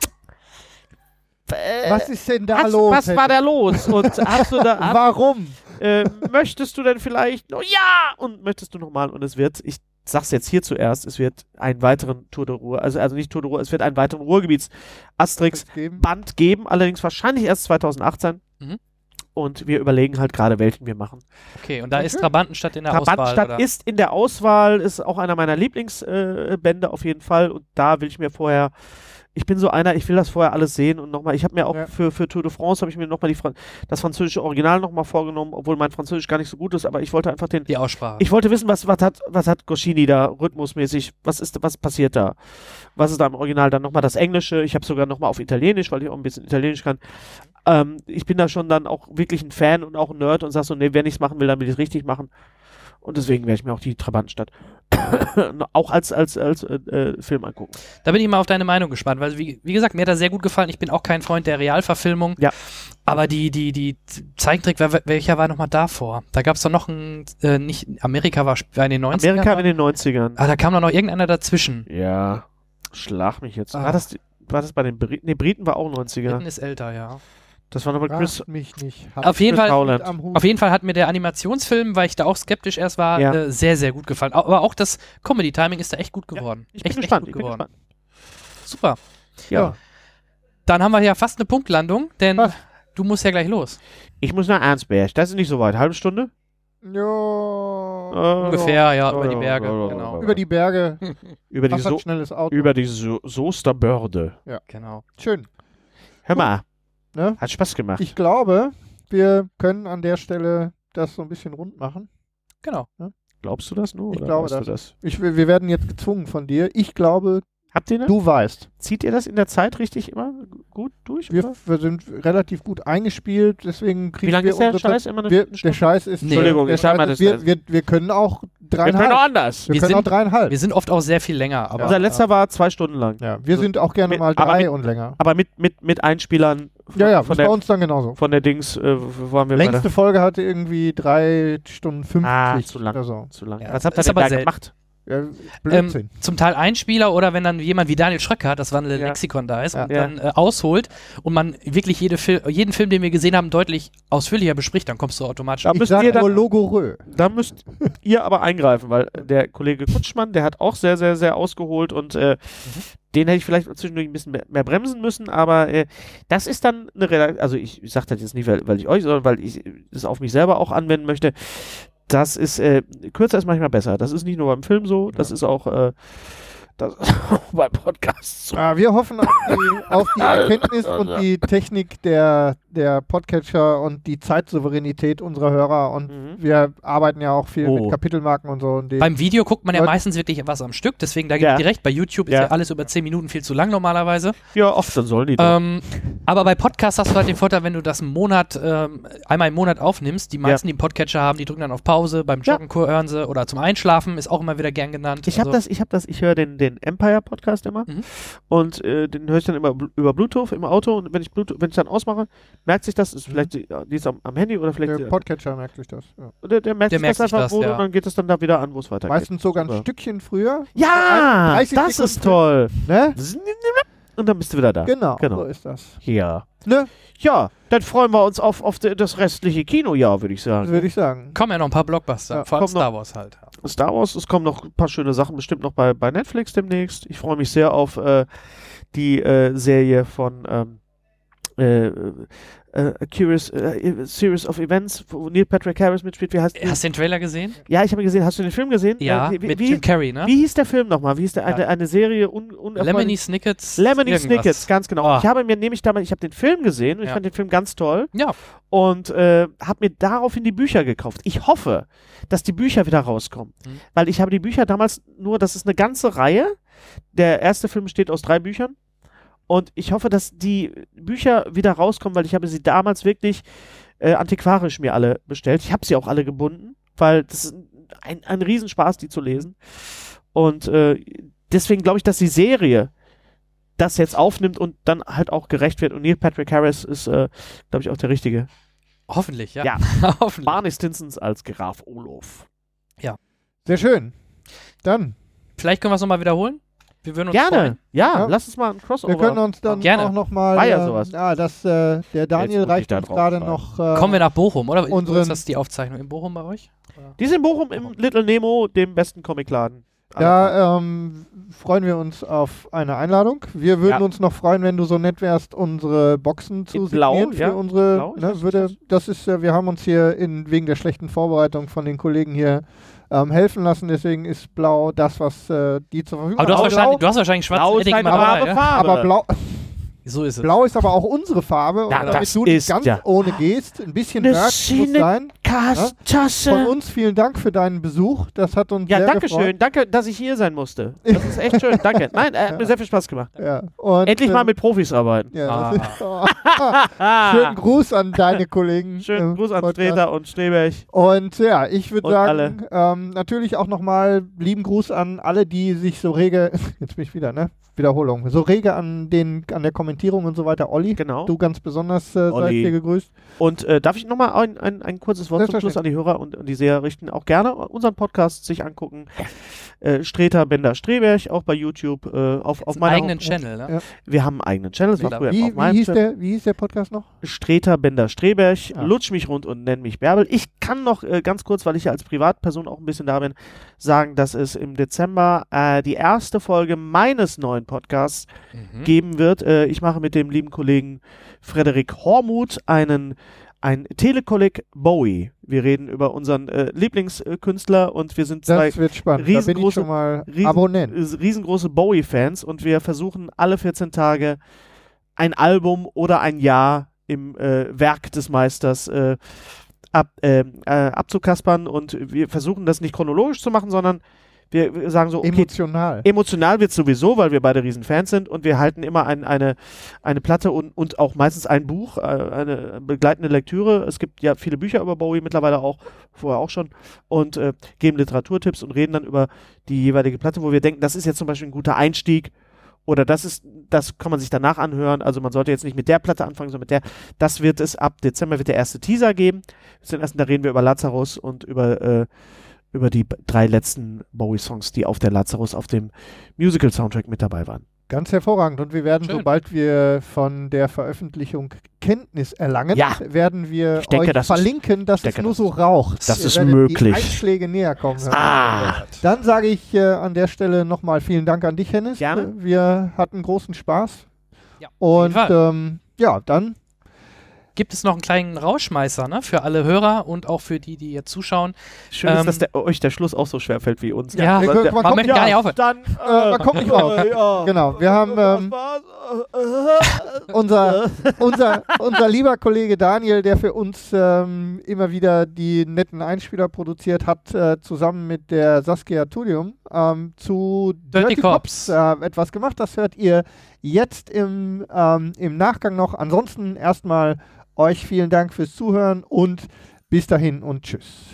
äh,
Was ist denn da
hast,
los?
was war da los? Und hast du da, hast,
Warum?
äh, möchtest du denn vielleicht noch, ja, und möchtest du nochmal, und es wird, ich sag's jetzt hier zuerst, es wird einen weiteren Tour de Ruhr, also, also nicht Tour de Ruhr, es wird einen weiteren Ruhrgebiets-Asterix
Geben?
Band geben, allerdings wahrscheinlich erst 2018.
Mhm.
Und wir überlegen halt gerade, welchen wir machen.
Okay, und da ist
Okay.
Trabantenstadt in der Auswahl.
Trabantenstadt ist in der Auswahl, ist auch einer meiner Lieblingsbände äh, auf jeden Fall. Und da will ich mir vorher, ich bin so einer, ich will das vorher alles sehen und nochmal, ich habe mir auch
Ja.
für, für Tour de France, habe ich mir nochmal Fran das französische Original nochmal vorgenommen, obwohl mein Französisch gar nicht so gut ist, aber ich wollte einfach den,
die Aussprache.
ich wollte wissen, was, was hat, was hat Goscinny da rhythmusmäßig, was ist, was passiert da? Was ist da im Original? Dann nochmal das Englische. Ich habe sogar nochmal auf Italienisch, weil ich auch ein bisschen Italienisch kann. Ähm, ich bin da schon dann auch wirklich ein Fan und auch ein Nerd und sag so, nee, wenn ich es machen will, dann will ich es richtig machen. Und deswegen werde ich mir auch die Trabantenstadt auch als, als, als äh, äh, Film angucken.
Da bin ich mal auf deine Meinung gespannt, weil wie, wie gesagt, mir hat das sehr gut gefallen. Ich bin auch kein Freund der Realverfilmung.
Ja.
Aber die, die, die Zeichentrick, welcher war nochmal davor? Da gab es doch noch ein, äh, nicht, Amerika war, war in den 90ern.
Amerika
war?
in den 90ern.
Ah, da kam doch noch irgendeiner dazwischen.
Ja. Schlag mich jetzt.
Ah.
War, das, war das bei den Briten? Ne, Briten war auch 90er.
Briten ist älter, ja.
Das war noch mit Chris,
mich nicht.
Auf jeden
Chris
Fall, auf jeden Fall hat mir der Animationsfilm, weil ich da auch skeptisch erst war,
Ja.
äh, sehr, sehr gut gefallen. Aber auch das Comedy-Timing ist da echt gut geworden.
Ich bin
echt,
gespannt.
echt
Ich
gut
bin
geworden.
gespannt.
Super.
Ja.
Dann haben wir ja fast eine Punktlandung, denn
Was?
du musst ja gleich los.
Ich muss nach Ernstberg. Das ist nicht so weit. Halbe Stunde?
Ja.
Äh,
Ungefähr, ja, über die
ja,
Berge.
ja, ja,
Genau.
ja.
Über die Berge.
Über die, so
schnelles Auto.
über die so Soesterbörde.
genau.
Schön.
Hör mal.
Ne?
Hat Spaß gemacht.
Ich glaube, wir können an der Stelle das so ein bisschen rund machen.
Genau.
Glaubst du das nur?
Ich
oder
glaube das.
das.
Ich, wir wir werden jetzt gezwungen von dir. Ich glaube,
Habt ihr das?
du weißt.
Zieht ihr das in der Zeit richtig immer gut durch?
Wir, wir sind relativ gut eingespielt, deswegen kriegen
Wie lange
wir
ist der
unsere
Scheiß? Immer eine
Wir, der? Scheiß ist.
Nee.
Entschuldigung,
der
ich sag mal,
Scheiß
das-
ist, wir, wir, wir können auch
Wir können auch
dreieinhalb.
anders.
Wir
Wir
können
sind-
auch dreieinhalb.
Wir sind oft auch sehr viel länger, aber
Unser letzter war zwei Stunden lang.
ja, wir
So,
sind auch gerne
mit-
mal drei
mit-
und länger.
Aber mit, mit, mit Einspielern von,
Ja, ja,
von,
ist bei
der,
uns dann genauso.
von der Dings, äh, waren wir
Längste Folge hatte irgendwie drei Stunden 50
Ah, zu lang.
oder so.
der, zu lang.
Ja,
Was habt ihr denn
aber
da
selten.
gemacht?
Ja, Blödsinn.
zum Teil Einspieler oder wenn dann jemand wie Daniel Schröcker, das war ein
Ja.
Lexikon da ist,
Ja.
und
Ja.
dann äh, ausholt und man wirklich jede Fil jeden Film, den wir gesehen haben, deutlich ausführlicher bespricht, dann kommst du automatisch
Da müsst ihr dann-
nur Logorö.
Da müsst ihr aber eingreifen, weil der Kollege Kutschmann, der hat auch sehr, sehr, sehr ausgeholt und äh, den hätte ich vielleicht zwischendurch ein bisschen mehr, mehr bremsen müssen, aber äh, das ist dann eine Redaktion, also ich, ich sage das jetzt nicht, weil, weil ich euch, sondern weil ich es auf mich selber auch anwenden möchte. Das ist, äh, kürzer ist manchmal besser. Das ist nicht nur beim Film so, das ist auch äh, das ist auch beim Podcast so.
Ah, wir hoffen auf die, auf die Erkenntnis und die Technik der, der Podcatcher und die Zeitsouveränität unserer Hörer. Und
Mhm.
wir arbeiten ja auch viel
Oh.
mit Kapitelmarken und so. Und die,
Beim Video guckt man ja meistens wirklich was am Stück, deswegen da gebe
Ja.
ich direkt. Bei YouTube ist
Ja.
ja alles über 10 Minuten viel zu lang normalerweise.
Ja, oft, dann sollen die doch.
Ähm, aber bei Podcasts hast du halt den Vorteil, wenn du das einen Monat, ähm, einmal im Monat aufnimmst, die meisten, die einen Podcatcher haben, die drücken dann auf Pause, beim
Ja.
Joggen hören sie oder zum Einschlafen, ist auch immer wieder gern genannt.
Ich habe
Also-
das, ich habe das, ich höre den, den Empire Podcast immer
Mhm.
und äh, den höre ich dann immer über Bluetooth im Auto und wenn ich Bluetooth, wenn ich dann ausmache, merkt sich das, ist
Mhm.
vielleicht die, die ist am, am Handy oder vielleicht
der Podcatcher merkt sich das. Ja.
der, der merkt
Der
sich
merkt
das einfach
das,
wohl
ja.
und dann geht es dann da wieder an, wo es weitergeht.
Meistens sogar ein. Stückchen früher.
Ja,
30
das
Sekunden
ist toll.
Ne?
Und dann bist du wieder da.
Genau,
Genau.
so ist das.
Ja.
Ne?
Ja, dann freuen wir uns auf, auf das restliche Kinojahr, würde ich sagen.
Würde ich sagen.
kommen ja noch ein paar Blockbuster,
Ja,
vor allem Star Wars halt.
Star Wars, es kommen noch ein paar schöne Sachen bestimmt noch bei, bei Netflix demnächst. Ich freue mich sehr auf äh, die äh, Serie von ähm, äh, äh, A Curious äh, Series of Events, wo Neil Patrick Harris mitspielt. Wie heißt?
Hast du den Trailer gesehen?
Ja, ich habe ihn gesehen. Hast du den Film gesehen?
Ja,
Äh, wie,
mit
wie,
Jim Carrey, ne?
wie hieß der Film nochmal? Wie hieß der? Eine,
Ja.
eine Serie un, unerfolgreich-
Lemony Snickets.
Lemony
irgendwas.
Snickets, ganz genau.
Oh.
Ich habe mir nämlich damals, ich habe den Film gesehen und ich
Ja.
fand den Film ganz toll
Ja,
und äh, habe mir daraufhin die Bücher gekauft. Ich hoffe, dass die Bücher wieder rauskommen,
Mhm.
weil ich habe die Bücher damals nur, das ist eine ganze Reihe. Der erste Film besteht aus drei Büchern und ich hoffe, dass die Bücher wieder rauskommen, weil ich habe sie damals wirklich äh, antiquarisch mir alle bestellt. Ich habe sie auch alle gebunden, weil das ist ein, ein Riesenspaß, die zu lesen. Und äh, deswegen glaube ich, dass die Serie das jetzt aufnimmt und dann halt auch gerecht wird. Und Neil Patrick Harris ist, äh, glaube ich, auch der Richtige.
hoffentlich, ja.
Ja.
hoffentlich.
Barney Stinsons als Graf Olof.
Sehr schön. Dann,
Vielleicht können wir es nochmal wiederholen. Wir würden uns
Gerne.
freuen.
Ja,
Ja.
lass uns mal ein Crossover.
wir können uns dann
Gerne.
auch nochmal.
War ja sowas.
Ja, das, äh, der Daniel reicht uns gerade noch. Äh,
Kommen wir nach Bochum, oder?
unseren-
ist das die Aufzeichnung in Bochum bei euch?
Die sind in Bochum im Little Nemo, dem besten Comicladen.
Da ähm, freuen wir uns auf eine Einladung. Wir würden
Ja.
uns noch freuen, wenn du so nett wärst, unsere Boxen zu
In Blau,
signieren für
ja.
unsere.
Blau,
ne,
das-
würde,
ist
das ist, äh, wir haben uns hier in, wegen der schlechten Vorbereitung von den Kollegen hier ähm, helfen lassen. Deswegen ist Blau das, was äh, die zur Verfügung
Aber du hast,
haben.
wahrscheinlich, du hast wahrscheinlich schwarzen
Blau ist wahre
ne?
Farbe.
aber Blau,
So ist es.
Blau ist aber auch unsere Farbe. und
Ja,
damit
das
du nicht
ist
ganz
ja-
ohne gehst, ein bisschen Merch muss sein.
Kastasse.
Von uns vielen Dank für deinen Besuch. Das hat uns
Ja,
sehr
danke
gefreut.
schön. Danke, dass ich hier sein musste. Das ist echt schön. Danke. Nein, er hat mir sehr viel Spaß gemacht.
Ja. Und,
Endlich
äh,
mal mit Profis arbeiten.
Ja,
Ah.
ist, oh. Schönen Gruß an deine Kollegen.
Schönen
im
Gruß an. Streter und Schneeberg.
Und ja, ich würde
Und
sagen, ähm, natürlich auch nochmal lieben Gruß an alle, die sich so rege, jetzt bin ich wieder, ne? Wiederholung, so rege an den, an der Montierung und so weiter. Olli,
Genau.
du ganz besonders äh, seid hier gegrüßt.
Und äh, darf ich nochmal ein, ein, ein kurzes Wort zum Schluss an die Hörer und, und die Seher richten? Auch gerne unseren Podcast sich angucken. Äh, Streter Bender Streberg, auch bei YouTube. Äh, auf, auf
Einen
meiner
eigenen
Home-
Channel, ne?
Ja.
Wir haben einen eigenen Channel. Das war früher
Wie, wie,
meinem
hieß
Channel.
der, wie hieß der Podcast noch?
Streter Bender Streberg,
Ah.
lutsch mich rund und nenn mich Bärbel. Ich kann noch äh, ganz kurz, weil ich ja als Privatperson auch ein bisschen da bin, sagen, dass es im Dezember äh, die erste Folge meines neuen Podcasts
Mhm.
geben wird. Äh, ich mache mit dem lieben Kollegen Frederik Hormuth einen ein Telekolleg Bowie. Wir reden über unseren äh, Lieblingskünstler und wir sind zwei riesengroße-
schon mal
riesen-
Abonnent.
äh, riesengroße Bowie-Fans und wir versuchen alle 14 Tage ein Album oder ein Jahr im äh, Werk des Meisters äh, ab, ähm, äh, abzukaspern und wir versuchen das nicht chronologisch zu machen, sondern wir sagen so, okay,
Emotional.
Emotional wird sowieso, weil wir beide Riesenfans sind und wir halten immer ein, eine, eine Platte und, und auch meistens ein Buch, äh, eine begleitende Lektüre. Es gibt ja viele Bücher über Bowie mittlerweile auch, vorher auch schon, und äh, geben Literaturtipps und reden dann über die jeweilige Platte, wo wir denken, das ist jetzt zum Beispiel ein guter Einstieg oder das ist, das kann man sich danach anhören. Also man sollte jetzt nicht mit der Platte anfangen, sondern mit der. Das wird es ab Dezember wird der erste Teaser geben. Den ersten, da reden wir über Lazarus und über äh, über die drei letzten Bowie-Songs, die auf der Lazarus auf dem Musical-Soundtrack mit dabei waren.
Ganz hervorragend. Und wir werden,
Schön.
sobald wir von der Veröffentlichung Kenntnis erlangen,
Ja.
werden wir
denke,
euch
das ist-
verlinken, dass
denke,
es nur
das
so raucht.
das
Ihr
ist möglich.
Die Einschläge näher kommen.
Ah,
Dann sage ich äh, an der Stelle nochmal vielen Dank an dich, Hennis.
Gerne.
Wir hatten großen Spaß.
Ja,
Und ähm, ja, dann
Gibt es noch einen kleinen Rauschmeißer, ne? Für alle Hörer und auch für die, die jetzt zuschauen.
schön
Ähm,
ist, dass der, euch der Schluss auch so schwer fällt wie uns.
Ja,
wir-
Aber der-
man
man
kommt
möchte gar nicht aufhören.
Dann,
Äh, man kommt nicht raus.
ja.
Genau, wir haben, ähm.
Äh, äh,
unser, unser, unser lieber Kollege Daniel, der für uns ähm, immer wieder die netten Einspieler produziert hat, äh, zusammen mit der Saskia Tudium ähm, zu
Dirty Cops.
äh, etwas gemacht. Das hört ihr jetzt im, ähm, im Nachgang noch. Ansonsten erstmal euch vielen Dank fürs Zuhören und bis dahin und tschüss.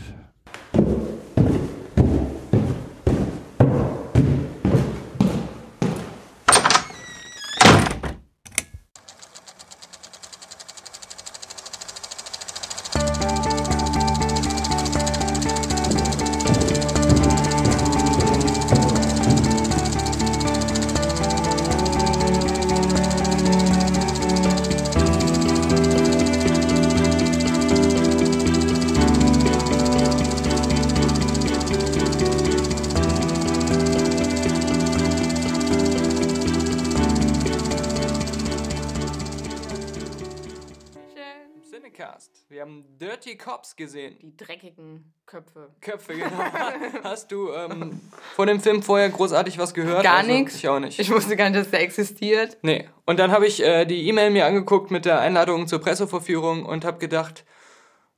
Gesehen.
Die dreckigen Köpfe.
Köpfe, genau. Hast du ähm, vor dem Film vorher großartig was gehört?
Gar
Also,
nichts.
Ich auch nicht.
Ich wusste gar nicht, dass der existiert.
nee. Und dann habe ich äh, die E-Mail mir angeguckt mit der Einladung zur Pressevorführung und habe gedacht,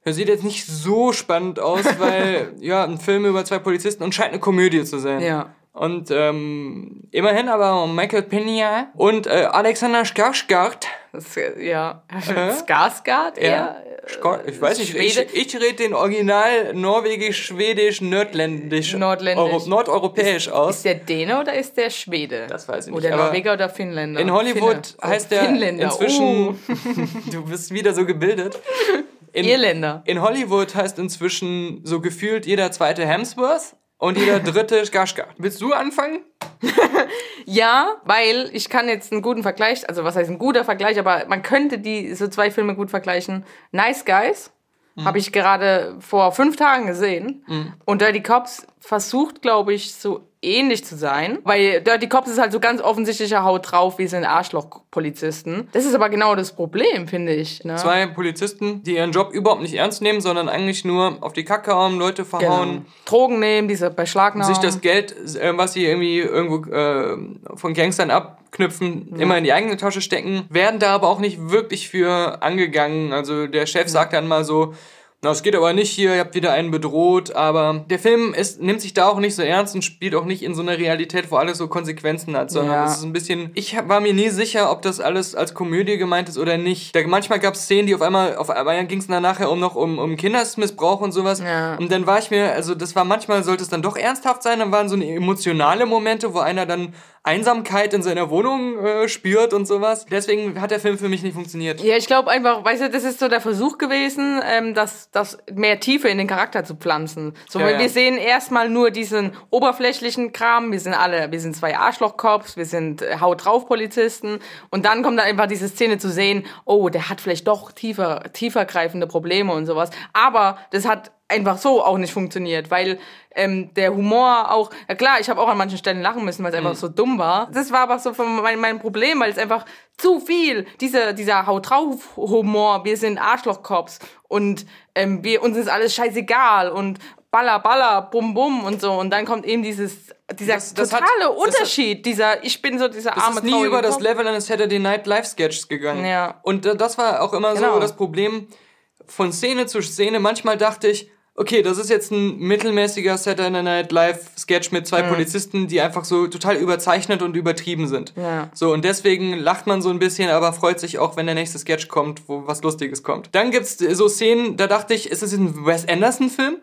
das sieht jetzt nicht so spannend aus, weil ja, ein Film über zwei Polizisten und scheint eine Komödie zu sein.
Ja.
Und ähm, immerhin aber Michael Pena und äh, Alexander Skarsgård.
Das, ja.
Äh?
Skarsgård?
Ja.
eher,
Skar ich weiß nicht, ich,
Schwede?
ich rede den original norwegisch, schwedisch, nordländisch,
Nordländisch.
Euro, nordeuropäisch aus.
Ist der Däne oder ist der Schwede?
Das weiß ich nicht,
Oder Norweger oder Finnländer?
In Hollywood
Finne.
Heißt der
Finnländer.
inzwischen,
Oh.
du bist wieder so gebildet. In,
Irländer.
in Hollywood heißt inzwischen so gefühlt jeder zweite Hemsworth und jeder dritte Skarsgård. Willst du anfangen?
Ja, weil ich kann jetzt einen guten Vergleich, also was heißt ein guter Vergleich, aber man könnte die so zwei Filme gut vergleichen. Nice Guys
Mhm.
habe ich gerade vor fünf Tagen gesehen und Dirty Cops versucht, glaube ich, so ähnlich zu sein, weil Dirty Cops ist halt so ganz offensichtlicher Haut drauf, wie sind Arschloch-Polizisten. Das ist aber genau das Problem, finde ich. Ne?
Zwei Polizisten, die ihren Job überhaupt nicht ernst nehmen, sondern eigentlich nur auf die Kacke hauen, Leute
genau.
verhauen.
Drogen nehmen, diese Beschlagnahmen.
sich das Geld, äh, was sie irgendwie irgendwo äh, von Gangstern abknüpfen, immer in die eigene Tasche stecken, werden da aber auch nicht wirklich für angegangen. Also der Chef sagt dann mal so, na, es geht aber nicht hier, ihr habt wieder einen bedroht, aber der Film ist, nimmt sich da auch nicht so ernst und spielt auch nicht in so einer Realität, wo alles so Konsequenzen hat, sondern
Ja.
es ist ein bisschen, ich war mir nie sicher, ob das alles als Komödie gemeint ist oder nicht. Da, manchmal gab es Szenen, die auf einmal, auf einmal ging es dann nachher um noch um, um Kindesmissbrauch und sowas.
Ja.
Und dann war ich mir, also das war manchmal, sollte es dann doch ernsthaft sein, dann waren so emotionale Momente, wo einer dann Einsamkeit in seiner Wohnung äh, spürt und sowas. Deswegen hat der Film für mich nicht funktioniert.
Ja, ich glaube einfach, weißt du, das ist so der Versuch gewesen, ähm, das, das mehr Tiefe in den Charakter zu pflanzen. So,
Ja,
weil
ja.
wir sehen erstmal nur diesen oberflächlichen Kram, wir sind alle, wir sind zwei Arschlochkops, wir sind äh, Haut drauf Polizisten und dann kommt dann einfach diese Szene zu sehen, oh, der hat vielleicht doch tiefer, tiefer greifende Probleme und sowas. Aber das hat einfach so auch nicht funktioniert, weil ähm, der Humor auch, ja klar, ich habe auch an manchen Stellen lachen müssen, weil es einfach so dumm war. Das war aber so von mein, mein Problem, weil es einfach zu viel, dieser, dieser Haut drauf Humor, wir sind Arschlochkops und ähm, wir, uns ist alles scheißegal und baller, baller, bum, bum und so. Und dann kommt eben dieses, dieser
Das- das hat-
totale
das hat-
Unterschied, dieser, ich bin so dieser
Das
arme
ist nie über das. Level eines Saturday Night Live Sketches gegangen.
Ja.
Und äh, das war auch immer
Genau.
so das Problem von Szene zu Szene. Manchmal dachte ich, okay, das ist jetzt ein mittelmäßiger Saturday Night Live Sketch mit zwei Polizisten, die einfach so total überzeichnet und übertrieben sind.
Ja.
So, und deswegen lacht man so ein bisschen, aber freut sich auch, wenn der nächste Sketch kommt, wo was Lustiges kommt. Dann gibt's so Szenen, da dachte ich, ist es ein Wes Anderson-Film?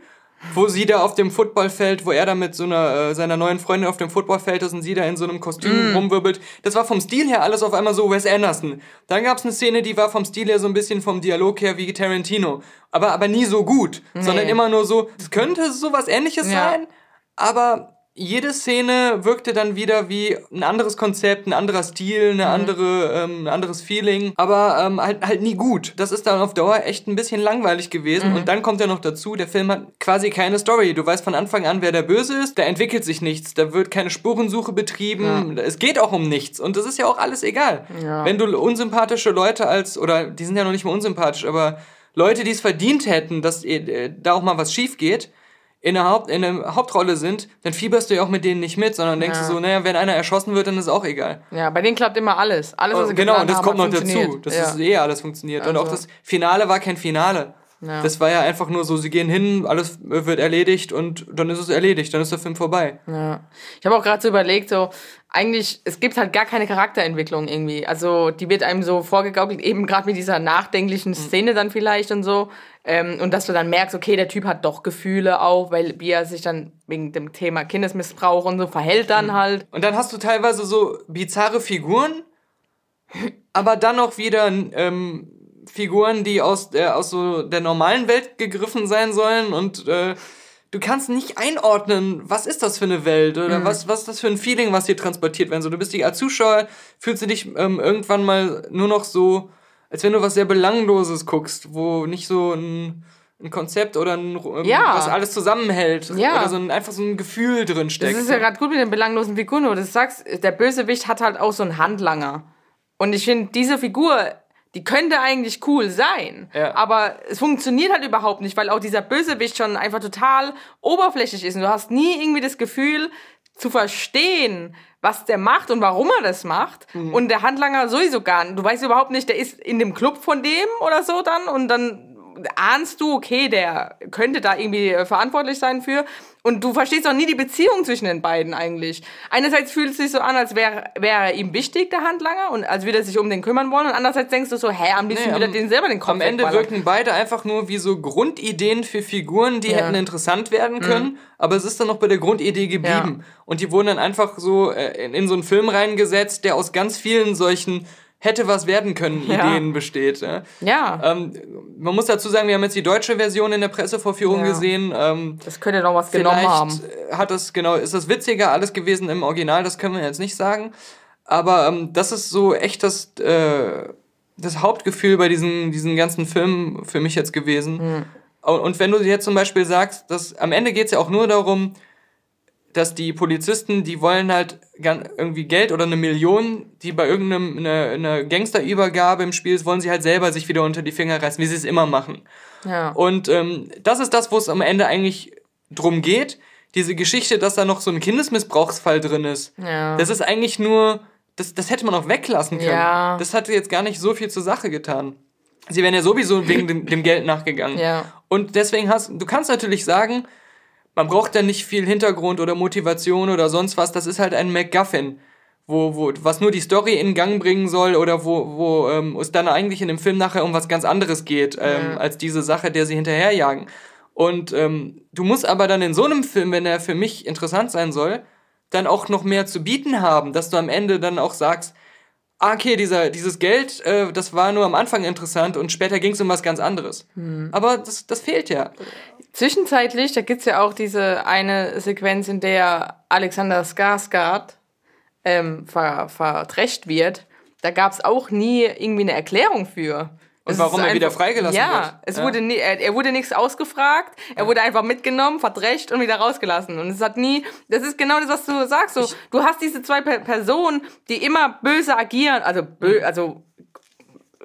Wo sie da auf dem Footballfeld, wo er da mit so einer, äh, seiner neuen Freundin auf dem Footballfeld ist und sie da in so einem Kostüm rumwirbelt. Das war vom Stil her alles auf einmal so Wes Anderson. Dann gab's eine Szene, die war vom Stil her so ein bisschen vom Dialog her wie Tarantino. Aber, aber nie so gut, sondern immer nur so, es könnte sowas ähnliches
Ja.
sein, aber jede Szene wirkte dann wieder wie ein anderes Konzept, ein anderer Stil, eine andere, ähm, ein anderes Feeling, aber ähm, halt, halt nie gut. Das ist dann auf Dauer echt ein bisschen langweilig gewesen. Und dann kommt ja noch dazu, der Film hat quasi keine Story. Du weißt von Anfang an, wer der Böse ist. Da entwickelt sich nichts. Da wird keine Spurensuche betrieben. Es geht auch um nichts. Und das ist ja auch alles egal.
Ja.
Wenn du unsympathische Leute als, oder die sind ja noch nicht mal unsympathisch, aber Leute, die es verdient hätten, dass äh, da auch mal was schief geht, in der, Haupt, in der Hauptrolle sind, dann fieberst du ja auch mit denen nicht mit, sondern denkst
Ja.
du so, naja, wenn einer erschossen wird, dann ist auch egal.
Ja, bei denen klappt immer alles. Alles, was sie
genau, und das
haben,
kommt noch dazu. Das
ja.
ist eh alles funktioniert. und auch
Also-
das Finale war kein Finale.
Ja.
Das war ja einfach nur so, sie gehen hin, alles wird erledigt und dann ist es erledigt, dann ist der Film vorbei.
Ja. Ich habe auch gerade so überlegt, so eigentlich, es gibt halt gar keine Charakterentwicklung irgendwie. Also die wird einem so vorgegaukelt, eben gerade mit dieser nachdenklichen Szene dann vielleicht und so. Ähm, und dass du dann merkst, okay, der Typ hat doch Gefühle auch, weil wie er sich dann wegen dem Thema Kindesmissbrauch und so verhält dann halt.
Und dann hast du teilweise so bizarre Figuren, aber dann auch wieder ähm, Figuren, die aus der, aus so der normalen Welt gegriffen sein sollen und äh, du kannst nicht einordnen, was ist das für eine Welt oder was, was ist das für ein Feeling, was hier transportiert werden soll. Du bist die als Zuschauer, fühlst du dich ähm, irgendwann mal nur noch so, als wenn du was sehr Belangloses guckst, wo nicht so ein, ein Konzept oder ein, ähm,
Ja.
was alles zusammenhält
Ja.
oder so ein, einfach so ein Gefühl drin
Das
steckt.
ist ja gerade gut mit den belanglosen Figuren, wo du sagst, der Bösewicht hat halt auch so einen Handlanger. Und ich finde, diese Figur, die könnte eigentlich cool sein.
Ja.
Aber es funktioniert halt überhaupt nicht, weil auch dieser Bösewicht schon einfach total oberflächlich ist. Und du hast nie irgendwie das Gefühl zu verstehen, was der macht und warum er das macht. Und der Handlanger sowieso gar nicht. Du weißt überhaupt nicht, der ist in dem Club von dem oder so dann. Und dann ahnst du, okay, der könnte da irgendwie äh, verantwortlich sein für. Und du verstehst auch nie die Beziehung zwischen den beiden eigentlich. Einerseits fühlt es sich so an, als wäre wäre er ihm wichtig, der Handlanger, und als würde er sich um den kümmern wollen. Und andererseits denkst du so, hä, am liebsten
Nee,
würde er den selber den Kopf
Am Ende wirken beide einfach nur wie so Grundideen für Figuren, die
Ja. Mhm.
hätten interessant werden können, aber es ist dann noch bei der Grundidee geblieben. Und die wurden dann einfach so äh, in, in so einen Film reingesetzt, der aus ganz vielen solchen hätte was werden können
Ja.
Ideen besteht. Ja.
Ja,
Ähm, man muss dazu sagen, wir haben jetzt die deutsche Version in der Pressevorführung
Ja.
gesehen. Ähm,
das könnte noch was genommen haben.
hat das, genau, ist das witziger alles gewesen im Original, das können wir jetzt nicht sagen. Aber ähm, das ist so echt das, äh, das Hauptgefühl bei diesen, diesen ganzen Filmen für mich jetzt gewesen. Und, und wenn du jetzt zum Beispiel sagst, dass am Ende geht es ja auch nur darum, dass die Polizisten, die wollen halt irgendwie Geld oder eine Million, die bei irgendeinem eine, eine Gangsterübergabe im Spiel ist, wollen sie halt selber sich wieder unter die Finger reißen, wie sie es immer machen.
Ja.
Und ähm, das ist das, wo es am Ende eigentlich drum geht. Diese Geschichte, dass da noch so ein Kindesmissbrauchsfall drin ist.
Ja.
Das ist eigentlich nur, das, das hätte man auch weglassen können.
Ja.
Das hatte jetzt gar nicht so viel zur Sache getan. Sie wären ja sowieso wegen dem, dem Geld nachgegangen.
Ja.
Und deswegen hast du kannst natürlich sagen, man braucht da nicht viel Hintergrund oder Motivation oder sonst was. Das ist halt ein MacGuffin, wo, wo, was nur die Story in Gang bringen soll oder wo, wo ähm, es dann eigentlich in dem Film nachher um was ganz anderes geht, ähm, als diese Sache, der sie hinterherjagen. Und ähm, du musst aber dann in so einem Film, wenn er für mich interessant sein soll, dann auch noch mehr zu bieten haben, dass du am Ende dann auch sagst, okay, dieser, dieses Geld, äh, das war nur am Anfang interessant und später ging es um was ganz anderes. Aber das, das fehlt ja.
Zwischenzeitlich, da gibt's ja auch diese eine Sequenz, in der Alexander Skarsgård ähm, ver verdrecht wird. Da gab's auch nie irgendwie eine Erklärung für.
Und
Es
warum er wieder
einfach-
freigelassen
ja,
wird.
Es
Ja.
wurde nie, er, er wurde nichts ausgefragt, er wurde einfach mitgenommen, verdrecht und wieder rausgelassen. Und es hat nie, das ist genau das, was du sagst. So, du hast diese zwei Pe Personen, die immer böse agieren, also, bö, also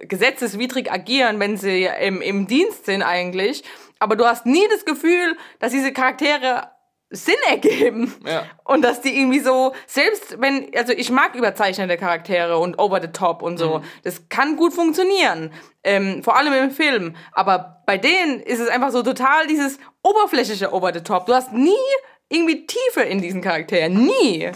gesetzeswidrig agieren, wenn sie im, im Dienst sind eigentlich. Aber du hast nie das Gefühl, dass diese Charaktere Sinn ergeben.
Ja.
Und dass die irgendwie so, selbst wenn, also ich mag überzeichnete Charaktere und over the top und so, das kann gut funktionieren. Ähm, vor allem im Film. Aber bei denen ist es einfach so total dieses oberflächliche over the top. Du hast nie irgendwie Tiefe in diesen Charakteren. Nie.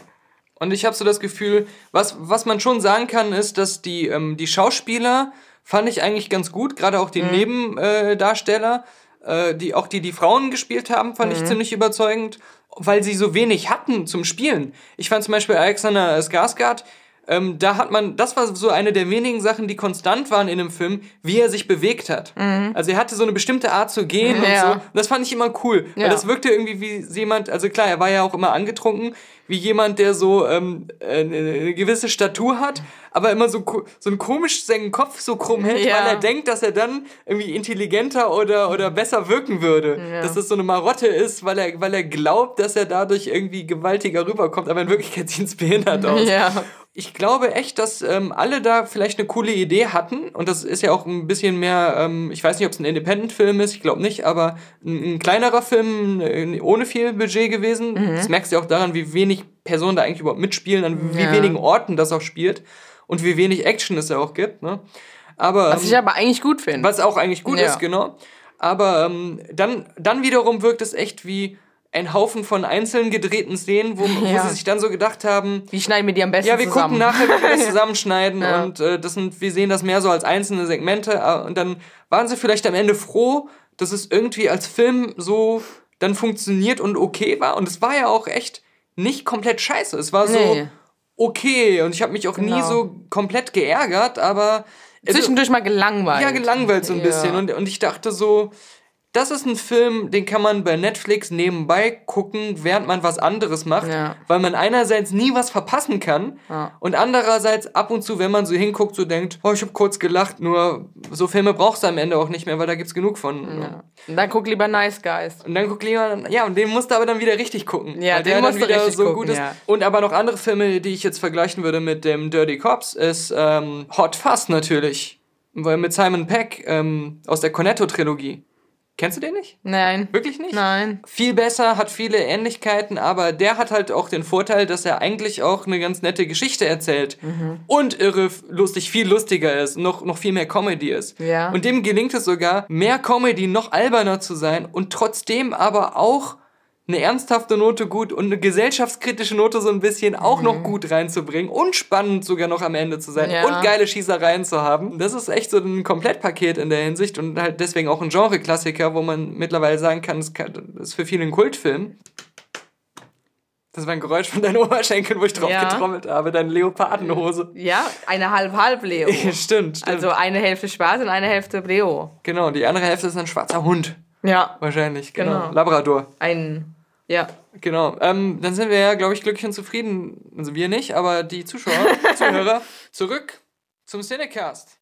Und ich habe so das Gefühl, was, was man schon sagen kann, ist, dass die, ähm, die Schauspieler fand ich eigentlich ganz gut, gerade auch die Nebendarsteller, äh, äh, die auch die die Frauen gespielt haben, fand ich ziemlich überzeugend, weil sie so wenig hatten zum Spielen. Ich fand zum Beispiel Alexander Skarsgård, ähm, da hat man, das war so eine der wenigen Sachen, die konstant waren in dem Film, wie er sich bewegt hat. Also er hatte so eine bestimmte Art zu gehen und
Ja.
so. Und das fand ich immer cool. Weil
Ja.
das wirkte irgendwie wie jemand, also klar, er war ja auch immer angetrunken, wie jemand, der so ähm, äh, eine, gewisse Statur hat, aber immer so, so ein komisch seinen Kopf so krumm hält,
Ja.
weil er denkt, dass er dann irgendwie intelligenter oder, oder besser wirken würde. Dass das so eine Marotte ist, weil er, weil er glaubt, dass er dadurch irgendwie gewaltiger rüberkommt, aber in Wirklichkeit sieht es behindert aus.
Ja.
Ich glaube echt, dass ähm, alle da vielleicht eine coole Idee hatten und das ist ja auch ein bisschen mehr, ähm, ich weiß nicht, ob es ein Independent-Film ist, ich glaube nicht, aber ein, ein kleinerer Film äh, ohne viel Budget gewesen. Das merkst du ja auch daran, wie wenig Personen da eigentlich überhaupt mitspielen, an wie
Ja.
wenigen Orten das auch spielt und wie wenig Action es ja auch gibt. Ne? Aber
Was
ähm,
ich aber eigentlich gut finde.
was auch eigentlich gut
Ja.
ist, genau. Aber ähm, dann, dann wiederum wirkt es echt wie ein Haufen von einzeln gedrehten Szenen, wo, wo
Ja.
sie sich dann so gedacht haben,
Wie schneiden wir die am besten
ja, wir
zusammen?
gucken nachher, wie wir das zusammenschneiden
Ja.
und äh, das sind, wir sehen das mehr so als einzelne Segmente äh, und dann waren sie vielleicht am Ende froh, dass es irgendwie als Film so dann funktioniert und okay war und es war ja auch echt nicht komplett scheiße. Es war so
Nee.
okay und ich habe mich auch nie
Genau.
so komplett geärgert, aber also-
Zwischendurch mal gelangweilt.
ja, gelangweilt so ein
Ja.
bisschen. Und, und ich dachte so, das ist ein Film, den kann man bei Netflix nebenbei gucken, während man was anderes macht.
Ja.
Weil man einerseits nie was verpassen kann
Ja.
und andererseits ab und zu, wenn man so hinguckt, so denkt, oh, ich habe kurz gelacht, nur so Filme brauchst du am Ende auch nicht mehr, weil da gibt's genug von.
Ja. Und dann guck lieber Nice Guys.
Und dann guckt jemand, ja, und den musst du aber dann wieder richtig gucken.
Ja,
weil
den
der
musst
dann
du
wieder so
gucken,
gut ist. Und aber noch andere Filme, die ich jetzt vergleichen würde mit dem Dirty Cops, ist ähm, Hot Fuzz natürlich. Weil mit Simon Peck ähm, aus der Cornetto-Trilogie. Kennst du den nicht?
Nein.
Wirklich nicht?
Nein.
Viel besser, hat viele Ähnlichkeiten, aber der hat halt auch den Vorteil, dass er eigentlich auch eine ganz nette Geschichte erzählt.
Mhm.
Und irre lustig, viel lustiger ist, noch, noch viel mehr Comedy ist.
Ja.
Und dem gelingt es sogar, mehr Comedy, noch alberner zu sein und trotzdem aber auch eine ernsthafte Note gut und eine gesellschaftskritische Note so ein bisschen auch noch gut reinzubringen und spannend sogar noch am Ende zu sein
Ja.
und geile Schießereien zu haben. Das ist echt so ein Komplettpaket in der Hinsicht und halt deswegen auch ein Genre-Klassiker, wo man mittlerweile sagen kann, es ist für viele ein Kultfilm. Das war ein Geräusch von deinen Oberschenkeln, wo ich drauf
Ja.
getrommelt habe, deine Leopardenhose.
Ja, eine halb-halb-Leo.
stimmt, stimmt.
Also eine Hälfte Spaß und eine Hälfte Leo.
genau, die andere Hälfte ist ein schwarzer Hund.
Ja,
Wahrscheinlich, genau.
Genau.
Labrador.
ein. Ja.
Genau. Ähm, dann sind wir ja, glaube ich, glücklich und zufrieden. Also wir nicht, aber die Zuschauer, Zuhörer. Zurück zum Cinecast.